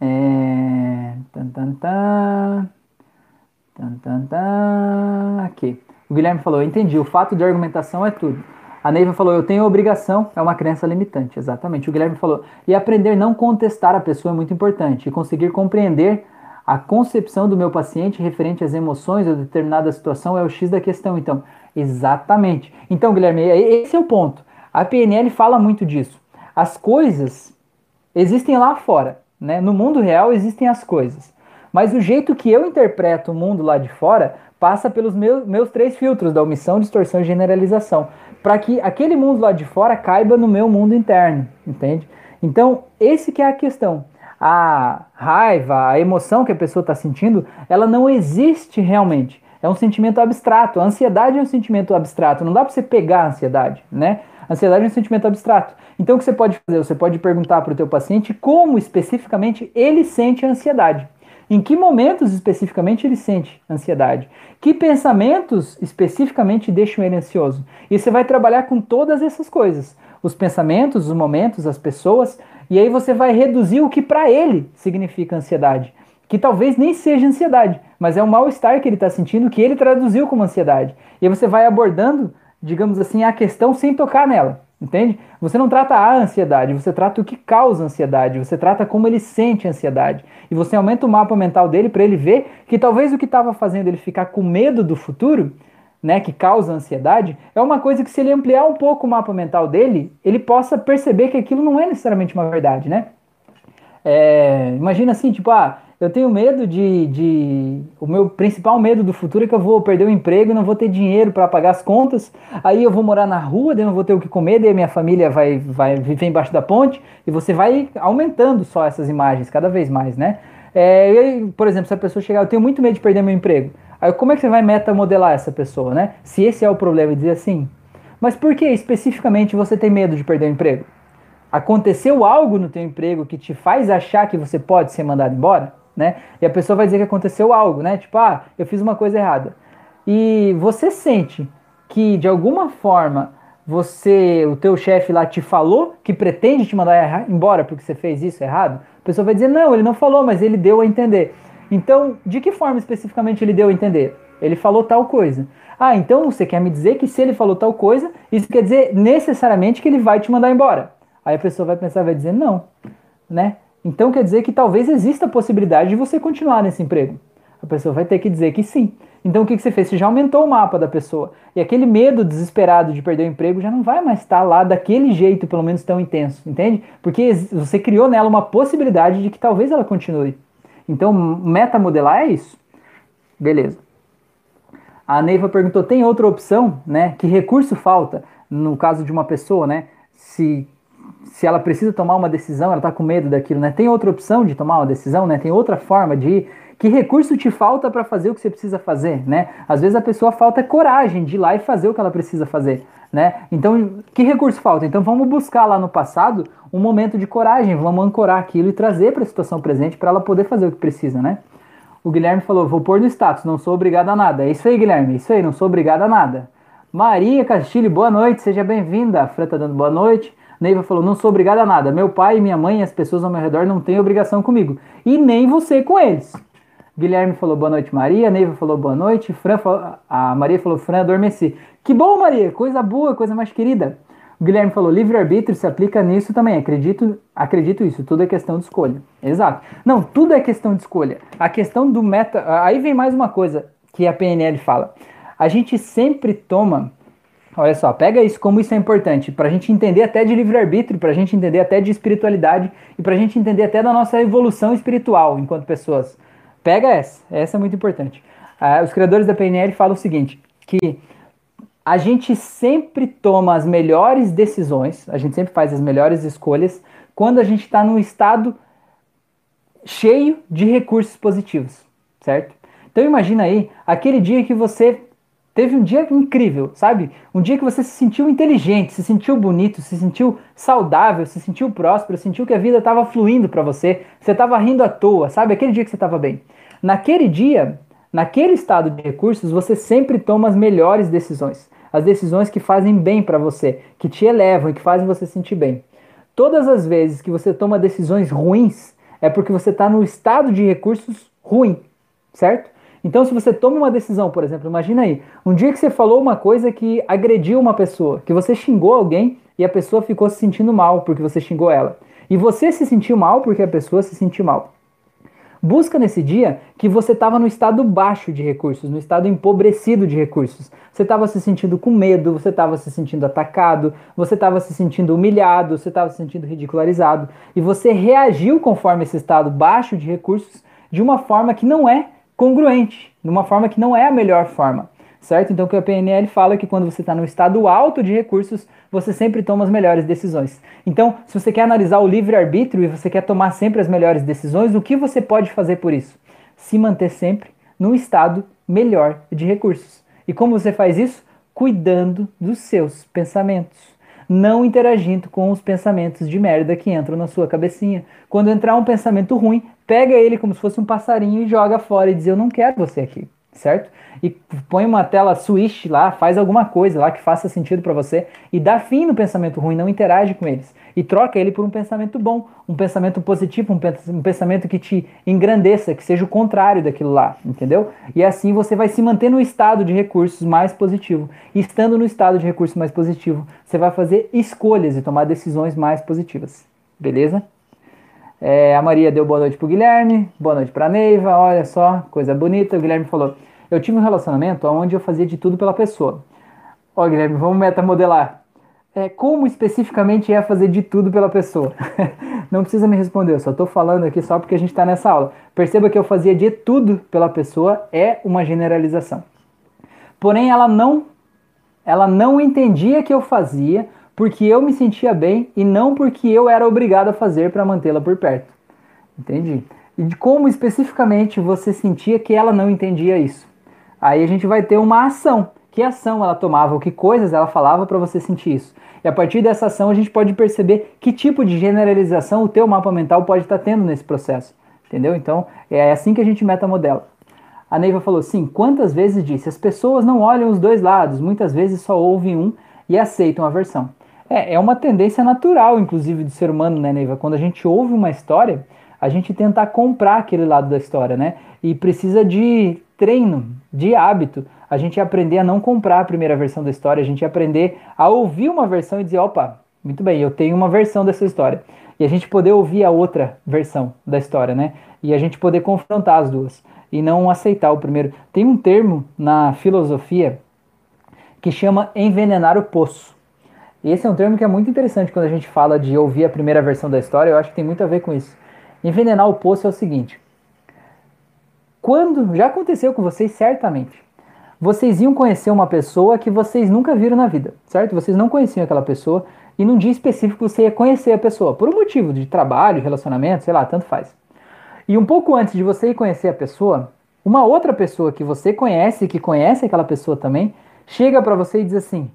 É... Tan, tan, tan. Tan, tan, tan. Aqui. O Guilherme falou, entendi, o fato de argumentação é tudo. A Neiva falou, eu tenho obrigação, é uma crença limitante, exatamente. O Guilherme falou, e aprender não contestar a pessoa é muito importante, e conseguir compreender a concepção do meu paciente referente às emoções ou determinada situação é o X da questão. Então, exatamente. Então, Guilherme, esse é o ponto. A PNL fala muito disso. As coisas existem lá fora, né? No mundo real existem as coisas. Mas o jeito que eu interpreto o mundo lá de fora passa pelos meus, meus três filtros da omissão, distorção e generalização para que aquele mundo lá de fora caiba no meu mundo interno, entende? Então, esse que é a questão. A raiva, a emoção que a pessoa está sentindo, ela não existe realmente. É um sentimento abstrato. A ansiedade é um sentimento abstrato. Não dá para você pegar a ansiedade, né? Ansiedade é um sentimento abstrato. Então, o que você pode fazer? Você pode perguntar para o teu paciente como especificamente ele sente a ansiedade. Em que momentos especificamente ele sente ansiedade? Que pensamentos especificamente deixam ele ansioso? E você vai trabalhar com todas essas coisas: os pensamentos, os momentos, as pessoas, e aí você vai reduzir o que para ele significa ansiedade. Que talvez nem seja ansiedade, mas é um mal-estar que ele está sentindo que ele traduziu como ansiedade. E aí você vai abordando, digamos assim, a questão sem tocar nela. Entende? Você não trata a ansiedade, você trata o que causa ansiedade, você trata como ele sente ansiedade. E você aumenta o mapa mental dele para ele ver que talvez o que estava fazendo ele ficar com medo do futuro, né, que causa ansiedade, é uma coisa que se ele ampliar um pouco o mapa mental dele, ele possa perceber que aquilo não é necessariamente uma verdade, né? É, imagina assim, tipo, ah, eu tenho medo de, de. O meu principal medo do futuro é que eu vou perder o emprego não vou ter dinheiro para pagar as contas. Aí eu vou morar na rua, daí não vou ter o que comer, daí minha família vai, vai viver embaixo da ponte. E você vai aumentando só essas imagens cada vez mais, né? É, por exemplo, se a pessoa chegar, eu tenho muito medo de perder meu emprego. Aí como é que você vai metamodelar essa pessoa, né? Se esse é o problema, e dizer assim. Mas por que especificamente você tem medo de perder o emprego? Aconteceu algo no teu emprego que te faz achar que você pode ser mandado embora? Né? E a pessoa vai dizer que aconteceu algo, né? Tipo, ah, eu fiz uma coisa errada. E você sente que de alguma forma você, o teu chefe lá te falou que pretende te mandar embora porque você fez isso errado, a pessoa vai dizer, não, ele não falou, mas ele deu a entender. Então, de que forma especificamente ele deu a entender? Ele falou tal coisa. Ah, então você quer me dizer que se ele falou tal coisa, isso quer dizer necessariamente que ele vai te mandar embora. Aí a pessoa vai pensar, vai dizer, não, né? Então quer dizer que talvez exista a possibilidade de você continuar nesse emprego. A pessoa vai ter que dizer que sim. Então o que, você fez? Você já aumentou o mapa da pessoa. E aquele medo desesperado de perder o emprego já não vai mais estar lá daquele jeito, pelo menos tão intenso, entende? Porque você criou nela uma possibilidade de que talvez ela continue. Então, metamodelar é isso. Beleza. A Neiva perguntou: tem outra opção, né? Que recurso falta no caso de uma pessoa, né? Se se ela precisa tomar uma decisão, ela está com medo daquilo, né? Tem outra opção de tomar uma decisão, né? Tem outra forma de ir. Que recurso te falta para fazer o que você precisa fazer, né? Às vezes a pessoa falta coragem de ir lá e fazer o que ela precisa fazer, né? Então, que recurso falta? Então vamos buscar lá no passado um momento de coragem, vamos ancorar aquilo e trazer para a situação presente para ela poder fazer o que precisa, né? O Guilherme falou: vou pôr no status, não sou obrigado a nada. É isso aí, Guilherme, é isso aí, não sou obrigado a nada. Maria Castilho, boa noite, seja bem-vinda. A Fran tá dando boa noite. Neiva falou: não sou obrigada a nada. Meu pai, minha mãe e as pessoas ao meu redor não têm obrigação comigo. E nem você com eles. Guilherme falou boa noite, Maria. Neiva falou boa noite. Fran falou, a Maria falou: Fran, adormeci. Que bom, Maria, coisa boa, coisa mais querida. O Guilherme falou: livre-arbítrio se aplica nisso também. Acredito, acredito isso. Tudo é questão de escolha. Exato. Não, tudo é questão de escolha. A questão do meta. Aí vem mais uma coisa que a PNL fala. A gente sempre toma Olha só, pega isso como isso é importante, para a gente entender até de livre-arbítrio, para a gente entender até de espiritualidade e para a gente entender até da nossa evolução espiritual enquanto pessoas. Pega essa, essa é muito importante. Ah, os criadores da PNL falam o seguinte, que a gente sempre toma as melhores decisões, a gente sempre faz as melhores escolhas quando a gente está num estado cheio de recursos positivos, certo? Então imagina aí aquele dia que você teve um dia incrível, sabe? Um dia que você se sentiu inteligente, se sentiu bonito, se sentiu saudável, se sentiu próspero, sentiu que a vida estava fluindo para você, você estava rindo à toa, sabe? Aquele dia que você estava bem. Naquele dia, naquele estado de recursos, você sempre toma as melhores decisões, as decisões que fazem bem para você, que te elevam e que fazem você sentir bem. Todas as vezes que você toma decisões ruins, é porque você está no estado de recursos ruim, certo? Então, se você toma uma decisão, por exemplo, imagina aí, um dia que você falou uma coisa que agrediu uma pessoa, que você xingou alguém e a pessoa ficou se sentindo mal porque você xingou ela. E você se sentiu mal porque a pessoa se sentiu mal. Busca nesse dia que você estava no estado baixo de recursos, no estado empobrecido de recursos. Você estava se sentindo com medo, você estava se sentindo atacado, você estava se sentindo humilhado, você estava se sentindo ridicularizado. E você reagiu conforme esse estado baixo de recursos de uma forma que não é congruente, de uma forma que não é a melhor forma, certo? Então, o que a PNL fala é que quando você está no estado alto de recursos, você sempre toma as melhores decisões. Então, se você quer analisar o livre-arbítrio e você quer tomar sempre as melhores decisões, o que você pode fazer por isso? Se manter sempre num estado melhor de recursos. E como você faz isso? Cuidando dos seus pensamentos não interagindo com os pensamentos de merda que entram na sua cabecinha. Quando entrar um pensamento ruim, pega ele como se fosse um passarinho e joga fora e diz: Eu não quero você aqui, certo? E põe uma tela switch lá, faz alguma coisa lá que faça sentido para você e dá fim no pensamento ruim, não interage com eles. E troca ele por um pensamento bom, um pensamento positivo, um pensamento que te engrandeça, que seja o contrário daquilo lá, entendeu? E assim você vai se manter no estado de recursos mais positivo. E estando no estado de recursos mais positivo, você vai fazer escolhas e tomar decisões mais positivas. Beleza? É, a Maria deu boa noite pro Guilherme, boa noite pra Neiva, olha só, coisa bonita. O Guilherme falou: Eu tive um relacionamento onde eu fazia de tudo pela pessoa. Ó, Guilherme, vamos metamodelar. É, como especificamente é fazer de tudo pela pessoa? não precisa me responder, eu só estou falando aqui só porque a gente está nessa aula. Perceba que eu fazia de tudo pela pessoa é uma generalização. Porém, ela não, ela não entendia que eu fazia porque eu me sentia bem e não porque eu era obrigado a fazer para mantê-la por perto. Entendi. E como especificamente você sentia que ela não entendia isso. Aí a gente vai ter uma ação. Que ação ela tomava, ou que coisas ela falava para você sentir isso. E a partir dessa ação a gente pode perceber que tipo de generalização o teu mapa mental pode estar tá tendo nesse processo. Entendeu? Então é assim que a gente metamodela. A Neiva falou: sim, quantas vezes disse? As pessoas não olham os dois lados, muitas vezes só ouvem um e aceitam a versão. É, é uma tendência natural, inclusive, do ser humano, né, Neiva? Quando a gente ouve uma história, a gente tenta comprar aquele lado da história, né? E precisa de treino, de hábito. A gente aprender a não comprar a primeira versão da história, a gente aprender a ouvir uma versão e dizer, opa, muito bem, eu tenho uma versão dessa história. E a gente poder ouvir a outra versão da história, né? E a gente poder confrontar as duas e não aceitar o primeiro. Tem um termo na filosofia que chama envenenar o poço. Esse é um termo que é muito interessante quando a gente fala de ouvir a primeira versão da história, eu acho que tem muito a ver com isso. Envenenar o poço é o seguinte: quando já aconteceu com vocês certamente, vocês iam conhecer uma pessoa que vocês nunca viram na vida, certo? Vocês não conheciam aquela pessoa e num dia específico você ia conhecer a pessoa por um motivo de trabalho, relacionamento, sei lá, tanto faz. E um pouco antes de você ir conhecer a pessoa, uma outra pessoa que você conhece, que conhece aquela pessoa também, chega para você e diz assim: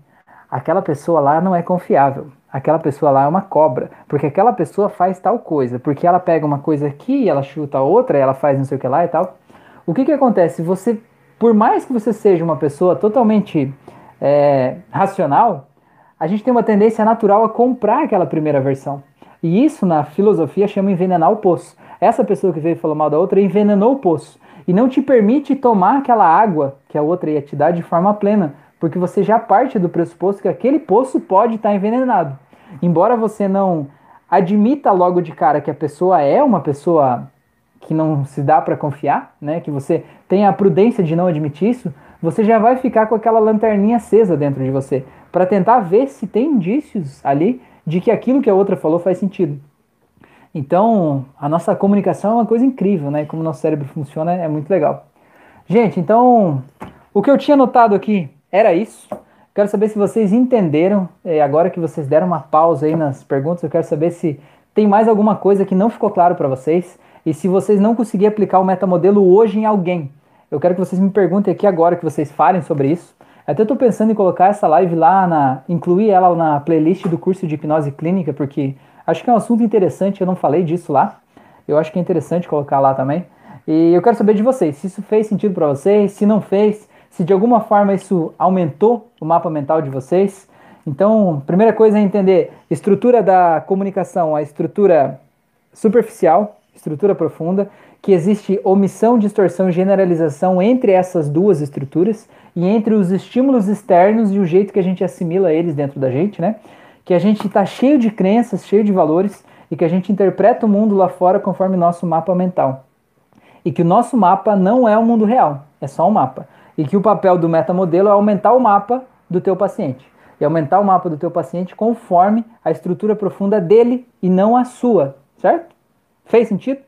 aquela pessoa lá não é confiável. Aquela pessoa lá é uma cobra, porque aquela pessoa faz tal coisa, porque ela pega uma coisa aqui ela chuta outra, ela faz não sei o que lá e tal. O que que acontece? Você, por mais que você seja uma pessoa totalmente é, racional, a gente tem uma tendência natural a comprar aquela primeira versão. E isso na filosofia chama envenenar o poço. Essa pessoa que veio e falou mal da outra envenenou o poço e não te permite tomar aquela água que a outra ia te dar de forma plena, porque você já parte do pressuposto que aquele poço pode estar envenenado. Embora você não admita logo de cara que a pessoa é uma pessoa que não se dá para confiar, né? Que você tenha a prudência de não admitir isso, você já vai ficar com aquela lanterninha acesa dentro de você, para tentar ver se tem indícios ali de que aquilo que a outra falou faz sentido. Então, a nossa comunicação é uma coisa incrível, né? Como o nosso cérebro funciona é muito legal. Gente, então, o que eu tinha notado aqui era isso. Quero saber se vocês entenderam. É, agora que vocês deram uma pausa aí nas perguntas, eu quero saber se tem mais alguma coisa que não ficou claro para vocês. E se vocês não conseguirem aplicar o metamodelo hoje em alguém, eu quero que vocês me perguntem aqui agora, que vocês falem sobre isso. Até estou pensando em colocar essa live lá, na, incluir ela na playlist do curso de hipnose clínica, porque acho que é um assunto interessante, eu não falei disso lá. Eu acho que é interessante colocar lá também. E eu quero saber de vocês, se isso fez sentido para vocês, se não fez, se de alguma forma isso aumentou o mapa mental de vocês. Então, primeira coisa é entender estrutura da comunicação, a estrutura superficial, estrutura profunda, que existe omissão, distorção e generalização entre essas duas estruturas e entre os estímulos externos e o jeito que a gente assimila eles dentro da gente, né? Que a gente está cheio de crenças, cheio de valores e que a gente interpreta o mundo lá fora conforme nosso mapa mental. E que o nosso mapa não é o mundo real, é só um mapa. E que o papel do metamodelo é aumentar o mapa do teu paciente. E aumentar o mapa do teu paciente conforme a estrutura profunda dele e não a sua, certo? Fez sentido?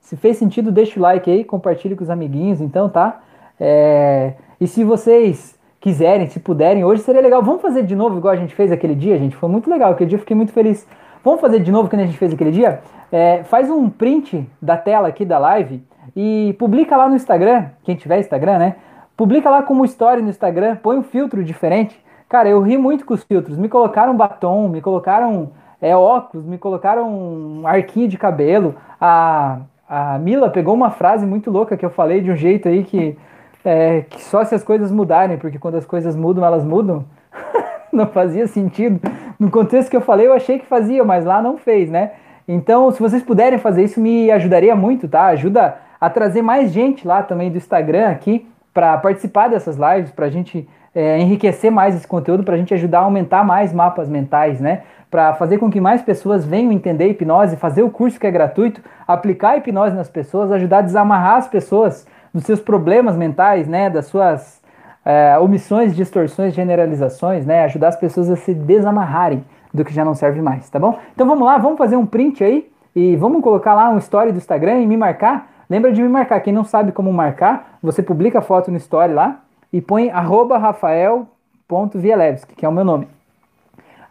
Se fez sentido, deixa o like aí, compartilhe com os amiguinhos, então, tá? É... E se vocês quiserem, se puderem, hoje seria legal. Vamos fazer de novo igual a gente fez aquele dia, gente? Foi muito legal. Aquele dia eu fiquei muito feliz. Vamos fazer de novo que a gente fez aquele dia? É, faz um print da tela aqui da live e publica lá no Instagram, quem tiver Instagram, né? Publica lá como story no Instagram, põe um filtro diferente. Cara, eu ri muito com os filtros. Me colocaram batom, me colocaram é, óculos, me colocaram um arquinho de cabelo. A, a Mila pegou uma frase muito louca que eu falei de um jeito aí que é, que só se as coisas mudarem, porque quando as coisas mudam, elas mudam. não fazia sentido. No contexto que eu falei, eu achei que fazia, mas lá não fez, né? Então, se vocês puderem fazer isso, me ajudaria muito, tá? Ajuda a trazer mais gente lá também do Instagram aqui para participar dessas lives, para a gente é, enriquecer mais esse conteúdo, para a gente ajudar a aumentar mais mapas mentais, né? Para fazer com que mais pessoas venham entender hipnose, fazer o curso que é gratuito, aplicar a hipnose nas pessoas, ajudar a desamarrar as pessoas dos seus problemas mentais, né, das suas é, omissões, distorções, generalizações, né, ajudar as pessoas a se desamarrarem do que já não serve mais, tá bom? Então vamos lá, vamos fazer um print aí e vamos colocar lá um story do Instagram e me marcar. Lembra de me marcar, quem não sabe como marcar, você publica a foto no story lá e põe arroba rafael.vielewski, que é o meu nome.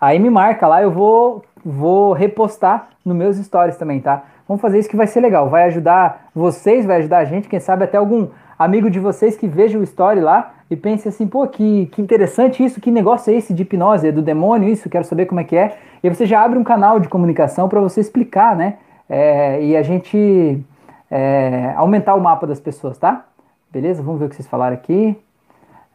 Aí me marca lá, eu vou, vou repostar nos meus stories também, tá? Vamos fazer isso que vai ser legal. Vai ajudar vocês, vai ajudar a gente, quem sabe até algum amigo de vocês que veja o story lá e pense assim, pô, que, que interessante isso, que negócio é esse de hipnose? É do demônio isso? Quero saber como é que é. E você já abre um canal de comunicação para você explicar, né? É, e a gente é, aumentar o mapa das pessoas, tá? Beleza? Vamos ver o que vocês falaram aqui.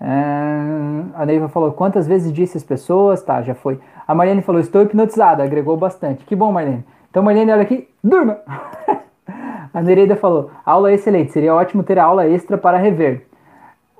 É, a Neiva falou, quantas vezes disse as pessoas? Tá, já foi. A Mariane falou, estou hipnotizada, agregou bastante. Que bom, Marlene. Então, Marlene, olha aqui, durma! a Nereida falou, aula excelente, seria ótimo ter aula extra para rever.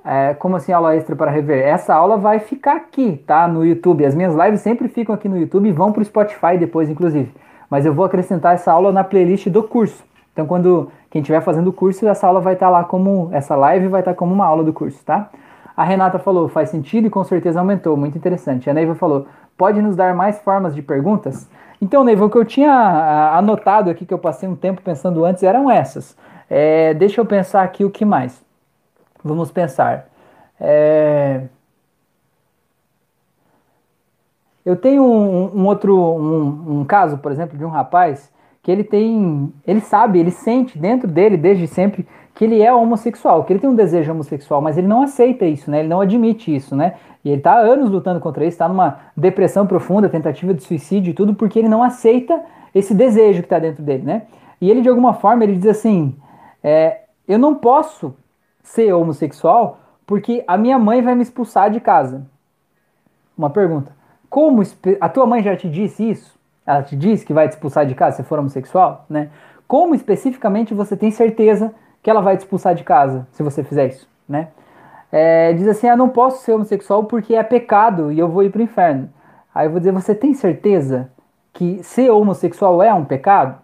É, como assim aula extra para rever? Essa aula vai ficar aqui, tá? No YouTube. As minhas lives sempre ficam aqui no YouTube e vão para o Spotify depois, inclusive. Mas eu vou acrescentar essa aula na playlist do curso. Então, quando quem estiver fazendo o curso, essa aula vai estar tá lá como. Essa live vai estar tá como uma aula do curso, tá? A Renata falou, faz sentido e com certeza aumentou. Muito interessante. A Neiva falou, pode nos dar mais formas de perguntas? Então, Neiva, o que eu tinha ah, anotado aqui, que eu passei um tempo pensando antes, eram essas. É, deixa eu pensar aqui o que mais. Vamos pensar. É... Eu tenho um, um outro um, um, caso, por exemplo, de um rapaz que ele tem, ele sabe, ele sente dentro dele desde sempre que ele é homossexual, que ele tem um desejo homossexual, mas ele não aceita isso, né? Ele não admite isso, né? E ele está há anos lutando contra isso, está numa depressão profunda, tentativa de suicídio e tudo, porque ele não aceita esse desejo que está dentro dele, né? E ele, de alguma forma, ele diz assim: é, eu não posso ser homossexual porque a minha mãe vai me expulsar de casa. Uma pergunta: como a tua mãe já te disse isso? Ela te disse que vai te expulsar de casa se for homossexual, né? Como especificamente você tem certeza que ela vai te expulsar de casa se você fizer isso, né? É, diz assim, ah, não posso ser homossexual porque é pecado e eu vou ir para o inferno. Aí eu vou dizer, você tem certeza que ser homossexual é um pecado?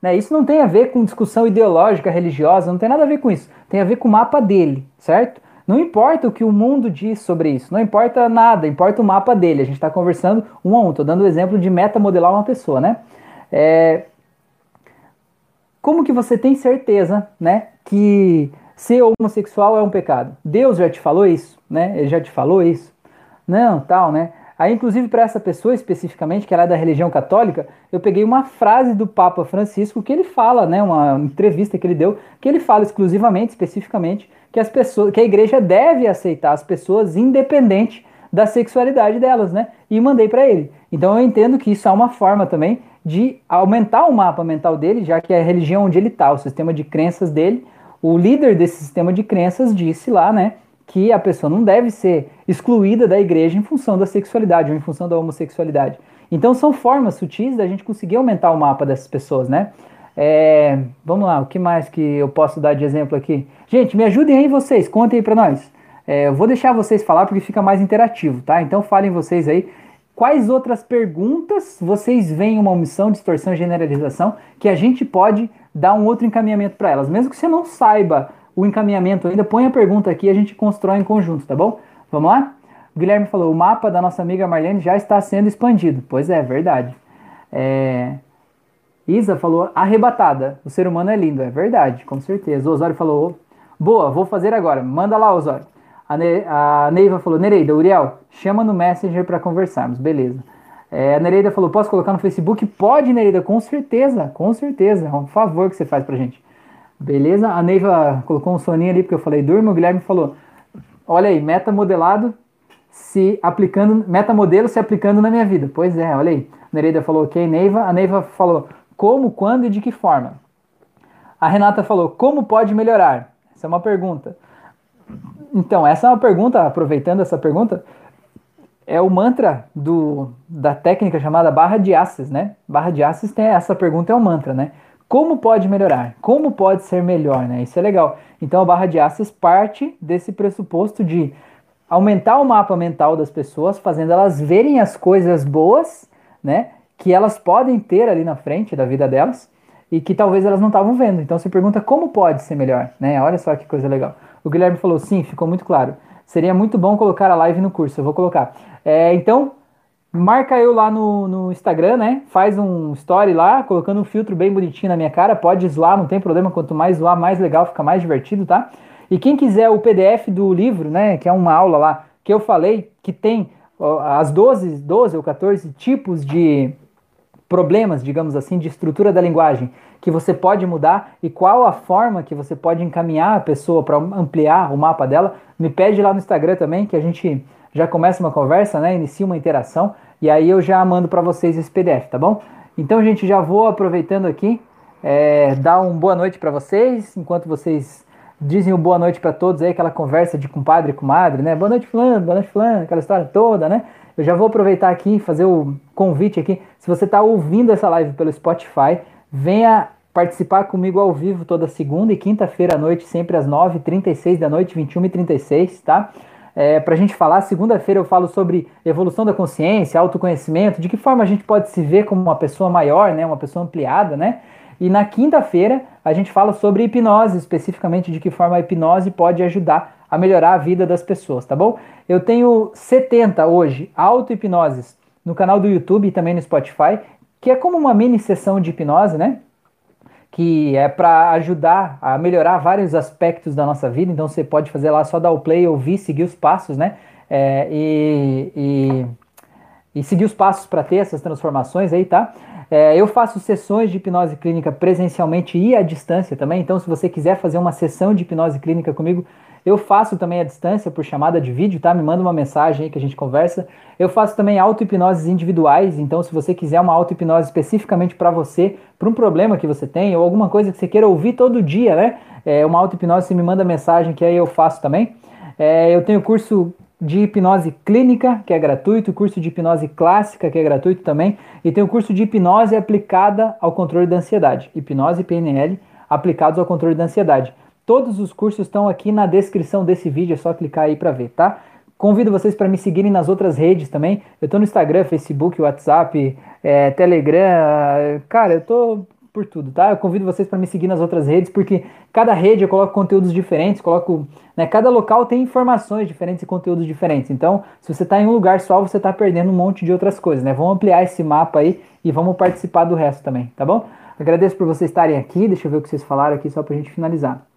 Né? Isso não tem a ver com discussão ideológica, religiosa, não tem nada a ver com isso. Tem a ver com o mapa dele, certo? Não importa o que o mundo diz sobre isso, não importa nada, importa o mapa dele. A gente está conversando um a um. Estou dando o exemplo de metamodelar uma pessoa, né? É... Como que você tem certeza, né, que ser homossexual é um pecado? Deus já te falou isso, né? Ele já te falou isso? Não, tal, né? Aí, inclusive, para essa pessoa especificamente, que ela é da religião católica, eu peguei uma frase do Papa Francisco que ele fala, né, uma entrevista que ele deu, que ele fala exclusivamente, especificamente, que as pessoas, que a igreja deve aceitar as pessoas independente da sexualidade delas, né? E mandei para ele. Então eu entendo que isso é uma forma também de aumentar o mapa mental dele, já que é a religião onde ele está, o sistema de crenças dele, o líder desse sistema de crenças disse lá, né, que a pessoa não deve ser excluída da igreja em função da sexualidade ou em função da homossexualidade. Então são formas sutis da gente conseguir aumentar o mapa dessas pessoas, né? É, vamos lá, o que mais que eu posso dar de exemplo aqui? Gente, me ajudem aí vocês, contem aí para nós. É, eu vou deixar vocês falar porque fica mais interativo, tá? Então falem vocês aí quais outras perguntas vocês veem uma omissão, distorção e generalização que a gente pode dar um outro encaminhamento para elas. Mesmo que você não saiba o encaminhamento ainda, põe a pergunta aqui e a gente constrói em conjunto, tá bom? Vamos lá? O Guilherme falou: o mapa da nossa amiga Marlene já está sendo expandido. Pois é, verdade. É... Isa falou: arrebatada. O ser humano é lindo. É verdade, com certeza. O Osório falou: boa, vou fazer agora. Manda lá, Osório. A, ne a Neiva falou: Nereida, Uriel, chama no Messenger para conversarmos. Beleza. É, a Nereida falou: posso colocar no Facebook? Pode, Nereida, com certeza, com certeza. É um favor que você faz pra gente. Beleza? A Neiva colocou um soninho ali porque eu falei durma. O Guilherme falou: olha aí, meta modelado se aplicando, meta modelo se aplicando na minha vida. Pois é, olha aí. A Nereida falou: ok, Neiva. A Neiva falou: como, quando e de que forma? A Renata falou: como pode melhorar? Essa é uma pergunta. Então, essa é uma pergunta, aproveitando essa pergunta, é o mantra do, da técnica chamada barra de asses, né? Barra de asses tem essa pergunta, é o mantra, né? Como pode melhorar? Como pode ser melhor, né? Isso é legal. Então a barra de Access parte desse pressuposto de aumentar o mapa mental das pessoas, fazendo elas verem as coisas boas, né? Que elas podem ter ali na frente da vida delas e que talvez elas não estavam vendo. Então você pergunta como pode ser melhor, né? Olha só que coisa legal. O Guilherme falou sim, ficou muito claro. Seria muito bom colocar a live no curso. Eu vou colocar. É, então Marca eu lá no, no Instagram, né? Faz um story lá, colocando um filtro bem bonitinho na minha cara. Pode zoar, não tem problema. Quanto mais zoar, mais legal, fica mais divertido, tá? E quem quiser o PDF do livro, né? Que é uma aula lá que eu falei, que tem as 12, 12 ou 14 tipos de problemas, digamos assim, de estrutura da linguagem que você pode mudar e qual a forma que você pode encaminhar a pessoa para ampliar o mapa dela, me pede lá no Instagram também que a gente já começa uma conversa, né? Inicia uma interação e aí eu já mando para vocês esse PDF, tá bom? Então, gente, já vou aproveitando aqui, é, dar uma boa noite para vocês, enquanto vocês dizem boa noite para todos aí, aquela conversa de compadre e comadre, né? Boa noite, fulano, boa noite, fulano, aquela história toda, né? Eu já vou aproveitar aqui fazer o convite aqui. Se você está ouvindo essa live pelo Spotify, venha participar comigo ao vivo toda segunda e quinta-feira à noite, sempre às 9h36 da noite, 21h36, tá? é, para a gente falar. Segunda-feira eu falo sobre evolução da consciência, autoconhecimento, de que forma a gente pode se ver como uma pessoa maior, né, uma pessoa ampliada, né? E na quinta-feira a gente fala sobre hipnose, especificamente de que forma a hipnose pode ajudar a melhorar a vida das pessoas, tá bom? Eu tenho 70 hoje auto-hipnoses no canal do YouTube e também no Spotify, que é como uma mini sessão de hipnose, né? que é para ajudar a melhorar vários aspectos da nossa vida. Então você pode fazer lá só dar o play, ouvir, seguir os passos, né? É, e, e, e, seguir os passos para ter essas transformações aí, tá? É, eu faço sessões de hipnose clínica presencialmente e à distância também. Então, se você quiser fazer uma sessão de hipnose clínica comigo, eu faço também à distância por chamada de vídeo, tá? Me manda uma mensagem aí que a gente conversa. Eu faço também auto-hipnoses individuais, então se você quiser uma auto-hipnose especificamente para você, para um problema que você tem ou alguma coisa que você queira ouvir todo dia, né? É, uma auto-hipnose, você me manda mensagem que aí eu faço também. É, eu tenho curso de hipnose clínica, que é gratuito, curso de hipnose clássica, que é gratuito também, e tem o curso de hipnose aplicada ao controle da ansiedade, hipnose PNL aplicados ao controle da ansiedade. Todos os cursos estão aqui na descrição desse vídeo, é só clicar aí para ver, tá? Convido vocês para me seguirem nas outras redes também. Eu estou no Instagram, Facebook, WhatsApp, é, Telegram. Cara, eu tô por tudo, tá? Eu convido vocês para me seguir nas outras redes, porque cada rede eu coloco conteúdos diferentes, coloco, né, cada local tem informações diferentes e conteúdos diferentes. Então, se você está em um lugar só, você está perdendo um monte de outras coisas, né? Vamos ampliar esse mapa aí e vamos participar do resto também, tá bom? Agradeço por vocês estarem aqui. Deixa eu ver o que vocês falaram aqui só para a gente finalizar.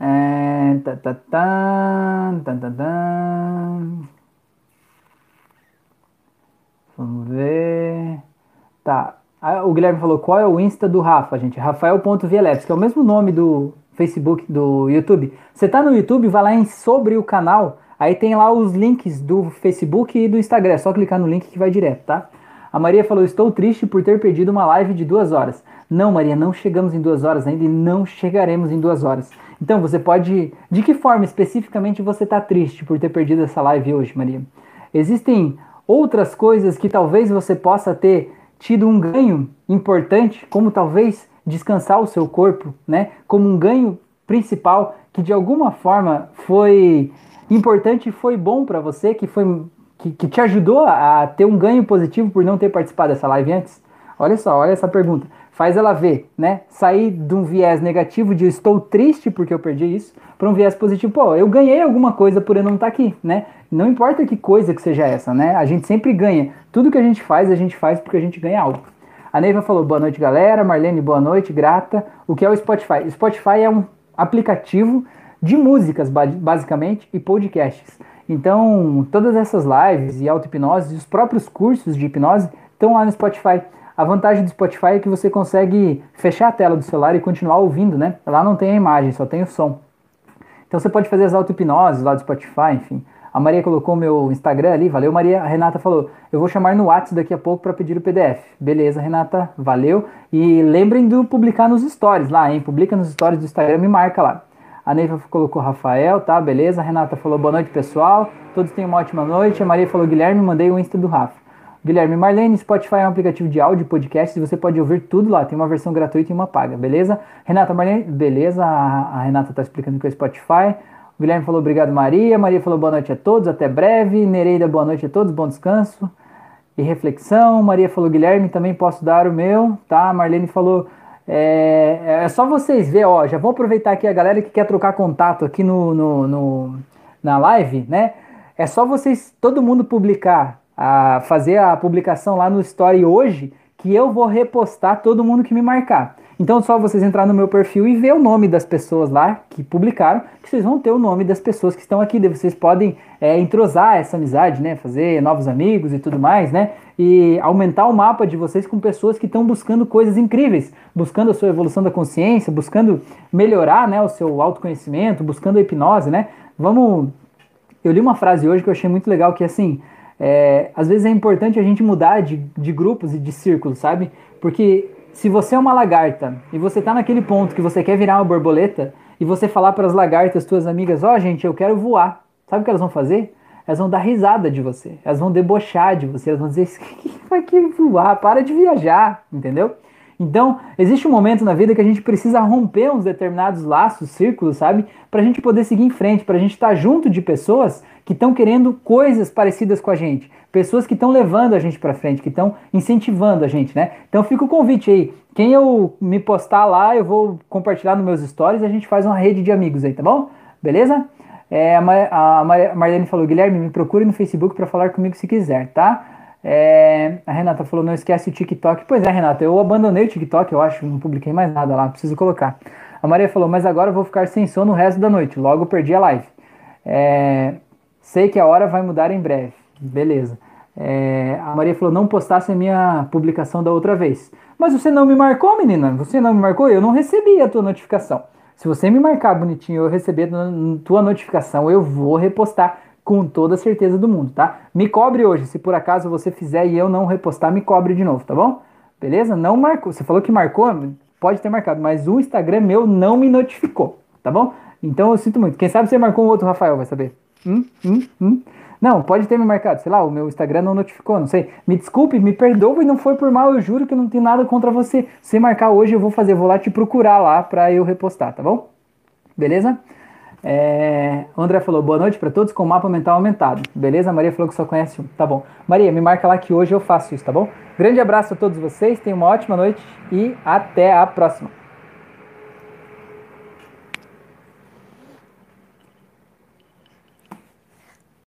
É, tá, tá, tá, tá, tá, tá. Vamos ver. Tá. o Guilherme falou qual é o Insta do Rafa, gente. Rafael.vieleps, que é o mesmo nome do Facebook, do YouTube. Você tá no YouTube, vai lá em sobre o canal. Aí tem lá os links do Facebook e do Instagram. É só clicar no link que vai direto, tá? A Maria falou: Estou triste por ter perdido uma live de duas horas. Não, Maria, não chegamos em duas horas ainda e não chegaremos em duas horas. Então você pode. De que forma especificamente você está triste por ter perdido essa live hoje, Maria? Existem outras coisas que talvez você possa ter tido um ganho importante, como talvez descansar o seu corpo, né? Como um ganho principal que de alguma forma foi importante e foi bom para você, que foi que, que, te ajudou a ter um ganho positivo por não ter participado dessa live antes? Olha só, olha essa pergunta. Faz ela ver, né? Sair de um viés negativo de estou triste porque eu perdi isso, para um viés positivo, pô, eu ganhei alguma coisa por eu não estar tá aqui, né? Não importa que coisa que seja essa, né? A gente sempre ganha. Tudo que a gente faz, a gente faz porque a gente ganha algo. A Neiva falou boa noite, galera. Marlene, boa noite, grata. O que é o Spotify? O Spotify é um aplicativo de músicas, basicamente, e podcasts. Então, todas essas lives e auto-hipnose, os próprios cursos de hipnose estão lá no Spotify. A vantagem do Spotify é que você consegue fechar a tela do celular e continuar ouvindo, né? Lá não tem a imagem, só tem o som. Então você pode fazer as auto-hipnoses lá do Spotify, enfim. A Maria colocou meu Instagram ali, valeu Maria. A Renata falou, eu vou chamar no WhatsApp daqui a pouco para pedir o PDF. Beleza, Renata, valeu. E lembrem de publicar nos stories lá, hein? Publica nos stories do Instagram, me marca lá. A Neiva colocou Rafael, tá? Beleza. A Renata falou boa noite, pessoal. Todos tenham uma ótima noite. A Maria falou Guilherme, mandei o Insta do Rafa. Guilherme Marlene, Spotify é um aplicativo de áudio e podcast, você pode ouvir tudo lá, tem uma versão gratuita e uma paga, beleza? Renata Marlene, beleza, a, Renata tá explicando que é o Spotify. O Guilherme falou obrigado, Maria. Maria falou boa noite a todos, até breve. Nereida, boa noite a todos, bom descanso e reflexão. Maria falou, Guilherme, também posso dar o meu, tá? Marlene falou, é, é só vocês ver, ó, já vou aproveitar aqui a galera que quer trocar contato aqui no, no, no na live, né? É só vocês, todo mundo publicar, a, fazer a publicação lá no Story hoje, que eu vou repostar todo mundo que me marcar. Então é só vocês entrar no meu perfil e ver o nome das pessoas lá que publicaram, que vocês vão ter o nome das pessoas que estão aqui. Vocês podem é, entrosar essa amizade, né? Fazer novos amigos e tudo mais, né? E aumentar o mapa de vocês com pessoas que estão buscando coisas incríveis, buscando a sua evolução da consciência, buscando melhorar né, o seu autoconhecimento, buscando a hipnose, né? Vamos. Eu li uma frase hoje que eu achei muito legal, que é assim. É, às vezes é importante a gente mudar de, de grupos e de círculos, sabe? Porque se você é uma lagarta e você tá naquele ponto que você quer virar uma borboleta e você falar para as lagartas, tuas amigas, ó, oh, gente, eu quero voar. Sabe o que elas vão fazer? Elas vão dar risada de você, elas vão debochar de você, elas vão dizer, que vai que voar, para de viajar, entendeu? Então, existe um momento na vida que a gente precisa romper uns determinados laços, círculos, sabe? Para a gente poder seguir em frente, para a gente estar tá junto de pessoas que estão querendo coisas parecidas com a gente, pessoas que estão levando a gente para frente, que estão incentivando a gente, né? Então, fica o convite aí. Quem eu me postar lá, eu vou compartilhar nos meus stories e a gente faz uma rede de amigos aí, tá bom? Beleza? É, a, Marlene falou, Guilherme, me procure no Facebook para falar comigo se quiser, tá? É, a Renata falou, não esquece o TikTok. Pois é, Renata, eu abandonei o TikTok, eu acho, não publiquei mais nada lá, preciso colocar. A Maria falou, mas agora eu vou ficar sem sono o resto da noite, logo perdi a live. É, sei que a hora vai mudar em breve. Beleza. É, a Maria falou, não postasse a minha publicação da outra vez. Mas você não me marcou, menina? Você não me marcou? Eu não recebi a tua notificação. Se você me marcar bonitinho, eu receber a tua notificação, eu vou repostar com toda a certeza do mundo, tá? Me cobre hoje, se por acaso você fizer e eu não repostar, me cobre de novo, tá bom? Beleza? Não marcou. Você falou que marcou, pode ter marcado, mas o Instagram meu não me notificou, tá bom? Então eu sinto muito. Quem sabe você marcou um outro Rafael, vai saber. Hum, hum, hum. Não, pode ter me marcado, sei lá, o meu Instagram não notificou, não sei. Me desculpe, me perdoe, não foi por mal, eu juro que não tenho nada contra você. Se marcar hoje, eu vou fazer, vou lá te procurar lá pra eu repostar, tá bom? Beleza? É, André falou, boa noite para todos com o mapa mental aumentado. Beleza? A Maria falou que só conhece um. Tá bom. Maria, me marca lá que hoje eu faço isso, tá bom? Grande abraço a todos vocês, tenham uma ótima noite e até a próxima.